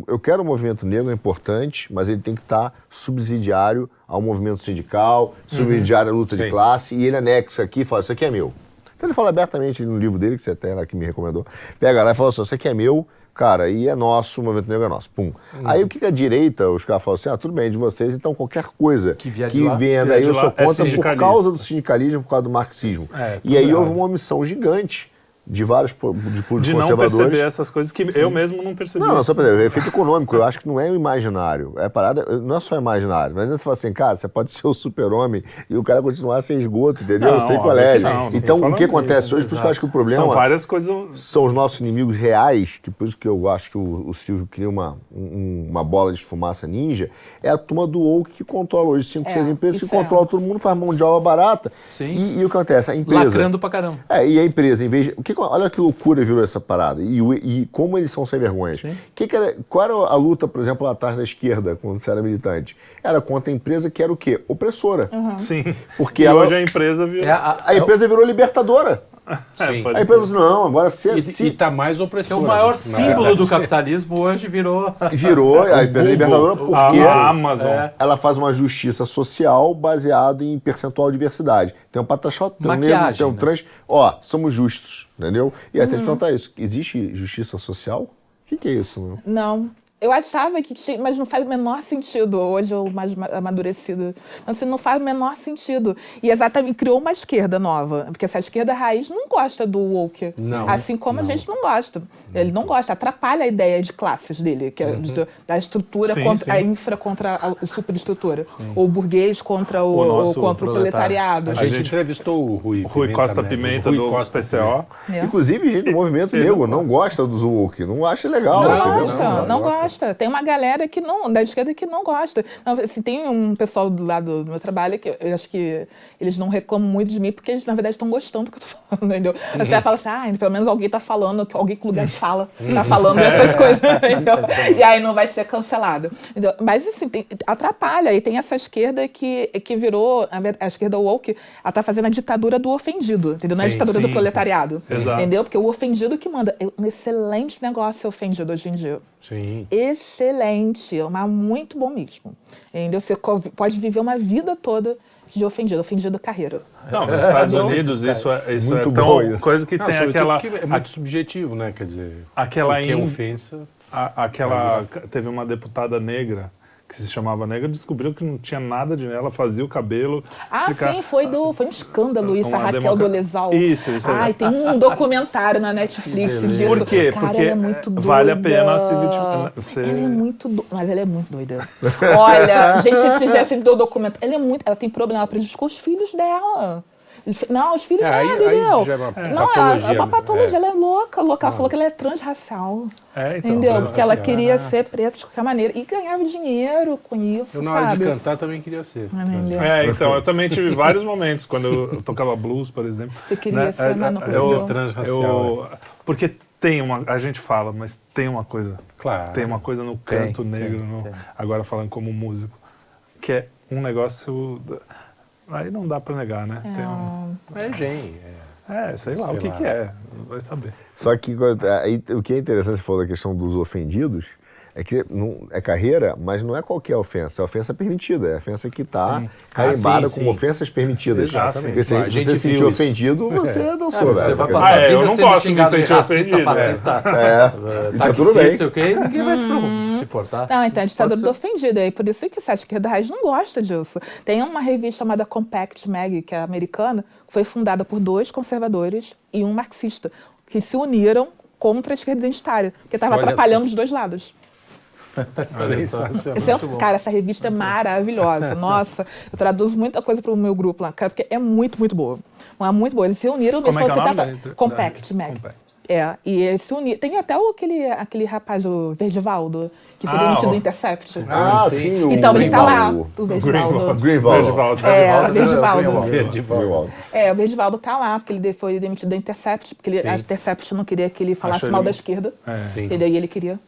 eu quero o movimento negro, é importante, mas ele tem que estar subsidiário ao movimento sindical, subsidiário à luta de classe, e ele anexa aqui e fala, isso aqui é meu. Então ele fala abertamente no livro dele, que você até lá que me recomendou, pega lá e fala assim, isso aqui é meu, cara, e é nosso, o movimento negro é nosso. Pum. Uhum. Aí o que, que a direita, os caras falam assim, ah, tudo bem, é de vocês, então qualquer coisa que, que venha daí eu sou contra é por causa do sindicalismo, por causa do marxismo. É, e aí houve uma omissão gigante de vários de políticos de não perceber essas coisas que Sim. eu mesmo não percebi. Não, não só para o efeito econômico, eu acho que não é o imaginário. É parada, não é só imaginário. Mas você fala assim, cara, você pode ser o super-homem e o cara continuar sem esgoto, entendeu? Não, sem colégio. Então, o que acontece isso, hoje, por isso que eu acho que o problema. São várias coisas. São os nossos inimigos reais, que por isso que eu acho que o, o Silvio cria uma, um, uma bola de fumaça ninja, é a turma do woke que controla hoje cinco, é, seis empresas que controla é. todo mundo, faz mão de obra barata. Sim. E, e o que acontece? A empresa. Lacrando pra caramba. É, e a empresa, em vez de. Que, olha que loucura virou essa parada. E, e como eles são sem vergonha. Que que era, qual era a luta, por exemplo, lá atrás da esquerda, quando você era militante? Era contra a empresa que era o quê? Opressora. Uhum. Sim. Porque e ela, hoje a empresa virou... É, a, a, empresa virou libertadora. É, a empresa disse, não, agora se... E, se... e tá mais opressora. É o maior símbolo do capitalismo hoje virou... Virou a empresa libertadora porque... A Amazon. É, ela faz uma justiça social baseada em percentual de diversidade. Tem um pataxó, tem um negro, tem um trans... Ó, somos justos entendeu? E até te perguntar isso, existe justiça social? O que, que é isso? Meu? Não, eu achava que tinha, mas não faz o menor sentido. Hoje eu mais amadurecida. Mas assim, não faz o menor sentido. E exatamente criou uma esquerda nova. Porque essa esquerda raiz não gosta do woke. Não, assim como não. a gente não gosta. Ele não gosta, atrapalha a ideia de classes dele, que é uhum. da estrutura sim, contra sim. a infra contra a superestrutura. Sim. Ou o burguês contra o, o contra o proletariado. A, a gente, entrevistou o Rui, Rui Pimenta Costa Pimenta Rui do Costa PCO. É. Inclusive, gente do movimento negro não gosta do woke, não acha legal. Não gosta, não, não gosta gosta. Tem uma galera que não, da esquerda que não gosta. Não, assim, tem um pessoal do lado do meu trabalho que eu acho que eles não reclamam muito de mim porque eles, na verdade, estão gostando do que eu estou falando, entendeu? Uhum. Você fala assim, ah, pelo menos alguém está falando, alguém com lugar de fala está falando essas coisas, entendeu? E aí não vai ser cancelado. Entendeu? Mas, assim, tem, atrapalha. E tem essa esquerda que, que virou, a, esquerda woke, ela está fazendo a ditadura do ofendido, entendeu? Não é a ditadura sim. do proletariado, Exato. entendeu? Porque o ofendido que manda. É um excelente negócio ser ofendido hoje em dia. Sim. Excelente, mas muito bom mesmo. Entendeu? Você pode viver uma vida toda de ofendido, ofendido carreira. Não, nos Estados Unidos isso é, isso muito é tão bom isso. coisa que não, tem aquela... Que é muito subjetivo, né? Quer dizer, aquela que é ofensa a, aquela. Teve uma deputada negra que se chamava Negra, descobriu que não tinha nada de nela, fazia o cabelo. Ah, ficar... sim, foi, do, foi um escândalo isso, a Raquel democr... Dolezal. Isso, isso. Ai, tem um documentário na Netflix disso. Por quê? Cara, Porque é muito doida. vale a pena se você... Ela é muito doida, mas ela é muito doida. Olha, gente, se fizesse do documento, ela é muito, ela tem problema, ela prejudicou os filhos dela. Não, os filhos é, aí, entendeu? já é uma não, patologia. É uma patologia, é. ela é louca, louca. Ela ah. falou que ela é transracial. É, então, entendeu? Porque ela queria ah. ser preta de qualquer maneira. E ganhava dinheiro com isso. Eu, na hora de cantar, também queria ser. É, então, eu também tive vários momentos, quando eu, tocava blues, por exemplo. Você queria né? ser, mas não eu, transracial. Eu, porque tem uma. A gente fala, mas tem uma coisa. Claro. Tem uma coisa no canto tem, negro, tem, no, tem. agora falando como músico, que é um negócio. Aí não dá para negar, né? É, um... é gen. É, sei lá sei o que, lá. que é, vai saber. Só que aí, o que é interessante, você falou da questão dos ofendidos, é que não, é carreira, mas não é qualquer ofensa, é ofensa permitida, é ofensa que está carimbada ah, sim, como sim. ofensas permitidas. Exatamente. Porque se você se sentir ofendido, você é. dançou. É, você vai passar ah, é, eu não gosto de me sentir racista, ofendido. fascista, é. é. Tá tudo bem. Okay? Ninguém vai se importar. Não, então, a ditadura do ofendido. E por isso que a esquerda raiz não gosta disso. Tem uma revista chamada Compact Mag, que é americana, que foi fundada por dois conservadores e um marxista, que se uniram contra a esquerda identitária, porque estava atrapalhando os dois lados. Esse é, cara, essa revista é maravilhosa. Nossa, eu traduzo muita coisa para o meu grupo lá, cara, porque é muito, muito boa. É muito boa. Eles se uniram. Como é que é o nome? Da, Compact, Mac. Compact. É, e eles se uniram. Tem até o, aquele, aquele rapaz, o Verdivaldo, que foi ah, demitido do Intercept. Ah, sim. O então ele tá lá, o Verdivaldo. Greenwald. É, o Verdivaldo. É, o Verdivaldo tá lá, porque ele foi demitido da Intercept, porque ele, a Intercept não queria que ele falasse Acho mal ele... da esquerda. É. E daí ele queria.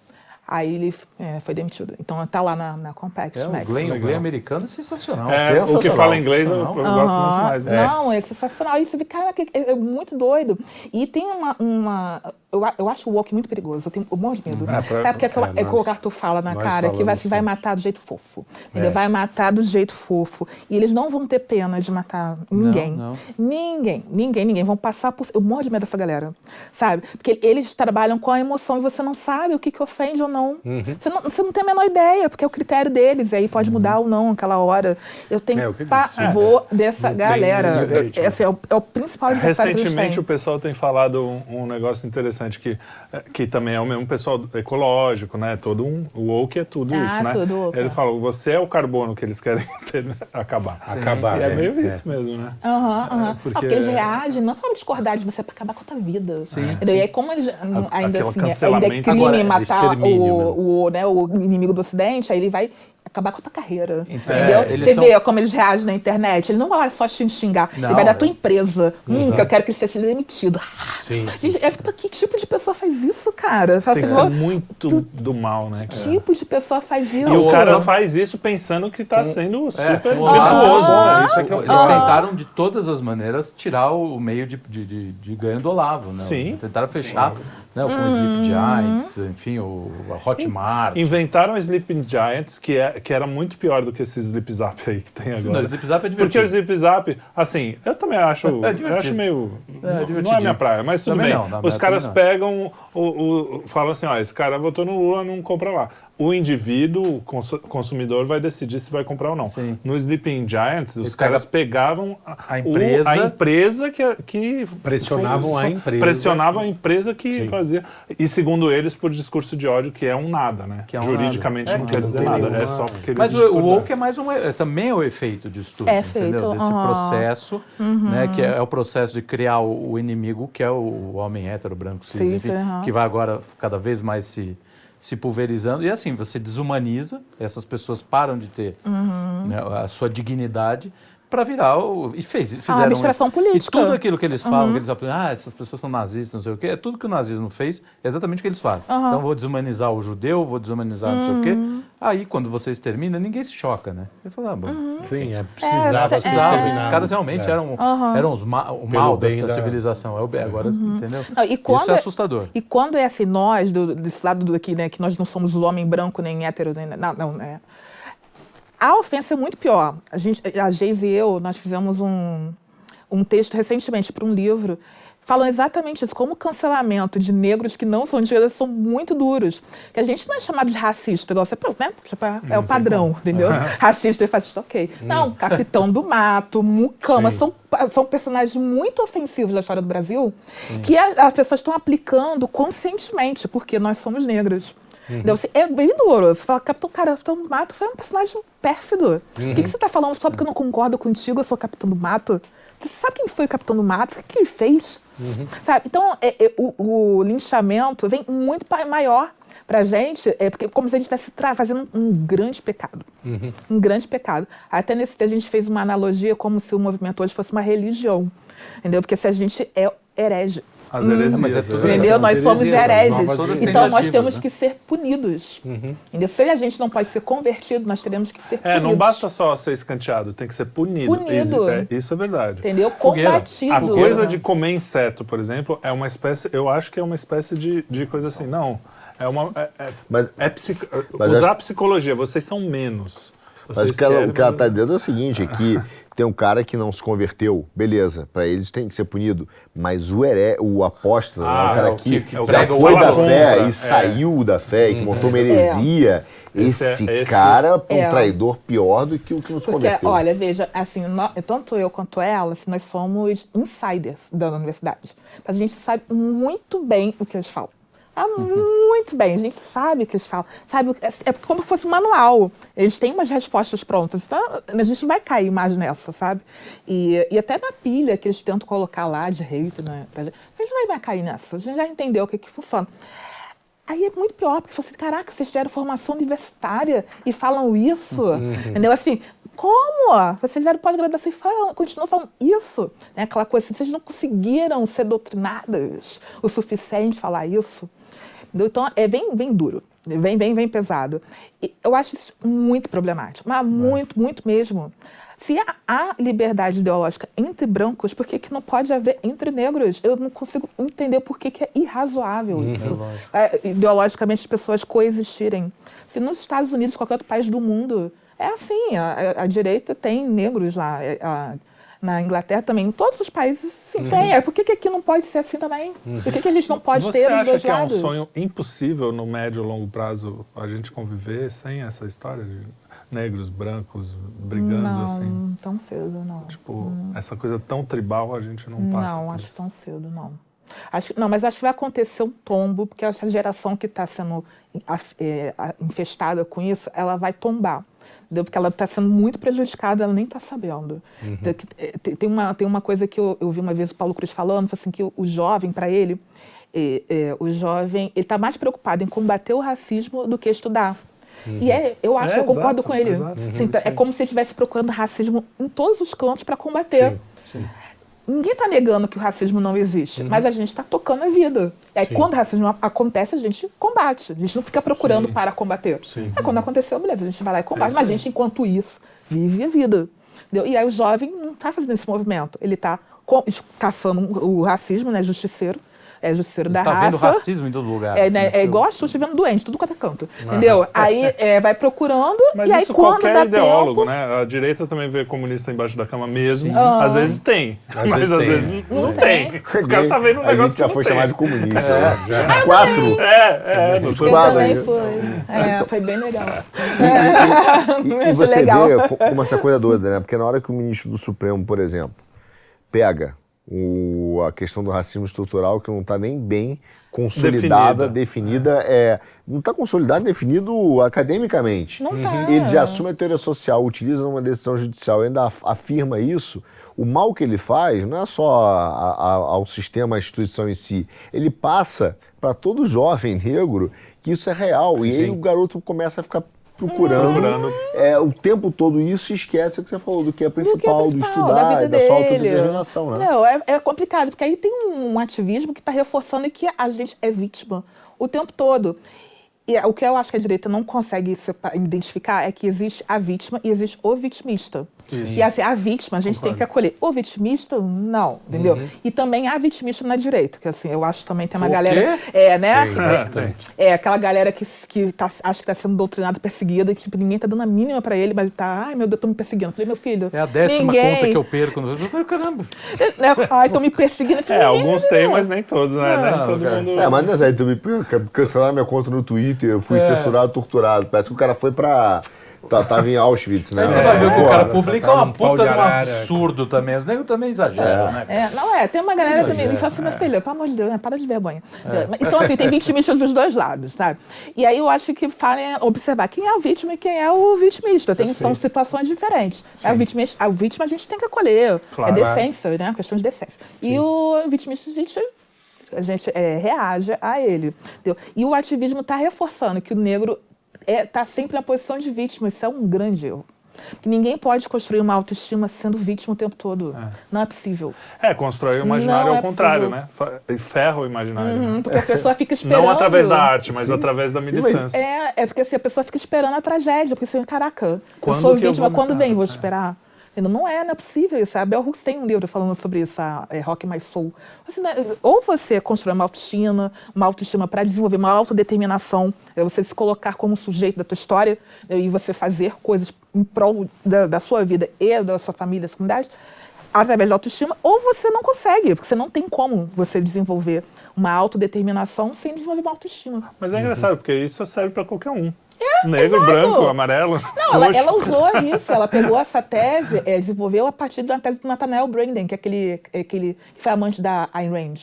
Aí ele é, foi demitido. Então está lá na, na Compact. É, o Glenn, o Glenn americano é sensacional. É, sensacional. O que fala inglês eu, eu uhum. gosto muito mais. Né? Não, é sensacional. Isso, cara, é, é muito doido. E tem uma, uma eu, eu acho o walk muito perigoso, eu tenho um monte de medo. É, pra, Sabe porque é, é, é, o que o Arthur fala na cara, que vai, assim, vai matar do jeito fofo. Ele é. vai matar do jeito fofo. E eles não vão ter pena de matar ninguém. Não, não. Ninguém, ninguém, ninguém. Vão passar por. Eu morro de medo dessa galera. Sabe? Porque eles trabalham com a emoção e você não sabe o que, que ofende ou não. Uhum. Você não. Você não tem a menor ideia, porque é o critério deles. E aí pode uhum. mudar ou não aquela hora. Eu tenho é, pavor dessa galera. Esse é o, é o principal Recentemente o pessoal tem falado um, um negócio interessante que, eh, que também é o mesmo pessoal ecológico, né? Todo um, o woke é tudo ah, isso, né? Tudo Ele falou, você é o carbono que eles querem ter, né? acabar. Sim. Acabar. E é meio é. isso mesmo, né? Aham, uhum, aham. Uhum. Porque... porque eles reagem não para discordar de você, é para acabar com a tua vida. Sim. E aí, como eles ainda, assim, ainda é crime Agora, matar o, o, né, o inimigo do Ocidente, aí ele vai acabar com a tua carreira. Então, entendeu? É, Você são... vê como eles reagem na internet. Ele não vai só te xingar. Não, ele vai dar tua empresa. Hum, que eu quero que ele seja demitido. Sim. sim. É, que tipo de pessoa faz isso, cara? Fala Tem assim, que ser muito tu... do mal, né? Que tipo de pessoa faz isso? E o cara faz isso pensando que está sendo é, super é, virtuoso. Ah, isso é que eles ah, tentaram, de todas as maneiras, tirar o meio de, de, de, de ganho do Olavo. Né? Sim. Tentaram fechar. Sim né? Com os Sleep Giants, enfim, o a Hotmart. Inventaram o Sleeping Giants, que, é, que era muito pior do que esse Sleep Zap aí que tem agora. Não, o Sleep Zap é divertido. Porque o Sleep Zap, assim, eu também acho, é eu acho meio... É, não é minha praia, mas tudo também bem. Não, Os caras pegam, o, o, falam assim, ó, esse cara votou no Lula, não compra lá o indivíduo, o consumidor, vai decidir se vai comprar ou não. Sim. No Sleeping Giants, os caras pegavam a, a empresa, o, a empresa que, que pressionavam foi, a empresa, pressionavam a empresa que Sim. fazia e segundo eles por discurso de ódio que é um nada, né? É um Juridicamente nada. não é, quer dizer nada, é só porque eles Mas o, o woke é mais um, é, também é o efeito disso tudo, é entendeu? Feito. Desse uhum. processo, uhum. né? Que é, é, o processo de criar o, o, inimigo que é o homem hétero branco cis, Sim, enfim, uhum. que vai agora cada vez mais se se pulverizando. E assim, você desumaniza, essas pessoas param de ter uhum. né, a sua dignidade para virar o. E fez, fizeram. A abstração isso. política. E tudo aquilo que eles falam, uhum. que eles falam, ah, essas pessoas são nazistas, não sei o quê, é tudo que o nazismo fez, é exatamente o que eles fazem. Uhum. Então, vou desumanizar o judeu, vou desumanizar uhum. não sei o quê. Uhum. Aí, quando você extermina, ninguém se choca, né? Ele fala, ah, bom. Uhum. Sim, é, precisava. É, precisava. Esses caras realmente é. eram, eram os ma o mal da, da, civilização. É agora, uhum. entendeu? Não, Isso é, é assustador. E quando é assim, nós, do, desse lado do aqui, né, que nós não somos o homem branco, nem hétero, nem. Não, não, né? A ofensa é muito pior. A, gente, a Geise e eu, nós fizemos um, um texto recentemente para um livro falam exatamente isso, como o cancelamento de negros que não são de esquerda são muito duros. Que a gente não é chamado de racista, igual você, né? Tipo, é o padrão, entendeu? racista e fascista, ok. Hum. Não, Capitão do Mato, Mucama, são, são personagens muito ofensivos da história do Brasil Sim. que as pessoas estão aplicando conscientemente, porque nós somos negros. Uhum. Então, assim, é bem duro. Você fala, Capitão, cara, Capitão do Mato foi um personagem pérfido. Uhum. O que, uhum. que você está falando só porque eu não concordo contigo, eu sou Capitão do Mato? Você sabe quem foi o Capitão do Mato? O que ele fez? Uhum. Sabe? Então, é, é, o, o, linchamento vem muito maior para a gente, é porque como se a gente estivesse fazendo um grande pecado. Uhum. Um grande pecado. Até nesse dia a gente fez uma analogia como se o movimento hoje fosse uma religião. Entendeu? Porque se a gente é herege, as heresias. Hum, é entendeu? Nós somos hereges. Então nós temos né? que ser punidos. Uhum. Entendeu? Se a gente não pode ser convertido, nós teremos que ser punidos. É, não basta só ser escanteado, tem que ser punido. Punido. Isso é, isso é verdade. Entendeu? Combatido. A coisa de comer inseto, por exemplo, é uma espécie, eu acho que é uma espécie de, de coisa assim, não. É uma. É, é, mas, é psico, mas usar acho... psicologia, vocês são menos. Vocês mas o que ela está dizendo é o seguinte: é que tem um cara que não se converteu, beleza, para eles tem que ser punido. Mas o heré, o apóstolo, ah, né, o cara é que, que, é já foi da fé contra, e é. saiu da fé, e que montou uma heresia, é. esse, esse, é, cara é um traidor pior do que o que nos Porque, converteu. Olha, veja, assim, nós, tanto eu quanto ela, assim, nós somos insiders da universidade. Então, a gente sabe muito bem o que eles falam. Ah, muito bem, a gente sabe o que eles falam. Sabe, é como se fosse um manual. Eles têm umas respostas prontas. Então, a gente não vai cair mais nessa, sabe? E, e até na pilha que eles tentam colocar lá de hate, né? A gente não vai mais cair nessa. A gente já entendeu o que, que funciona. Aí é muito pior, porque você, caraca, vocês tiveram formação universitária e falam isso. Uhum. Entendeu? Assim, como? Vocês fizeram pós-graduação e falam, continuam falando isso. Né? Aquela coisa assim, vocês não conseguiram ser doutrinadas o suficiente falar isso. Então, é bem, bem duro, bem, bem, bem pesado. E eu acho isso muito problemático, mas muito, muito mesmo. Se há liberdade ideológica entre brancos, por que, que não pode haver entre negros? Eu não consigo entender por que, que é irrazoável uhum. isso. É, ideologicamente, as pessoas coexistirem. Se nos Estados Unidos, qualquer outro país do mundo, é assim, a, a direita tem negros lá. É, a, na Inglaterra também, em todos os países, sim, uhum. tem. É, por que, que aqui não pode ser assim também? Uhum. Por que, que a gente não pode Você ter os dois lados? Você acha que é um sonho impossível no médio e longo prazo a gente conviver sem essa história de negros, brancos brigando não, assim? Não, tão cedo, não. Tipo, hum. essa coisa tão tribal a gente não passa. Não, acho tão cedo, não. Acho, não, mas acho que vai acontecer um tombo, porque essa geração que está sendo é, infestada com isso, ela vai tombar entendeu? Porque ela está sendo muito prejudicada, ela nem está sabendo. Uhum. Eh, tem, uma, tem uma coisa que eu, eu vi uma vez o Paulo Cruz falando, assim, que o, o jovem, para ele, é, é, o jovem, ele está mais preocupado em combater o racismo do que estudar. Uhum. E é, eu acho, é, eu concordo exato, com ele. Assim, é como se ele estivesse procurando racismo em todos os cantos para combater. Sim, sim. Ninguém está negando que o racismo não existe, uhum. mas a gente está tocando a vida. É quando o racismo acontece, a gente combate. A gente não fica procurando Sim. para combater. Sim. É quando aconteceu, beleza, a gente vai lá e combate. É mas a gente, enquanto isso, vive a vida. Entendeu? E aí o jovem não está fazendo esse movimento. Ele está caçando o racismo, né, justiceiro, é justiceiro da tá raça. Tá vendo racismo em todo lugar. É, né, assim, é igual a Xuxa vendo doente, tudo quanto é canto. Entendeu? Aí é, vai procurando Mas e aí isso quando qualquer dá ideólogo, tempo... né? A direita também vê comunista embaixo da cama mesmo. Ah. Às vezes tem, às mas vezes às tem. vezes não, não tem. tem. O cara tá vendo um negócio A gente já foi chamado de comunista, é. né? Já. Quatro. É, é. Não foi quatro também foi. É, foi bem legal. E, e, e você legal. vê como essa coisa doida, né? Porque na hora que o ministro do Supremo, por exemplo, pega o, a questão do racismo estrutural que não está nem bem consolidada, definida, definida é, não está consolidado, definido academicamente. Não tá. Ele já assume a teoria social, utiliza uma decisão judicial, ainda afirma isso. O mal que ele faz não é só a, a, ao sistema, à instituição em si. Ele passa para todo jovem negro que isso é real. E Sim. aí o garoto começa a ficar procurando é, o tempo todo isso e esquece o que você falou, do que é principal, do, que é principal, do estudar, da, da sua autodeterminação. Né? Não, é, é, complicado, porque aí tem um, ativismo que está reforçando que a gente é vítima o tempo todo. E o que eu acho que a direita não consegue identificar é que existe a vítima e existe o vitimista. Isso. E assim, a vítima, a gente Concordo. tem que acolher. O vitimista, não, entendeu? Uhum. E também há vitimista na direita, que assim, eu acho também tem uma o galera. Quê? É, né? Tem, é, é, aquela galera que, que tá, acha que está sendo doutrinada, perseguida, e tipo, ninguém tá dando a mínima para ele, mas ele tá, ai meu Deus, tô me perseguindo. Eu falei, meu filho. É a décima ninguém... conta que eu perco. Eu caramba. Né? Ai, tô me perseguindo. é, alguns têm, mas nem todos, né? Não, nem todo mundo. É, mas não é, tu me cancelaram minha conta no Twitter, eu fui é. censurado, torturado. Parece que o cara foi pra tá, tava em Auschwitz, né? Aí você vai ver que o cara publica uma puta de um absurdo também. Os negros também exageram, é. né? É, não é, tem uma galera Exagera, também que fala assim, meu filho, pelo amor de Deus, né? para de vergonha. É. Então, assim, tem vitimistas dos dois lados, sabe? E aí eu acho que falem observar quem é o vítima e quem é o vitimista. Tem, são situações diferentes. A vítima, a vítima a gente tem que acolher. É claro. É decência, né? Questão de decência. Sim. E o vitimista a gente a gente é, reage a ele. Entendeu? E o ativismo está reforçando que o negro está é, tá sempre na posição de vítima. Isso é um grande erro. Ninguém pode construir uma autoestima sendo vítima o tempo todo. É. Não é possível. É, constrói o imaginário ao é contrário, né? Ferra o imaginário. Uhum, porque a pessoa fica esperando. Não através da arte, mas Sim. através da militância. É, é porque assim, a pessoa fica esperando a tragédia. Porque assim, caraca, quando eu sou vítima, eu quando vem? Vou esperar. Não é, não é possível isso. A Bell Hooks tem um livro falando sobre isso, a, é, Rock My Soul. Assim, né, ou você constrói uma autoestima, uma autoestima para desenvolver uma autodeterminação, é você se colocar como sujeito da tua história é, e você fazer coisas em prol da, da sua vida e da sua família, da sua comunidade, através da autoestima, ou você não consegue, porque você não tem como você desenvolver uma autodeterminação sem desenvolver uma autoestima. Mas é engraçado, porque isso serve para qualquer um. É, Negro, exato. branco, amarelo. Não, ela, ela, usou isso, ela pegou essa tese, é, desenvolveu a partir da tese do Nathaniel Branden, que é aquele, é aquele que foi amante da Ayn Rand.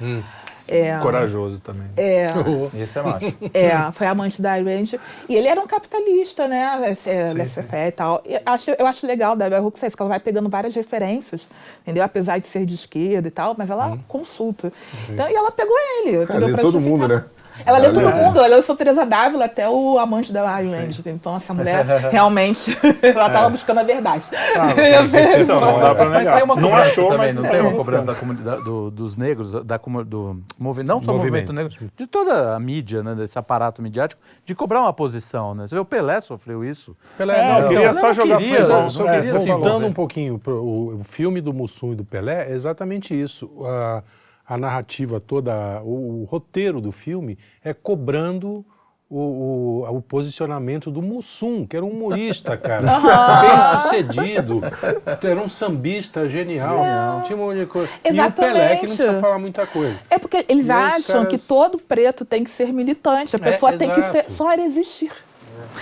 Hum. É, Corajoso também. É, Esse é macho. É, foi amante da Ayn Rand. E ele era um capitalista, né? É, laissez-faire e tal. Eu acho, eu acho legal da Bell Hooks que ela vai pegando várias referências, entendeu? Apesar de ser de esquerda e tal, mas ela hum. consulta. Então, e ela pegou ele. É, todo mundo, né? Ela lê todo mundo, ela leu Teresa Dávila até o amante da Ayn Rand. Então essa mulher realmente ela estava é. buscando a verdade. Ah, então, não dá pra negar. Uma não achou, também, mas não tem uma cobrança da comunidade, do, dos negros, da, do movimento, não só o movimento negro, de toda a mídia, né, desse aparato midiático, de cobrar uma posição. Né? Você vê, o Pelé sofreu isso. Pelé, é, não, não, queria não, só jogar queria, futebol. Só, queria, é, citando um pouquinho, o, o filme do Mussum e do Pelé é exatamente isso. Uh, a narrativa toda, o, o roteiro do filme é cobrando o, o, o, posicionamento do Mussum, que era um humorista, cara. Bem sucedido. Era um sambista genial. Tinha uma coisa. E o Pelé, que não precisa falar muita coisa. É porque eles e acham caras... que todo preto tem que ser militante. A é, pessoa é, tem que ser, só existir.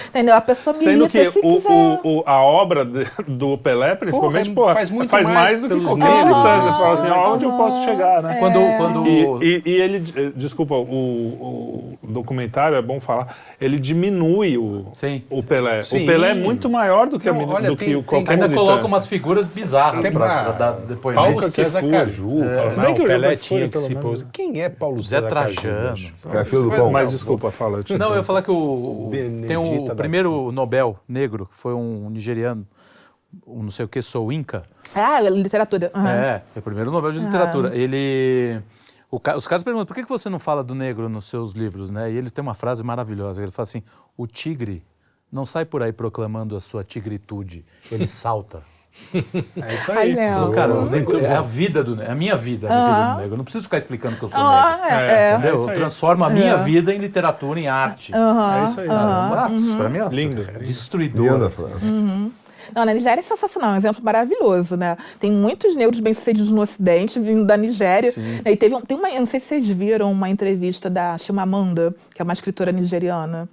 Entendeu? A pessoa Sendo que o, o, a obra de, do Pelé, principalmente, porra, faz, muito faz mais, mais do que qualquer militância. Você fala assim, onde eu posso chegar, né? É. Quando, quando... E, e, e, ele, desculpa, o, o, documentário, é bom falar, ele diminui o, Sim. o Pelé. Sim. O Pelé é muito maior do que, Não, a, olha, do tem, que qualquer Ainda coloca umas figuras bizarras tem, pra, pra dar depois. Paulo César Caju. É. Se bem que o Pelé tinha que se pôr. Quem é Paulo César Trajano. Mas desculpa, fala. Não, eu ia falar que o... Tem um o primeiro Nobel negro, que foi um nigeriano, um não sei o que, sou Inca. Ah, literatura. Uhum. É, é o primeiro Nobel de literatura. Uhum. Ele... O, os caras perguntam, por que, que você não fala do negro nos seus livros, né? E ele tem uma frase maravilhosa, ele fala assim, o tigre não sai por aí proclamando a sua tigritude, ele salta. É isso aí. Ai, cara, é a vida do é a minha vida, a vida do negro. Eu não preciso ficar explicando que eu sou negro. É, é, entendeu? É eu transformo a minha vida em literatura, em arte. É isso aí. Ah, uhum. Pra mim é lindo. Destruidor. Assim. Uhum. Não, na Nigéria é sensacional, é um exemplo maravilhoso, né? Tem muitos negros bem-sucedidos no Ocidente, vindo da Nigéria. Sim. E teve, tem uma, não sei se vocês viram uma entrevista da Chimamanda, que é uma escritora nigeriana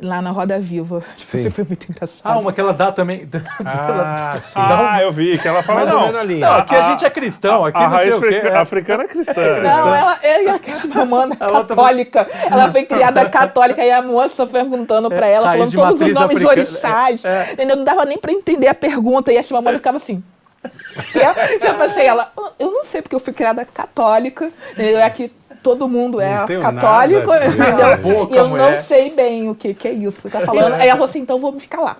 lá na Roda Viva. Tipo, isso foi muito engraçado. Ah, uma que ela dá também. Ah, ela, sim. ah um... eu vi, que ela fala, Mais não, não, não, aqui a, a, gente é cristão, aqui a, a raiz africana, é. africana é cristã. É não, ela, ela, a mamãe é católica, ela foi criada católica e a moça perguntando pra ela, falando todos os nomes africana. de orixás, é. entendeu? Não dava nem pra entender a pergunta e a mamãe ficava assim... Já passei ela, eu não sei porque eu fui criada católica, entendeu? aqui todo mundo é católico, entendeu? e eu mulher. não sei bem o que, que é isso que tá falando. Aí ela falou assim, então vamos ficar lá.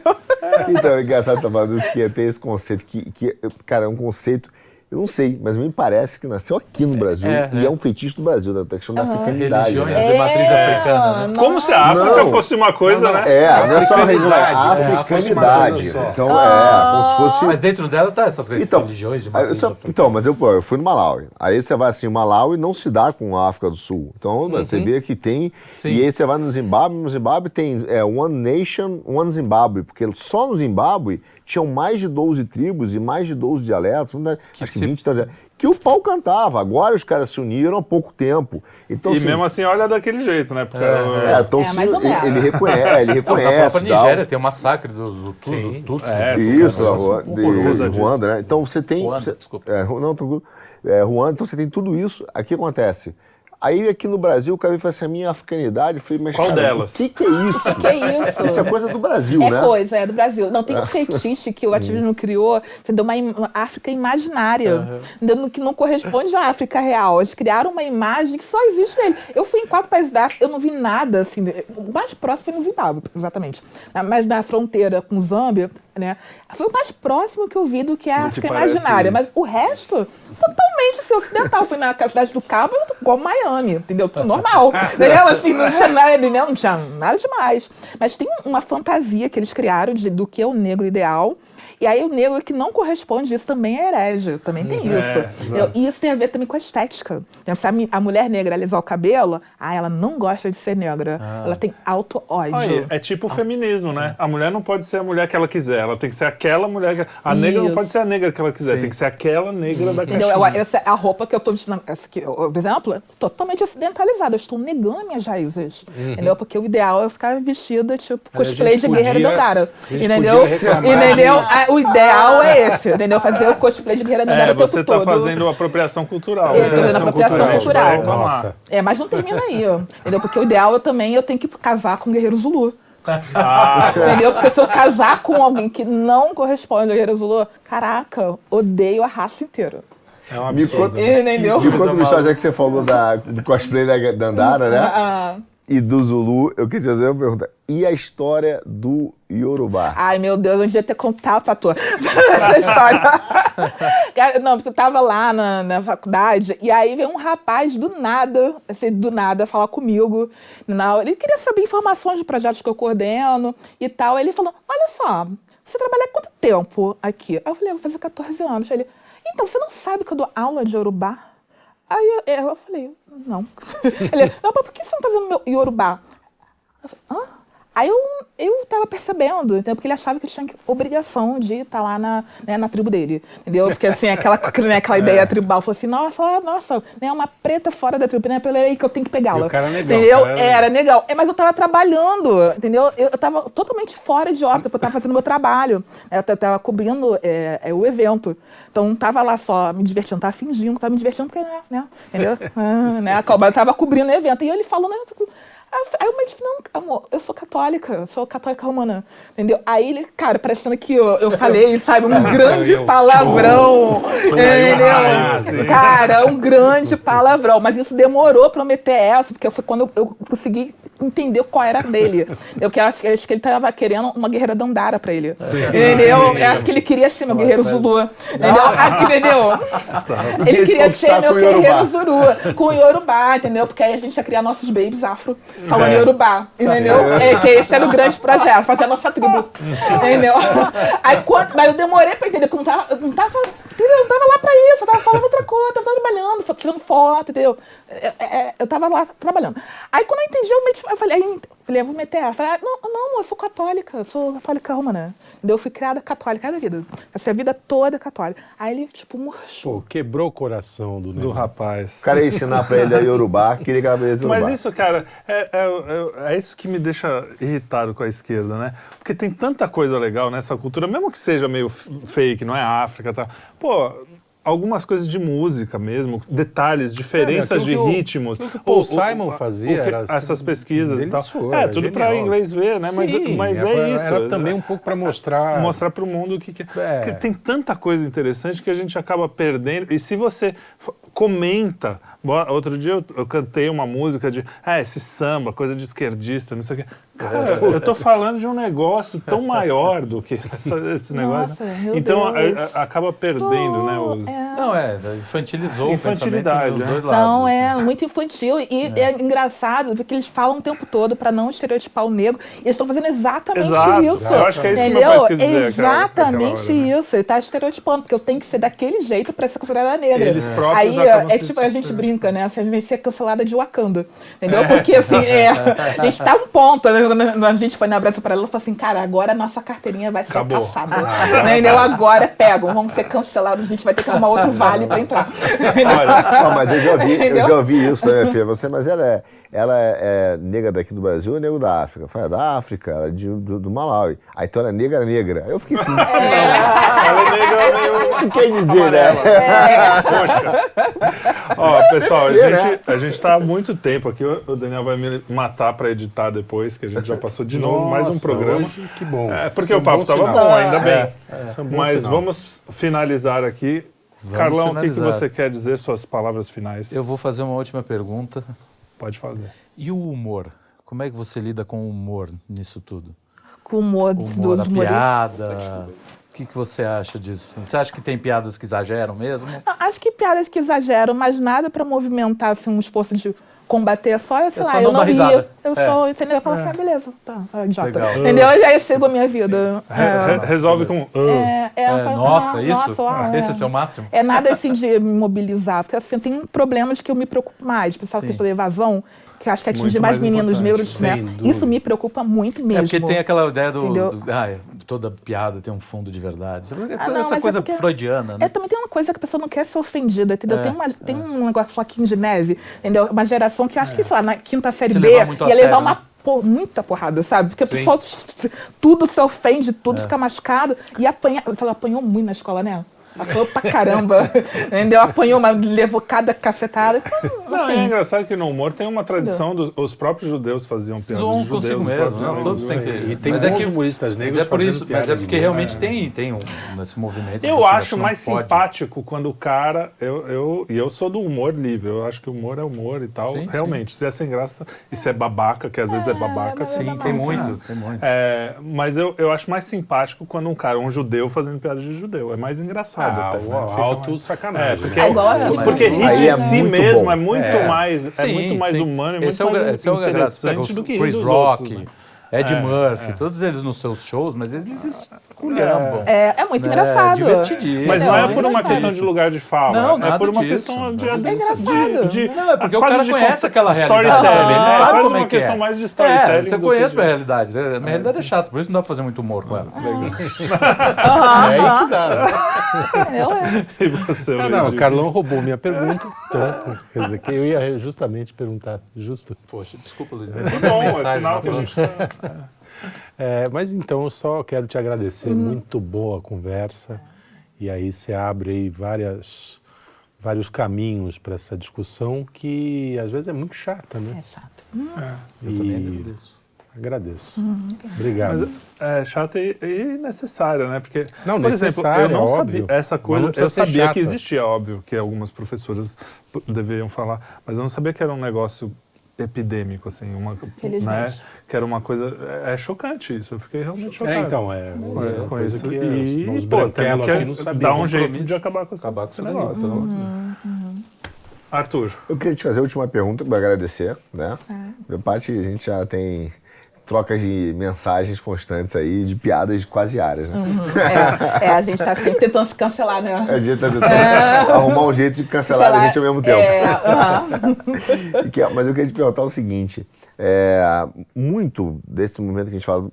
então, é engraçado isso, que tem esse conceito, que, que, cara, é um conceito Eu não sei, mas me parece que nasceu aqui no Brasil É, e é. é um feitiço do Brasil, da questão da Aham. africanidade. Religiões né? de matriz africana, né? Como se a África Não. fosse uma coisa, Não, não. né? É, não é só a religião, é a Africanidade, é. Então, é, como se fosse... Mas dentro dela tá essas coisas, Então, religiões de matriz só- africana. então, mas eu, pô, eu fui no Malawi. Aí você vai assim, o Malawi não se dá com a África do Sul. Então você vê que tem. Sim. E aí você vai no Zimbábue, no Zimbábue tem é, One Nation, One Zimbábue, porque só no Zimbábue tinham mais de 12 tribos e mais de 12 dialetos, né, acho que se- 20 dialetos, que o pau cantava. Agora os caras se uniram há pouco tempo. Então, E assim, mesmo assim, olha daquele jeito, né? Porque é, então, É, se- ou ele, menos. ele reconhece, ele Não, reconhece. própria tal. Nigéria tem o massacre dos Hutus, dos Tutsis. É, né? Isso, Cara, Ru- de, de disso. Ruanda, né? Então você tem. Ruanda, você- desculpa. É, não, tranquilo. É, Ruanda, então você tem tudo isso. Aqui acontece. Aí aqui no Brasil, o cara me fala assim, a minha africanidade, eu falei, mas Qual cara, delas? o que, que é isso? Que isso? Isso é coisa do Brasil, É né? coisa, é do Brasil. Não, tem um fetiche que o ativismo criou? Uma, im- uma África imaginária, entendeu? que não corresponde à África real. Eles criaram uma imagem que só existe nele. Eu fui em quatro países da África, eu não vi nada assim. O mais próximo foi no Zimbábue, exatamente. Na- Mas na fronteira com Zâmbia, né? Foi o mais próximo que eu vi do que a África imaginária. isso. Mas o resto, totalmente assim, ocidental. Fui na cidade do Cabo, igual Miami, entendeu? Tudo normal. entendeu? Assim, não tinha nada, entendeu? Não tinha nada demais. Mas tem uma fantasia que eles criaram de, do que é o negro ideal. E aí o negro que não corresponde isso também é herege, também tem isso. entendeu? E isso tem a ver também com a estética. Então, Se a, a mulher negra alisar o cabelo, ah, ela não gosta de ser negra. Ela tem auto-ódio. É tipo o feminismo, né? A mulher não pode ser a mulher que ela quiser, ela tem que ser aquela mulher que... A negra não Isso. pode ser a negra que ela quiser, tem que ser aquela negra da Entendeu? caixinha. Eu- essa, é a roupa que eu estou vestindo, essa aqui, por exemplo, é totalmente ocidentalizada. Eu estou negando minhas raízes. Entendeu? Porque o ideal é eu ficar vestida, tipo, cosplay de guerreira podia- Dandara. a gente Entendeu? Entendeu? Ah, O ideal é esse, entendeu? Fazer o cosplay de guerreira Dandara É, o tempo você tá todo. fazendo apropriação cultural. Eu tô fazendo apropriação gente vai cultural. Nossa. É, mas não termina aí, ó. entendeu? Porque o ideal eu também eu tenho que casar com um guerreiro Zulu. Ah, Entendeu? Porque se eu casar com alguém que não corresponde ao guerreiro Zulu, caraca, odeio a raça inteira. é um Me absurdo. conta, Entendeu? me conta uma história, já que você falou da, do cosplay da Dandara, né? Ah, E do Zulu, eu queria fazer uma pergunta. E a história do Yorubá? Ai, meu Deus, eu devia ter contado pra tu essa história. Não, porque eu tava lá na, na faculdade e aí veio um rapaz do nada, assim, do nada, falar comigo. Na, ele queria saber informações de projetos que eu coordeno e tal. Ele falou: Olha só, você trabalha quanto tempo aqui? Aí eu falei: Vou fazer 14 anos. Aí ele: Então, você não sabe que eu dou aula de Yorubá? Aí eu, eu falei: Não. Ele: Não, mas por que você não tá fazendo meu Yorubá? Eu falei, Hã? Aí eu, eu tava percebendo, entendeu? Porque ele achava que ele tinha obrigação de estar lá na, né, na tribo dele, entendeu? Porque assim, aquela, né, aquela ideia tribal, falou assim, nossa, nossa, né, uma preta fora da tribo, né, pela aí que eu tenho que pegá-la. O cara é negão, Entendeu? cara era Era legal. É, mas eu tava trabalhando, entendeu? Eu, eu tava totalmente fora de órbita, porque eu tava fazendo meu trabalho. Eu tava, cobrindo é, é, o evento. Então não tava lá só me divertindo, tava fingindo que tava me divertindo, porque, né, né entendeu? Ah, né, eu tava cobrindo o evento. E ele falou, né, Aí eu- disse, não, amor, eu sou católica, eu sou católica romana, entendeu? Aí ele, cara, parecendo que eu, eu falei, sabe, um grande palavrão, entendeu? Cara, um grande palavrão, mas isso demorou pra eu meter essa, porque foi quando eu, eu consegui entender qual era a dele. Eu que acho, acho que ele tava querendo uma guerreira dandara pra ele, entendeu? Eu acho que ele queria ser meu guerreiro Zulu, entendeu? Ah, entendeu? Ele Queria ser meu guerreiro Zuru, com o Yorubá, entendeu? Porque aí a gente ia criar nossos babies afro falando Yorubá, entendeu? É, que esse era o grande projeto, fazer a nossa tribo, entendeu? Aí, quando, mas eu demorei pra entender, porque eu não tava, eu não tava, entendeu? eu não tava lá pra isso, eu tava falando outra coisa, eu tava trabalhando, tirando foto, entendeu? É, é, Eu tava lá trabalhando. Aí quando eu entendi, eu, eu falei, aí, eu falei, eu vou meter essa. Falei, ah, não, não, eu sou católica, eu sou católica romana. Eu fui criada católica, cada vida. Essa vida toda católica. Aí ele, tipo, murchou. Pô, quebrou o coração do Do rapaz. O cara ia ensinar pra ele a Yorubá, queria que ela Yorubá. Mas isso, cara, é, é, é- é isso que me deixa irritado com a esquerda, né? Porque tem tanta coisa legal nessa cultura, mesmo que seja meio fake, não é África e tal. Pô, algumas coisas de música mesmo, detalhes, diferenças aquilo de que o- ritmos. que o Paul O- o- Simon o fazia que- assim, essas pesquisas e tal. É, tudo para inglês ver, né? Mas, Sim, mas era- é isso. Era também um pouco para mostrar. mostrar para o mundo o que, que É. Porque tem tanta coisa interessante que a gente acaba perdendo. E se você comenta. Outro dia eu, eu cantei uma música de, ah, esse samba, coisa de esquerdista, não sei o quê. Cara, eu tô falando de um negócio tão maior do que essa, esse negócio. Nossa, meu então a, Deus. a, acaba perdendo, né? Os... É. Não, é, infantilizou Infantilidade, o pensamento dos né? dois lados. Não, é assim. muito infantil e é. engraçado porque eles falam o tempo todo para não estereotipar o negro e eles estão fazendo exatamente Exato. isso. Eu acho que é isso que entendeu? meu pai quis dizer aquela- Exatamente aquela hora, né? isso. Ele tá estereotipando, porque eu tenho que ser daquele jeito para ser considerada negra. Eles próprios Aí é tipo, a gente brinca, né? Assim, a gente vai ser cancelada de Wakanda. Entendeu? Porque assim, é, a gente tá um ponto, né? Quando a gente foi na Brasil para ela, falou assim, cara, agora a nossa carteirinha vai ser Acabou. caçada. Entendeu? Agora pegam, vamos ser cancelados, a gente vai ter que arrumar outro vale para entrar. Olha, Não, mas eu já ouvi, eu já ouvi isso minha filha. Você, mas ela é, ela é, é negra daqui do Brasil ou negro da África? Eu falei, é da África, ela é de, do, do Malawi. Aí então ela é negra, negra. Eu fiquei assim. ela é negra O meio que isso quer dizer, né? Ó, pessoal, a Pode ser, gente, né? a gente tá há muito tempo aqui. O o Daniel vai me matar pra editar depois, que a gente já passou de novo mais um Nossa, programa. hoje, que bom. É, porque Isso é o papo bom tava sinal. bom, ainda bem. É bom Mas sinal. vamos finalizar aqui. Vamos Carlão, o que, que você quer dizer, suas palavras finais? Eu vou fazer uma última pergunta. Pode fazer. E o humor? Como é que você lida com o humor nisso tudo? Com o humor O dos humor, a dos humoristas. piada. O que, que você acha disso? Você acha que tem piadas que exageram mesmo? Acho que piadas que exageram, mas nada para movimentar assim, um esforço de combater só, eu sei É lá, só eu não ria. risada. Eu É. sou, entendeu? Eu falo assim, ah, beleza, tá, ah, idiota. Legal. Entendeu? E aí eu sigo a minha vida. Re- resolve com. "Ah". É, é, eu É, falo, nossa, ah, isso? nossa, ah, Esse é é. seu máximo? É nada assim de me mobilizar, porque assim, tem problemas que eu me preocupo mais, Sim. questão da evasão, que eu acho que atinge Muito mais mais meninos negros, né? Isso me preocupa muito mesmo. É porque tem aquela ideia do. Do ah, é, toda piada tem um fundo de verdade. Essa Ah, não, mas é coisa porque- freudiana, É, né? também tem uma coisa que a pessoa não quer ser ofendida, entendeu? É, tem, uma, tem um negócio floquinho de neve, entendeu? Uma geração que eu acho que, sei lá, na quinta série Se B ia levar sério, uma né? por- muita porrada, sabe? Porque a Sim. pessoa tudo se ofende, tudo É. fica machucado e apanha. Ela apanhou muito na escola, né? Apanhou pra caramba, entendeu? Apanhou, mas levou cada cacetada. Então, Não, assim, é engraçado que no humor tem uma tradição, dos os próprios judeus faziam piadas consigo judeus. os mesmo. Não, todos têm que. E tem mas é que, humoristas mas negros é por isso, mas é porque realmente tem, tem um, nesse movimento. Eu você acho mais pode. simpático quando o cara. Eu, eu, e eu sou do humor livre, eu acho que o humor é humor e tal. Sim, Realmente, se é sem graça e se é babaca, que às vezes é babaca, mas é sim. Sim, babaca. tem Mas, muito, tem muito. É, mas eu, eu acho mais simpático quando um cara, um judeu, fazendo piada de judeu. É mais engraçado. Ah, até, o né? Fica alto mais- sacanagem. É, porque, É igual a- porque rir aí de é si mesmo bom. é muito É. mais, é Sim, muito mais sim. humano, é muito é o, mais é interessante do que rir Chris dos Rock, outros. Né? Ed É, Murphy, é. todos eles nos seus shows, mas eles esculhambam. é, é muito né? engraçado. divertidíssimo. Mas não é por uma questão de lugar de fala, Não, é nada por uma disso. questão de, É de, engraçado. de- Não, é porque o cara de conhece aquela realidade. Storytelling, ele né? sabe quase como uma é que é. questão mais de storytelling. É, você que conhece de- a realidade. A minha realidade é chata, por isso não dá pra fazer muito humor com ela. Aham, Dá. entendeu? É. E você, Ah, não, o Carlão roubou minha pergunta. Então, quer dizer, que eu ia justamente perguntar, justo. Poxa, desculpa, Luiz. Bom, é sinal que a gente É, mas então eu só quero te agradecer, muito boa a conversa. E aí você abre aí várias, vários caminhos para essa discussão que às vezes é muito chata, É né? chato. Eu também E agradeço. agradeço. Obrigado. é chata e, e necessária, né? Porque, Não, por exemplo, eu não óbvio. sabia essa Mas coisa. Eu sabia chata. que existia, óbvio, que algumas professoras deveriam falar, mas eu não sabia que era um negócio epidêmico, assim, uma, né? Que era uma coisa. É, é chocante isso. Eu fiquei realmente chocado. É, então, é É, com coisa isso. que e, os pô, branquelos temos aqui não que sabiam. dar um jeito de acabar com esse, Acabar com esse negócio. né? Arthur, Eu queria te fazer a última pergunta para agradecer, né? É. Da parte, a gente já tem trocas de mensagens constantes aí, de piadas quase diárias, né? É, é, a gente tá sempre tentando se cancelar, né? A gente tá tentando arrumar um jeito de cancelar a gente ao mesmo tempo. É, que- mas eu queria te perguntar o seguinte: é, muito desse momento que a gente fala do,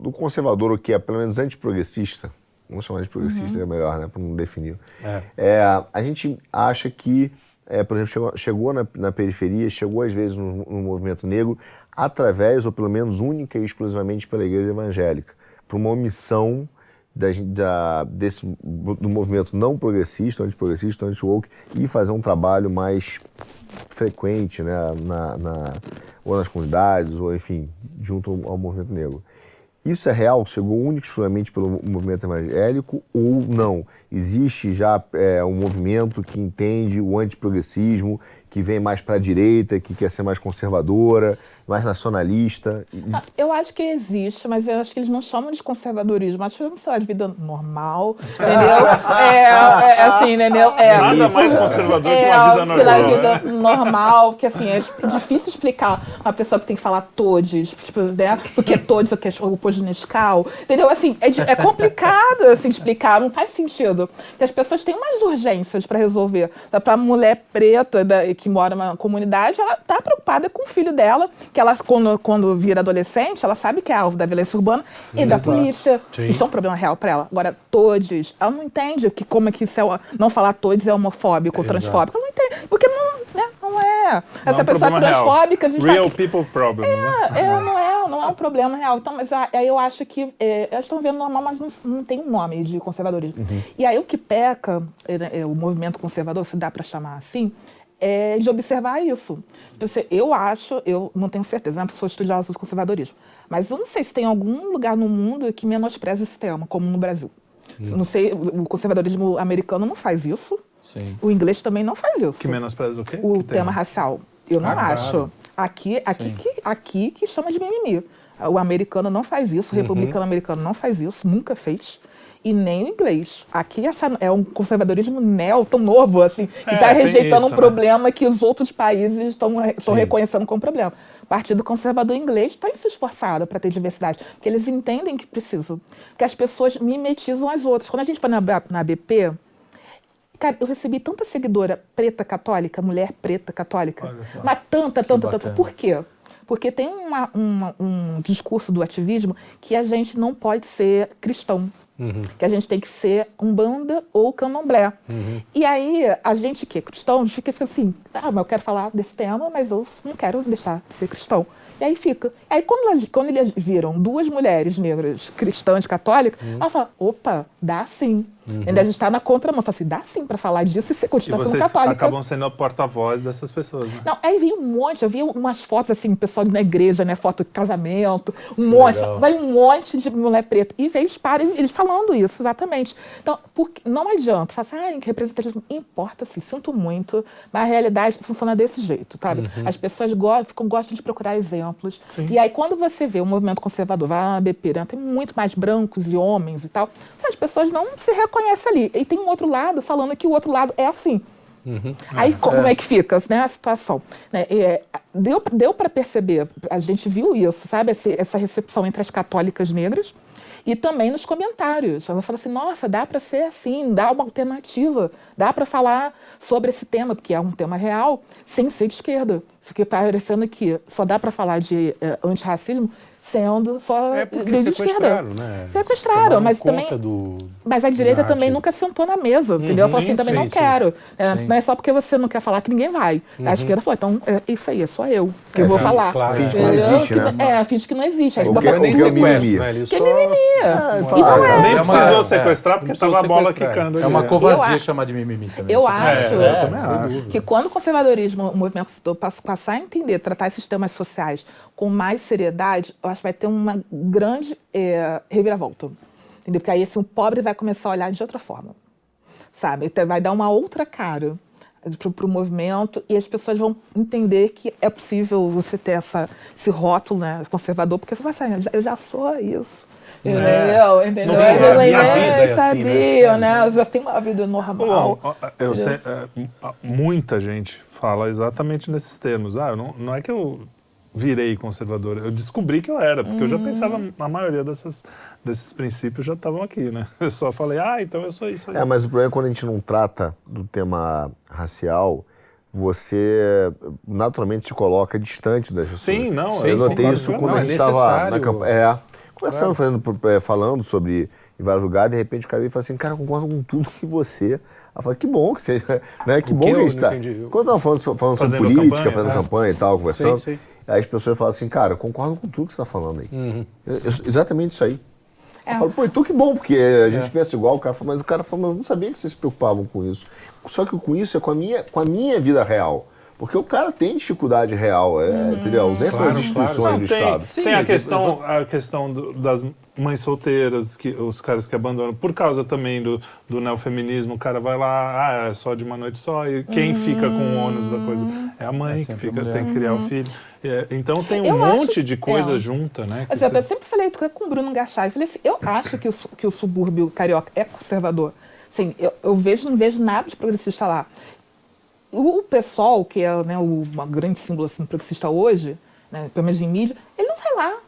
do conservador, o que é pelo menos antiprogressista, vamos chamar de progressista, Uhum. é melhor, né, para não definir. É. É, a gente acha que, é, por exemplo, chegou, chegou na, na periferia, chegou às vezes no, no movimento negro, através, ou pelo menos única e exclusivamente pela igreja evangélica, por uma omissão da, da- desse, do movimento não progressista, antiprogressista, anti-woke, e fazer um trabalho mais frequente, né, na, na- ou nas comunidades, ou enfim, junto ao, ao movimento negro. Isso é real? Chegou único exclusivamente pelo movimento evangélico ou não? Existe já é, um movimento que entende o antiprogressismo, que vem mais para a direita, que quer ser mais conservadora, mais nacionalista? Ah, eu acho que existe, mas eu acho que eles não chamam de conservadorismo, acho que chamam, sei lá, de vida normal, entendeu? é, é, assim, entendeu? É, Nada mais conservador é, que uma vida normal. Sei lá, vida né? normal, que assim, é difícil explicar uma pessoa que tem que falar todes, tipo, né? Porque é todes, o que é o entendeu? Assim, é, é complicado assim, explicar, não faz sentido. Porque as pessoas têm mais urgências para resolver. Para a mulher preta da, que mora numa comunidade, ela tá preocupada com o filho dela, que ela, quando, quando vira adolescente, ela sabe que é alvo da violência urbana e Exato. da polícia. Sim. Isso é um problema real para ela. Agora, todos, ela não entende que como é que isso é, não falar todos é homofóbico ou transfóbico. Ela não entende, porque não, né, não é. Essa não pessoa é transfóbica, real. a gente Real people problem. É, né? é, não é, não é um problema real. Então, mas aí eu acho que é, elas estão vendo normal, mas não, não tem um nome de conservadorismo. Uhum. E aí o que peca, é, é, o movimento conservador, se dá para chamar assim, é de observar isso. Eu acho, eu não tenho certeza, não sou estudiosa do conservadorismo, mas eu não sei se tem algum lugar no mundo que menospreza esse tema, como no Brasil. Hum. Não sei, o conservadorismo americano não faz isso. Sim. O inglês também não faz isso. Que menospreza o quê? O que tema tem? racial. Eu não ah, acho. Claro. Aqui, aqui, que, aqui que chama de mimimi. O americano não faz isso, o uhum. republicano americano não faz isso, nunca fez e nem o inglês. Aqui essa é um conservadorismo neo tão novo, assim, que está é, rejeitando isso, um né? problema que os outros países estão reconhecendo como problema. O Partido Conservador Inglês está se esforçado para ter diversidade, porque eles entendem que precisam, que as pessoas mimetizam as outras. Quando a gente foi na, na BP, Cara, eu recebi tanta seguidora preta católica, mulher preta católica, mas tanta, tanta, tanta. Por quê? Porque tem uma, uma, um discurso do ativismo que a gente não pode ser cristão. Uhum. Que a gente tem que ser um banda ou candomblé. Uhum. E aí, a gente que é cristão, a gente fica assim, ah, mas eu quero falar desse tema, mas eu não quero deixar de ser cristão. E aí fica. Aí quando, quando eles viram duas mulheres negras cristãs católicas, uhum. ela fala, opa, dá sim. Uhum. Ainda a gente está na contramão. Fala assim, dá sim para falar disso e ser continuação e vocês católica. acabam sendo a porta-voz dessas pessoas, né? Não, aí vi um monte, eu vi umas fotos assim, pessoal na igreja, né? Foto de casamento, um monte. Vai um monte de mulher preta. E veio parem eles falando isso, exatamente. Então, porque, não adianta. Fala assim, ah, representativismo importa sim, sinto muito, mas a realidade funciona desse jeito, sabe? Uhum. As pessoas gostam, gostam de procurar exemplos. Sim. E aí, quando você vê o movimento conservador, vai na BP, né, tem muito mais brancos e homens e tal, as pessoas não se reconhecem conhece ali. E tem um outro lado falando que o outro lado é assim. Uhum. Aí como é. é. que fica né, a situação? Né, é, deu deu para perceber, a gente viu isso, sabe? Essa, essa recepção entre as católicas negras e também nos comentários. Ela fala assim: nossa, dá para ser assim, dá uma alternativa, dá para falar sobre esse tema, porque é um tema real, sem ser de esquerda. Isso que está parecendo que só dá para falar de é, antirracismo sendo só é porque sequestraram, né? Sequestraram, mas também. Do, mas a direita também nunca sentou na mesa, uhum, entendeu? Só assim, também sim, não sim. quero. É, não é só porque você não quer falar que ninguém vai. Uhum. A esquerda falou, então é isso aí, é só eu que é, vou falar. Claro, finge que não existe, né? É, finge que não existe. O que é nem sequestro, né? Que é mimimi. É, nem precisou sequestrar porque estava a bola quicando. É uma covardia chamar de mimimi também. Eu acho que quando o conservadorismo, o movimento passar a entender, tratar esses temas sociais com mais seriedade, eu acho que vai ter uma grande é, reviravolta. Entendeu? Porque aí assim, o pobre vai começar a olhar de outra forma. Sabe? Então, vai dar uma outra cara para o movimento e as pessoas vão entender que é possível você ter essa, esse rótulo né, conservador, porque você vai sair, eu já sou isso. Entendeu? É. Entendeu? É, eu minha vida é sabia, assim, né? né? Eu já tenho uma vida normal. Bom, eu sei, é, muita gente fala exatamente nesses termos. Ah, não, não é que eu virei conservador. Eu descobri que eu era, porque eu já pensava, hum. a maioria dessas, desses princípios já estavam aqui, né? Eu só falei, ah, então eu sou isso aí. É, mas o problema é quando a gente não trata do tema racial, você naturalmente se coloca distante das pessoas. Sim, não. Eu notei isso quando a gente estava na campanha. É, conversando, falando, é, falando sobre em vários lugares, de repente o cara veio e fala assim, cara, eu concordo com tudo que você. Ela fala, que bom que você. Né, que o bom que, que a gente está. Quando nós falando, falando sobre política, campanha, fazendo é. campanha e tal, conversando. Sim, sim. Aí as pessoas falam assim, cara, eu concordo com tudo que você está falando aí. Uhum. Eu, eu, exatamente isso aí. É. Eu falo, pô, então que bom, porque a gente é. pensa igual, o cara fala, mas o cara fala, mas eu não sabia que vocês se preocupavam com isso. Só que com isso é com a minha, com a minha vida real. Porque o cara tem dificuldade real, é, hum, entendeu? A ausência claro, das instituições claro. do tem, Estado. Sim, tem a questão, a questão do, das mães solteiras, que, os caras que abandonam, por causa também do, do neofeminismo, o cara vai lá, ah, é só de uma noite só, e quem fica com o ônus da coisa? É a mãe é que fica, tem que criar o uhum. filho. É, então tem um eu monte acho, de coisa é. junta, né? Mas, você... Eu sempre falei com o Bruno Gachai, falei assim, eu acho que o, que o subúrbio carioca é conservador. Assim, eu, eu vejo, não vejo nada de progressista lá. O, o PSOL, que é né, o uma grande símbolo assim, progressista hoje, né, pelo menos em mídia, ele não vai lá.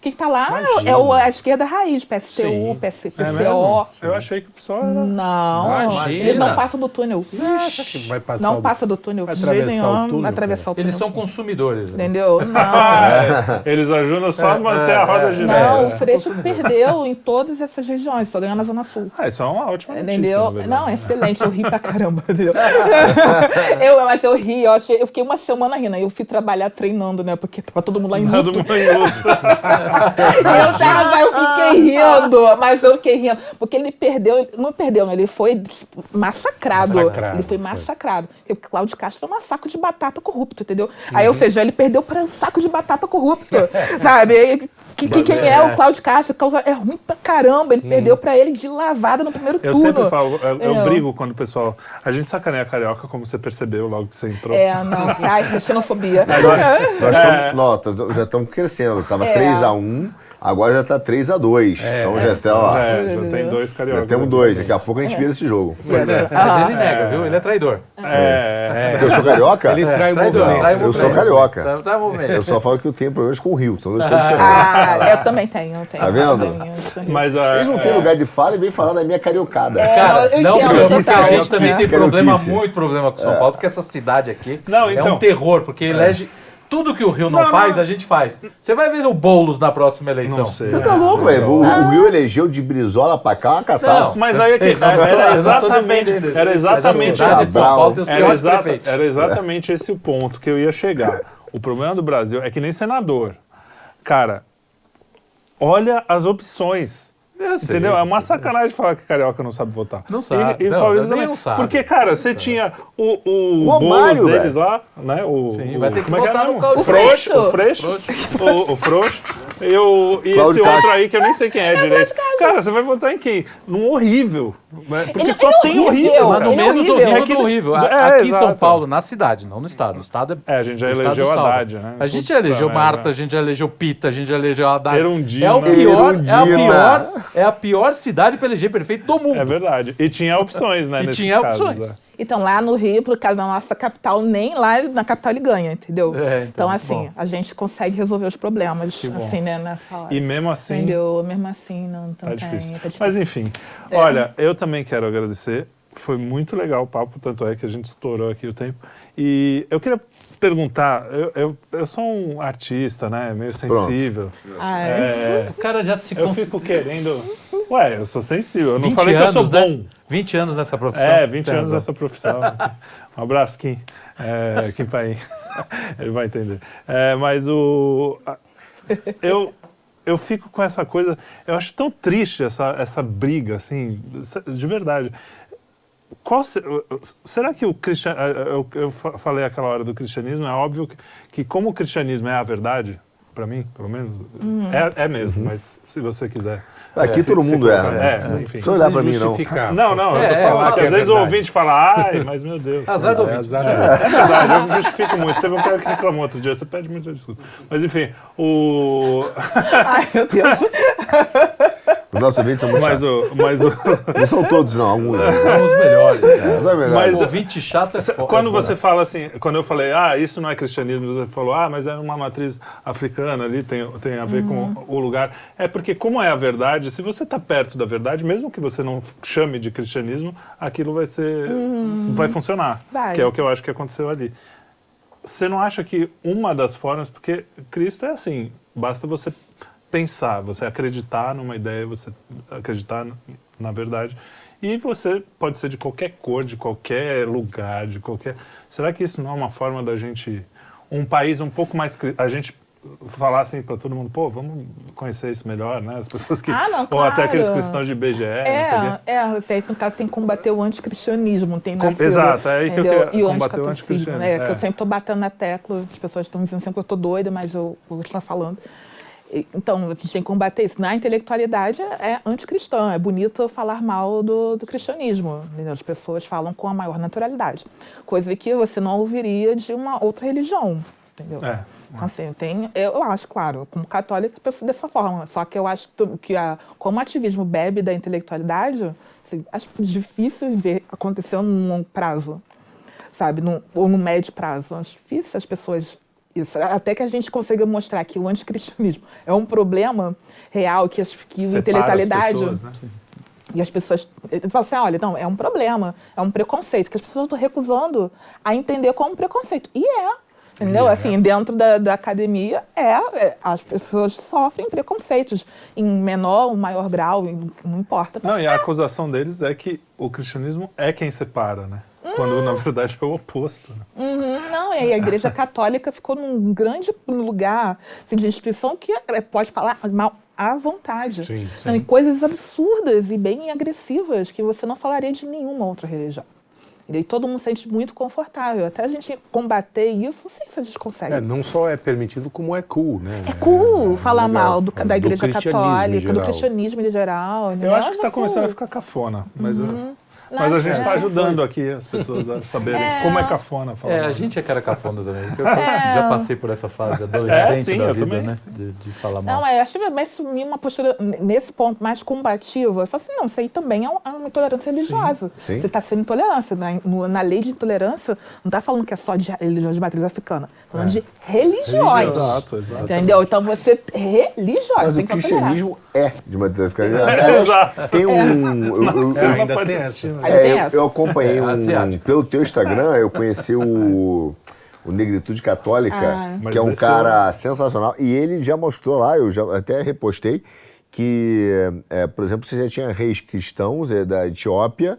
Quem está lá Imagina. é o, a esquerda raiz, PSTU, PC, PCO. É eu achei que o pessoal era... Não, Imagina. eles não passam do túnel. vai passar não do... passa do túnel. Vai atravessar nenhum, o túnel. Atravessar o túnel. Eles são consumidores. Né? Entendeu? Não. é, eles ajudam só a manter a roda girando. Não, o Freixo perdeu em todas essas regiões, só ganhou na Zona Sul. Ah, isso é uma ótima notícia, Entendeu? Não, é excelente, eu ri pra caramba. Entendeu? eu, mas eu ri, eu, achei, eu fiquei uma semana rindo. Eu fui trabalhar treinando, né? Porque tava todo mundo lá em luto. Todo mundo em luto. eu tava, eu fiquei rindo, mas eu fiquei rindo. Porque ele perdeu, não perdeu, né? ele foi massacrado. massacrado ele foi massacrado. Porque o Cláudio Castro é um saco de batata corrupto, entendeu? Uhum. Aí, ou seja, ele perdeu para um saco de batata corrupto, sabe? Que, que, quem é, é o Cláudio Castro? É ruim pra caramba. Ele hum. perdeu pra ele de lavada no primeiro eu turno. Eu sempre falo, eu, eu é. brigo quando o pessoal. A gente sacaneia a carioca, como você percebeu logo que você entrou. É, não, ai, xenofobia. nós, nós é. Estamos, já estamos crescendo. Tava é. 3x1. Agora já está 3x2. É, então já, tá, ó, já, é, já tem dois cariocas. Já temos dois. Daqui a pouco a gente vira esse jogo. Pois é. Mas ele nega, viu? Ele é traidor. É. é. Eu sou carioca? Ele trai o movimento. Eu sou carioca. Tá, tá eu só falo que eu tenho problemas com o Rio. São dois coisas diferentes. Ah, eu também tenho. Eu tenho. Tá vendo? Mas, uh, Eles não têm lugar de fala e vem falar da minha cariocada. É, Cara, não, não a gente também tem problema, muito problema com São Paulo, porque essa cidade aqui é um então. terror, porque elege tudo que o Rio não, não faz, não. a gente faz. Você vai ver o Boulos na próxima eleição. Você tá louco, velho. O, o, Rio elegeu de Brizola pra cá uma catástrofe. mas aí é que, era exatamente, era exatamente esse ponto. Era exatamente esse o ponto que eu ia chegar. O problema do Brasil é que nem senador. Cara, olha as opções. Entendeu? É uma sacanagem falar que carioca não sabe votar. Não sabe. E, e não, também. Não sabe. Porque, cara, você tinha o, o, o Romário, deles lá, né? O, Sim, vai ter que é votar é no O Frouxo. O Freixo. O, o Frouxo. Eu, e esse outro aí que eu nem sei quem é, é direito. Cara, você vai votar em quem? Num horrível. Né? Porque ele, só ele tem horrível. horrível mas no menos horrível, horrível do horrível. É, Aqui em São Paulo, na cidade, não no estado. O estado é. É, a gente já elegeu Haddad, né? A gente já elegeu Marta, a gente já elegeu Pita, a gente já elegeu Haddad. Erundina. É o pior, é a pior, é a pior cidade para eleger prefeito do mundo. É verdade. E tinha opções, né? E tinha opções. Então, lá no Rio, por causa da nossa capital, nem lá na capital ele ganha, entendeu? É, então, então, assim, bom. a gente consegue resolver os problemas, assim, né, nessa hora. E mesmo assim... Entendeu? Mesmo assim, não, tá, difícil. tá difícil. Mas, enfim, é. olha, eu também quero agradecer. Foi muito legal o papo, tanto é que a gente estourou aqui o tempo. E eu queria perguntar, eu, eu, eu sou um artista, né, meio sensível. Ah, é? é? O cara já se... Eu fico querendo... Ué, eu sou sensível, eu não falei anos, que eu sou né? bom. 20 anos nessa profissão. É, 20 anos nessa profissão. um abraço, Kim. É, Kim Paim. Ele vai entender. É, mas o. Eu, eu fico com essa coisa. Eu acho tão triste essa, essa briga, assim, de verdade. Qual, será que o cristianismo. Eu, falei aquela hora do cristianismo, é óbvio que, que como o cristianismo é a verdade, para mim, pelo menos, hum. é, é mesmo, uhum. mas se você quiser. Aqui é, todo se, mundo se é. é, enfim. Não olhar pra mim, não. Não, não, eu tô é, falando que às vezes o ouvinte fala, ai, mas meu Deus. Azar do ouvinte. É, é, verdade, eu justifico muito. Teve um cara que reclamou outro dia, você pede muito desculpa. Mas enfim, o. Ai, meu Deus. Os nossos ouvintes são muito mas o, mas o... Não são todos, não, alguns. São os melhores. São melhores. Mas o ouvinte chato é foda. Quando você fala assim, quando eu falei, ah, isso não é cristianismo, você falou, ah, mas é uma matriz africana ali, tem, tem a ver uhum. com o lugar. É porque, como é a verdade, se você está perto da verdade, mesmo que você não chame de cristianismo, aquilo vai ser. Uhum. vai funcionar. Vai. Que é o que eu acho que aconteceu ali. Você não acha que uma das formas, porque Cristo é assim, basta você pensar, você acreditar numa ideia, você acreditar na verdade. E você pode ser de qualquer cor, de qualquer lugar, de qualquer. Será que isso não é uma forma da gente. Um país um pouco mais. A gente falar assim para todo mundo, pô, vamos conhecer isso melhor, né? As pessoas que. Ah, não, claro. Ou até aqueles cristãos de IBGE. É, é, você aí, no caso, tem que combater o anticristianismo, tem nascido, Exato, é aí que entendeu? eu quero combater o anticristianismo. É, é. que eu sempre estou batendo na tecla, as pessoas estão dizendo sempre que eu estou doida, mas eu vou estar falando. Então, a gente tem que combater isso. Na intelectualidade é anticristã, é bonito falar mal do, do cristianismo. Entendeu? As pessoas falam com a maior naturalidade, coisa que você não ouviria de uma outra religião. Entendeu? É. Então, assim, tem, eu acho, claro, como católica, eu penso dessa forma. Só que eu acho que, a, como o ativismo bebe da intelectualidade, assim, acho difícil ver acontecer num longo prazo, sabe? Num, ou no médio prazo. Acho difícil as pessoas isso. Até que a gente consiga mostrar que o anticristianismo é um problema real, que, as, que a intelectualidade. As pessoas, né? E as pessoas falam assim: olha, não, é um problema, é um preconceito, que as pessoas estão recusando a entender como um preconceito. E é. Entendeu? É. Assim, dentro da, da academia, é, é, as pessoas sofrem preconceitos em menor ou maior grau, não importa. Não, e a acusação deles é que o cristianismo é quem separa, né? Quando, na verdade, é o oposto. Né? Uhum, não, e a Igreja Católica ficou num grande lugar assim, de instituição que é, pode falar mal à vontade. Sim, sim. Coisas absurdas e bem agressivas que você não falaria de nenhuma outra religião. E todo mundo se sente muito confortável. Até a gente combater isso, não sei se a gente consegue. É, não só é permitido, como é cool, né? É cool é, falar é mal do, da igreja católica, do cristianismo em geral. Eu acho que está começando a ficar cafona, mas... Uhum. Eu... Mas a gente está ajudando aqui as pessoas a saberem é. como é cafona falar. É, a gente é cara cafona também. Eu é. já passei por essa fase adolescente é, sim, da vida, também. né? De, de, falar mal. Não, é, acho que mas assumir uma postura nesse ponto mais combativa. Eu falo assim, não, isso aí também é, é uma intolerância religiosa. Sim. Sim. Você está sendo intolerância. Na, no, na lei de intolerância, não está falando que é só de religião de matriz africana. Falando é. de religiões. Exato, exato. Entendeu? Então você religioso. Mas o cristianismo é de africana. É, exato. Tem um... Eu, eu, eu, ainda tem essa. É, eu, eu acompanhei é, um, pelo teu Instagram, eu conheci o, o Negritude Católica, ah. que é um cara sensacional. E ele já mostrou lá, eu já até repostei, que, é, por exemplo, você já tinha reis cristãos é, da Etiópia,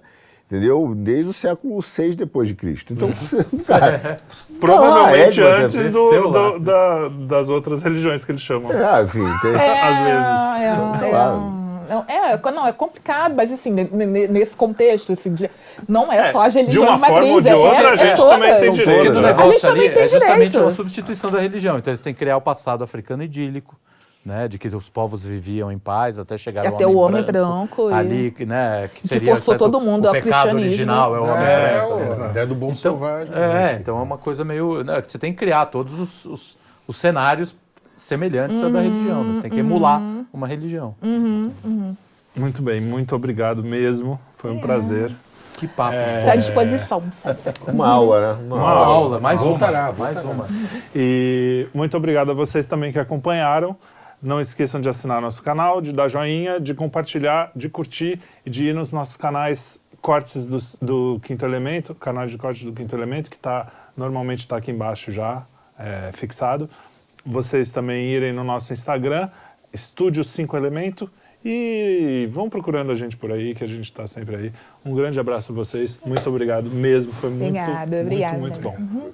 entendeu? Desde o século VI depois de Cristo. Então, cara, provavelmente ah, é, antes do, do, da, das outras religiões que eles chamam. É, enfim, tem... É, às vezes. É, então, sei lá. Não, é, não, é complicado, mas assim, nesse contexto, assim, de, não é, é só as religiões De uma forma ou de outra, é, a gente é também tem direito. Né? A gente ali é justamente direito. a substituição da religião. Então eles têm que criar o passado africano idílico. Né, de que os povos viviam em paz até chegar até o homem branco, branco ali, né, que seria que forçou todo mundo o ao pecado original é o homem é, branco, né? a ideia do bom então, selvagem. É, né? então é uma coisa meio, né, você tem que criar todos os, os, os cenários semelhantes uhum, à da religião, né? você tem que emular uhum, uma religião. Uhum, uhum. Muito bem, muito obrigado mesmo. Foi um é. prazer. Que papo. Está é... à disposição. Uma aula, né? Uma, uma aula. aula, mais uma. Mais uma. E muito obrigado a vocês também que acompanharam. Não esqueçam de assinar nosso canal, de dar joinha, de compartilhar, de curtir e de ir nos nossos canais cortes do, do Quinto Elemento, canal de cortes do Quinto Elemento, que tá, normalmente está aqui embaixo já, é, fixado. Vocês também irem no nosso Instagram, Estúdio 5 Elemento, e vão procurando a gente por aí, que a gente está sempre aí. Um grande abraço a vocês. Muito obrigado mesmo. Foi muito, obrigada, muito, obrigada. muito bom. Uhum.